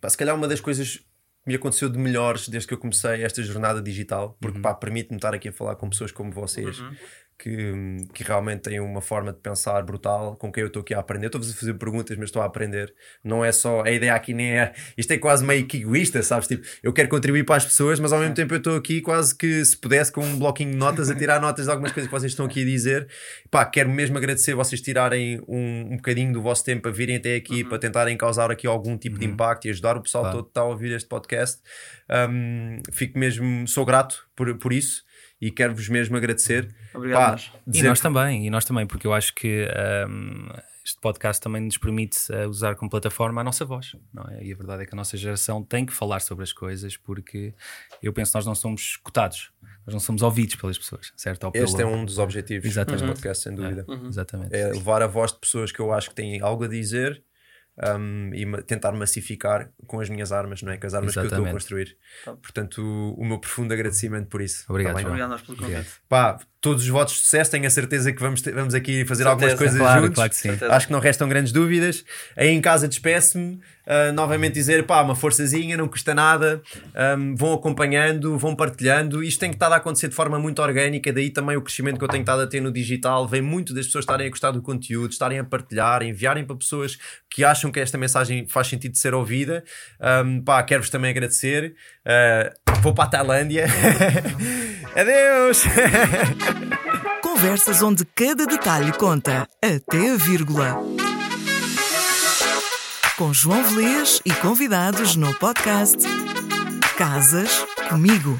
pá, se calhar, uma das coisas que me aconteceu de melhores desde que eu comecei esta jornada digital, porque uhum. permite-me estar aqui a falar com pessoas como vocês. Uhum que, que realmente têm uma forma de pensar brutal, com quem eu estou aqui a aprender. Estou-vos a fazer perguntas, mas estou a aprender. Não é só. A ideia aqui nem é. Isto é quase meio que egoísta, sabes? Tipo, eu quero contribuir para as pessoas, mas ao mesmo tempo eu estou aqui quase que se pudesse com um bloquinho de notas a tirar notas de algumas coisas que vocês estão aqui a dizer. Pá, quero mesmo agradecer vocês tirarem um, um bocadinho do vosso tempo a virem até aqui uhum. para tentarem causar aqui algum tipo uhum. de impacto e ajudar o pessoal claro. todo que está a ouvir este podcast. Um, fico mesmo, sou grato por, por isso e quero-vos mesmo agradecer.
Obrigado. Pá,
e nós também, e nós também, porque eu acho que um, este podcast também nos permite uh, usar como plataforma a nossa voz, não é? E a verdade é que a nossa geração tem que falar sobre as coisas, porque eu penso que nós não somos escutados, nós não somos ouvidos pelas pessoas, certo?
Pelo... Este é um dos objetivos Exatamente. deste podcast, sem dúvida.
É, uhum. Exatamente.
É levar a voz de pessoas que eu acho que têm algo a dizer um, e tentar massificar com as minhas armas, não é? Com as armas Exatamente. que eu estou a construir. Portanto, o, o, meu profundo agradecimento por isso.
Obrigado,
tá Obrigado pelo convite.
Pá, todos os votos de sucesso, tenho a certeza que vamos, ter, vamos aqui fazer certeza, algumas coisas claro, juntos. Claro que sim. Acho que não restam grandes dúvidas. Aí em casa despeço-me, uh, novamente dizer, pá, uma forçazinha, não custa nada, um, vão acompanhando, vão partilhando. Isto tem que estar a acontecer de forma muito orgânica, daí também o crescimento que eu tenho estado a ter no digital. Vem muito das pessoas estarem a gostar do conteúdo, estarem a partilhar, enviarem para pessoas que acham que esta mensagem faz sentido de ser ouvida. Um, pá, quero-vos também agradecer. Uh, vou para a Tailândia. <laughs> Adeus!
Conversas onde cada detalhe conta, até a vírgula. Com João Velês e convidados no podcast Casas Comigo.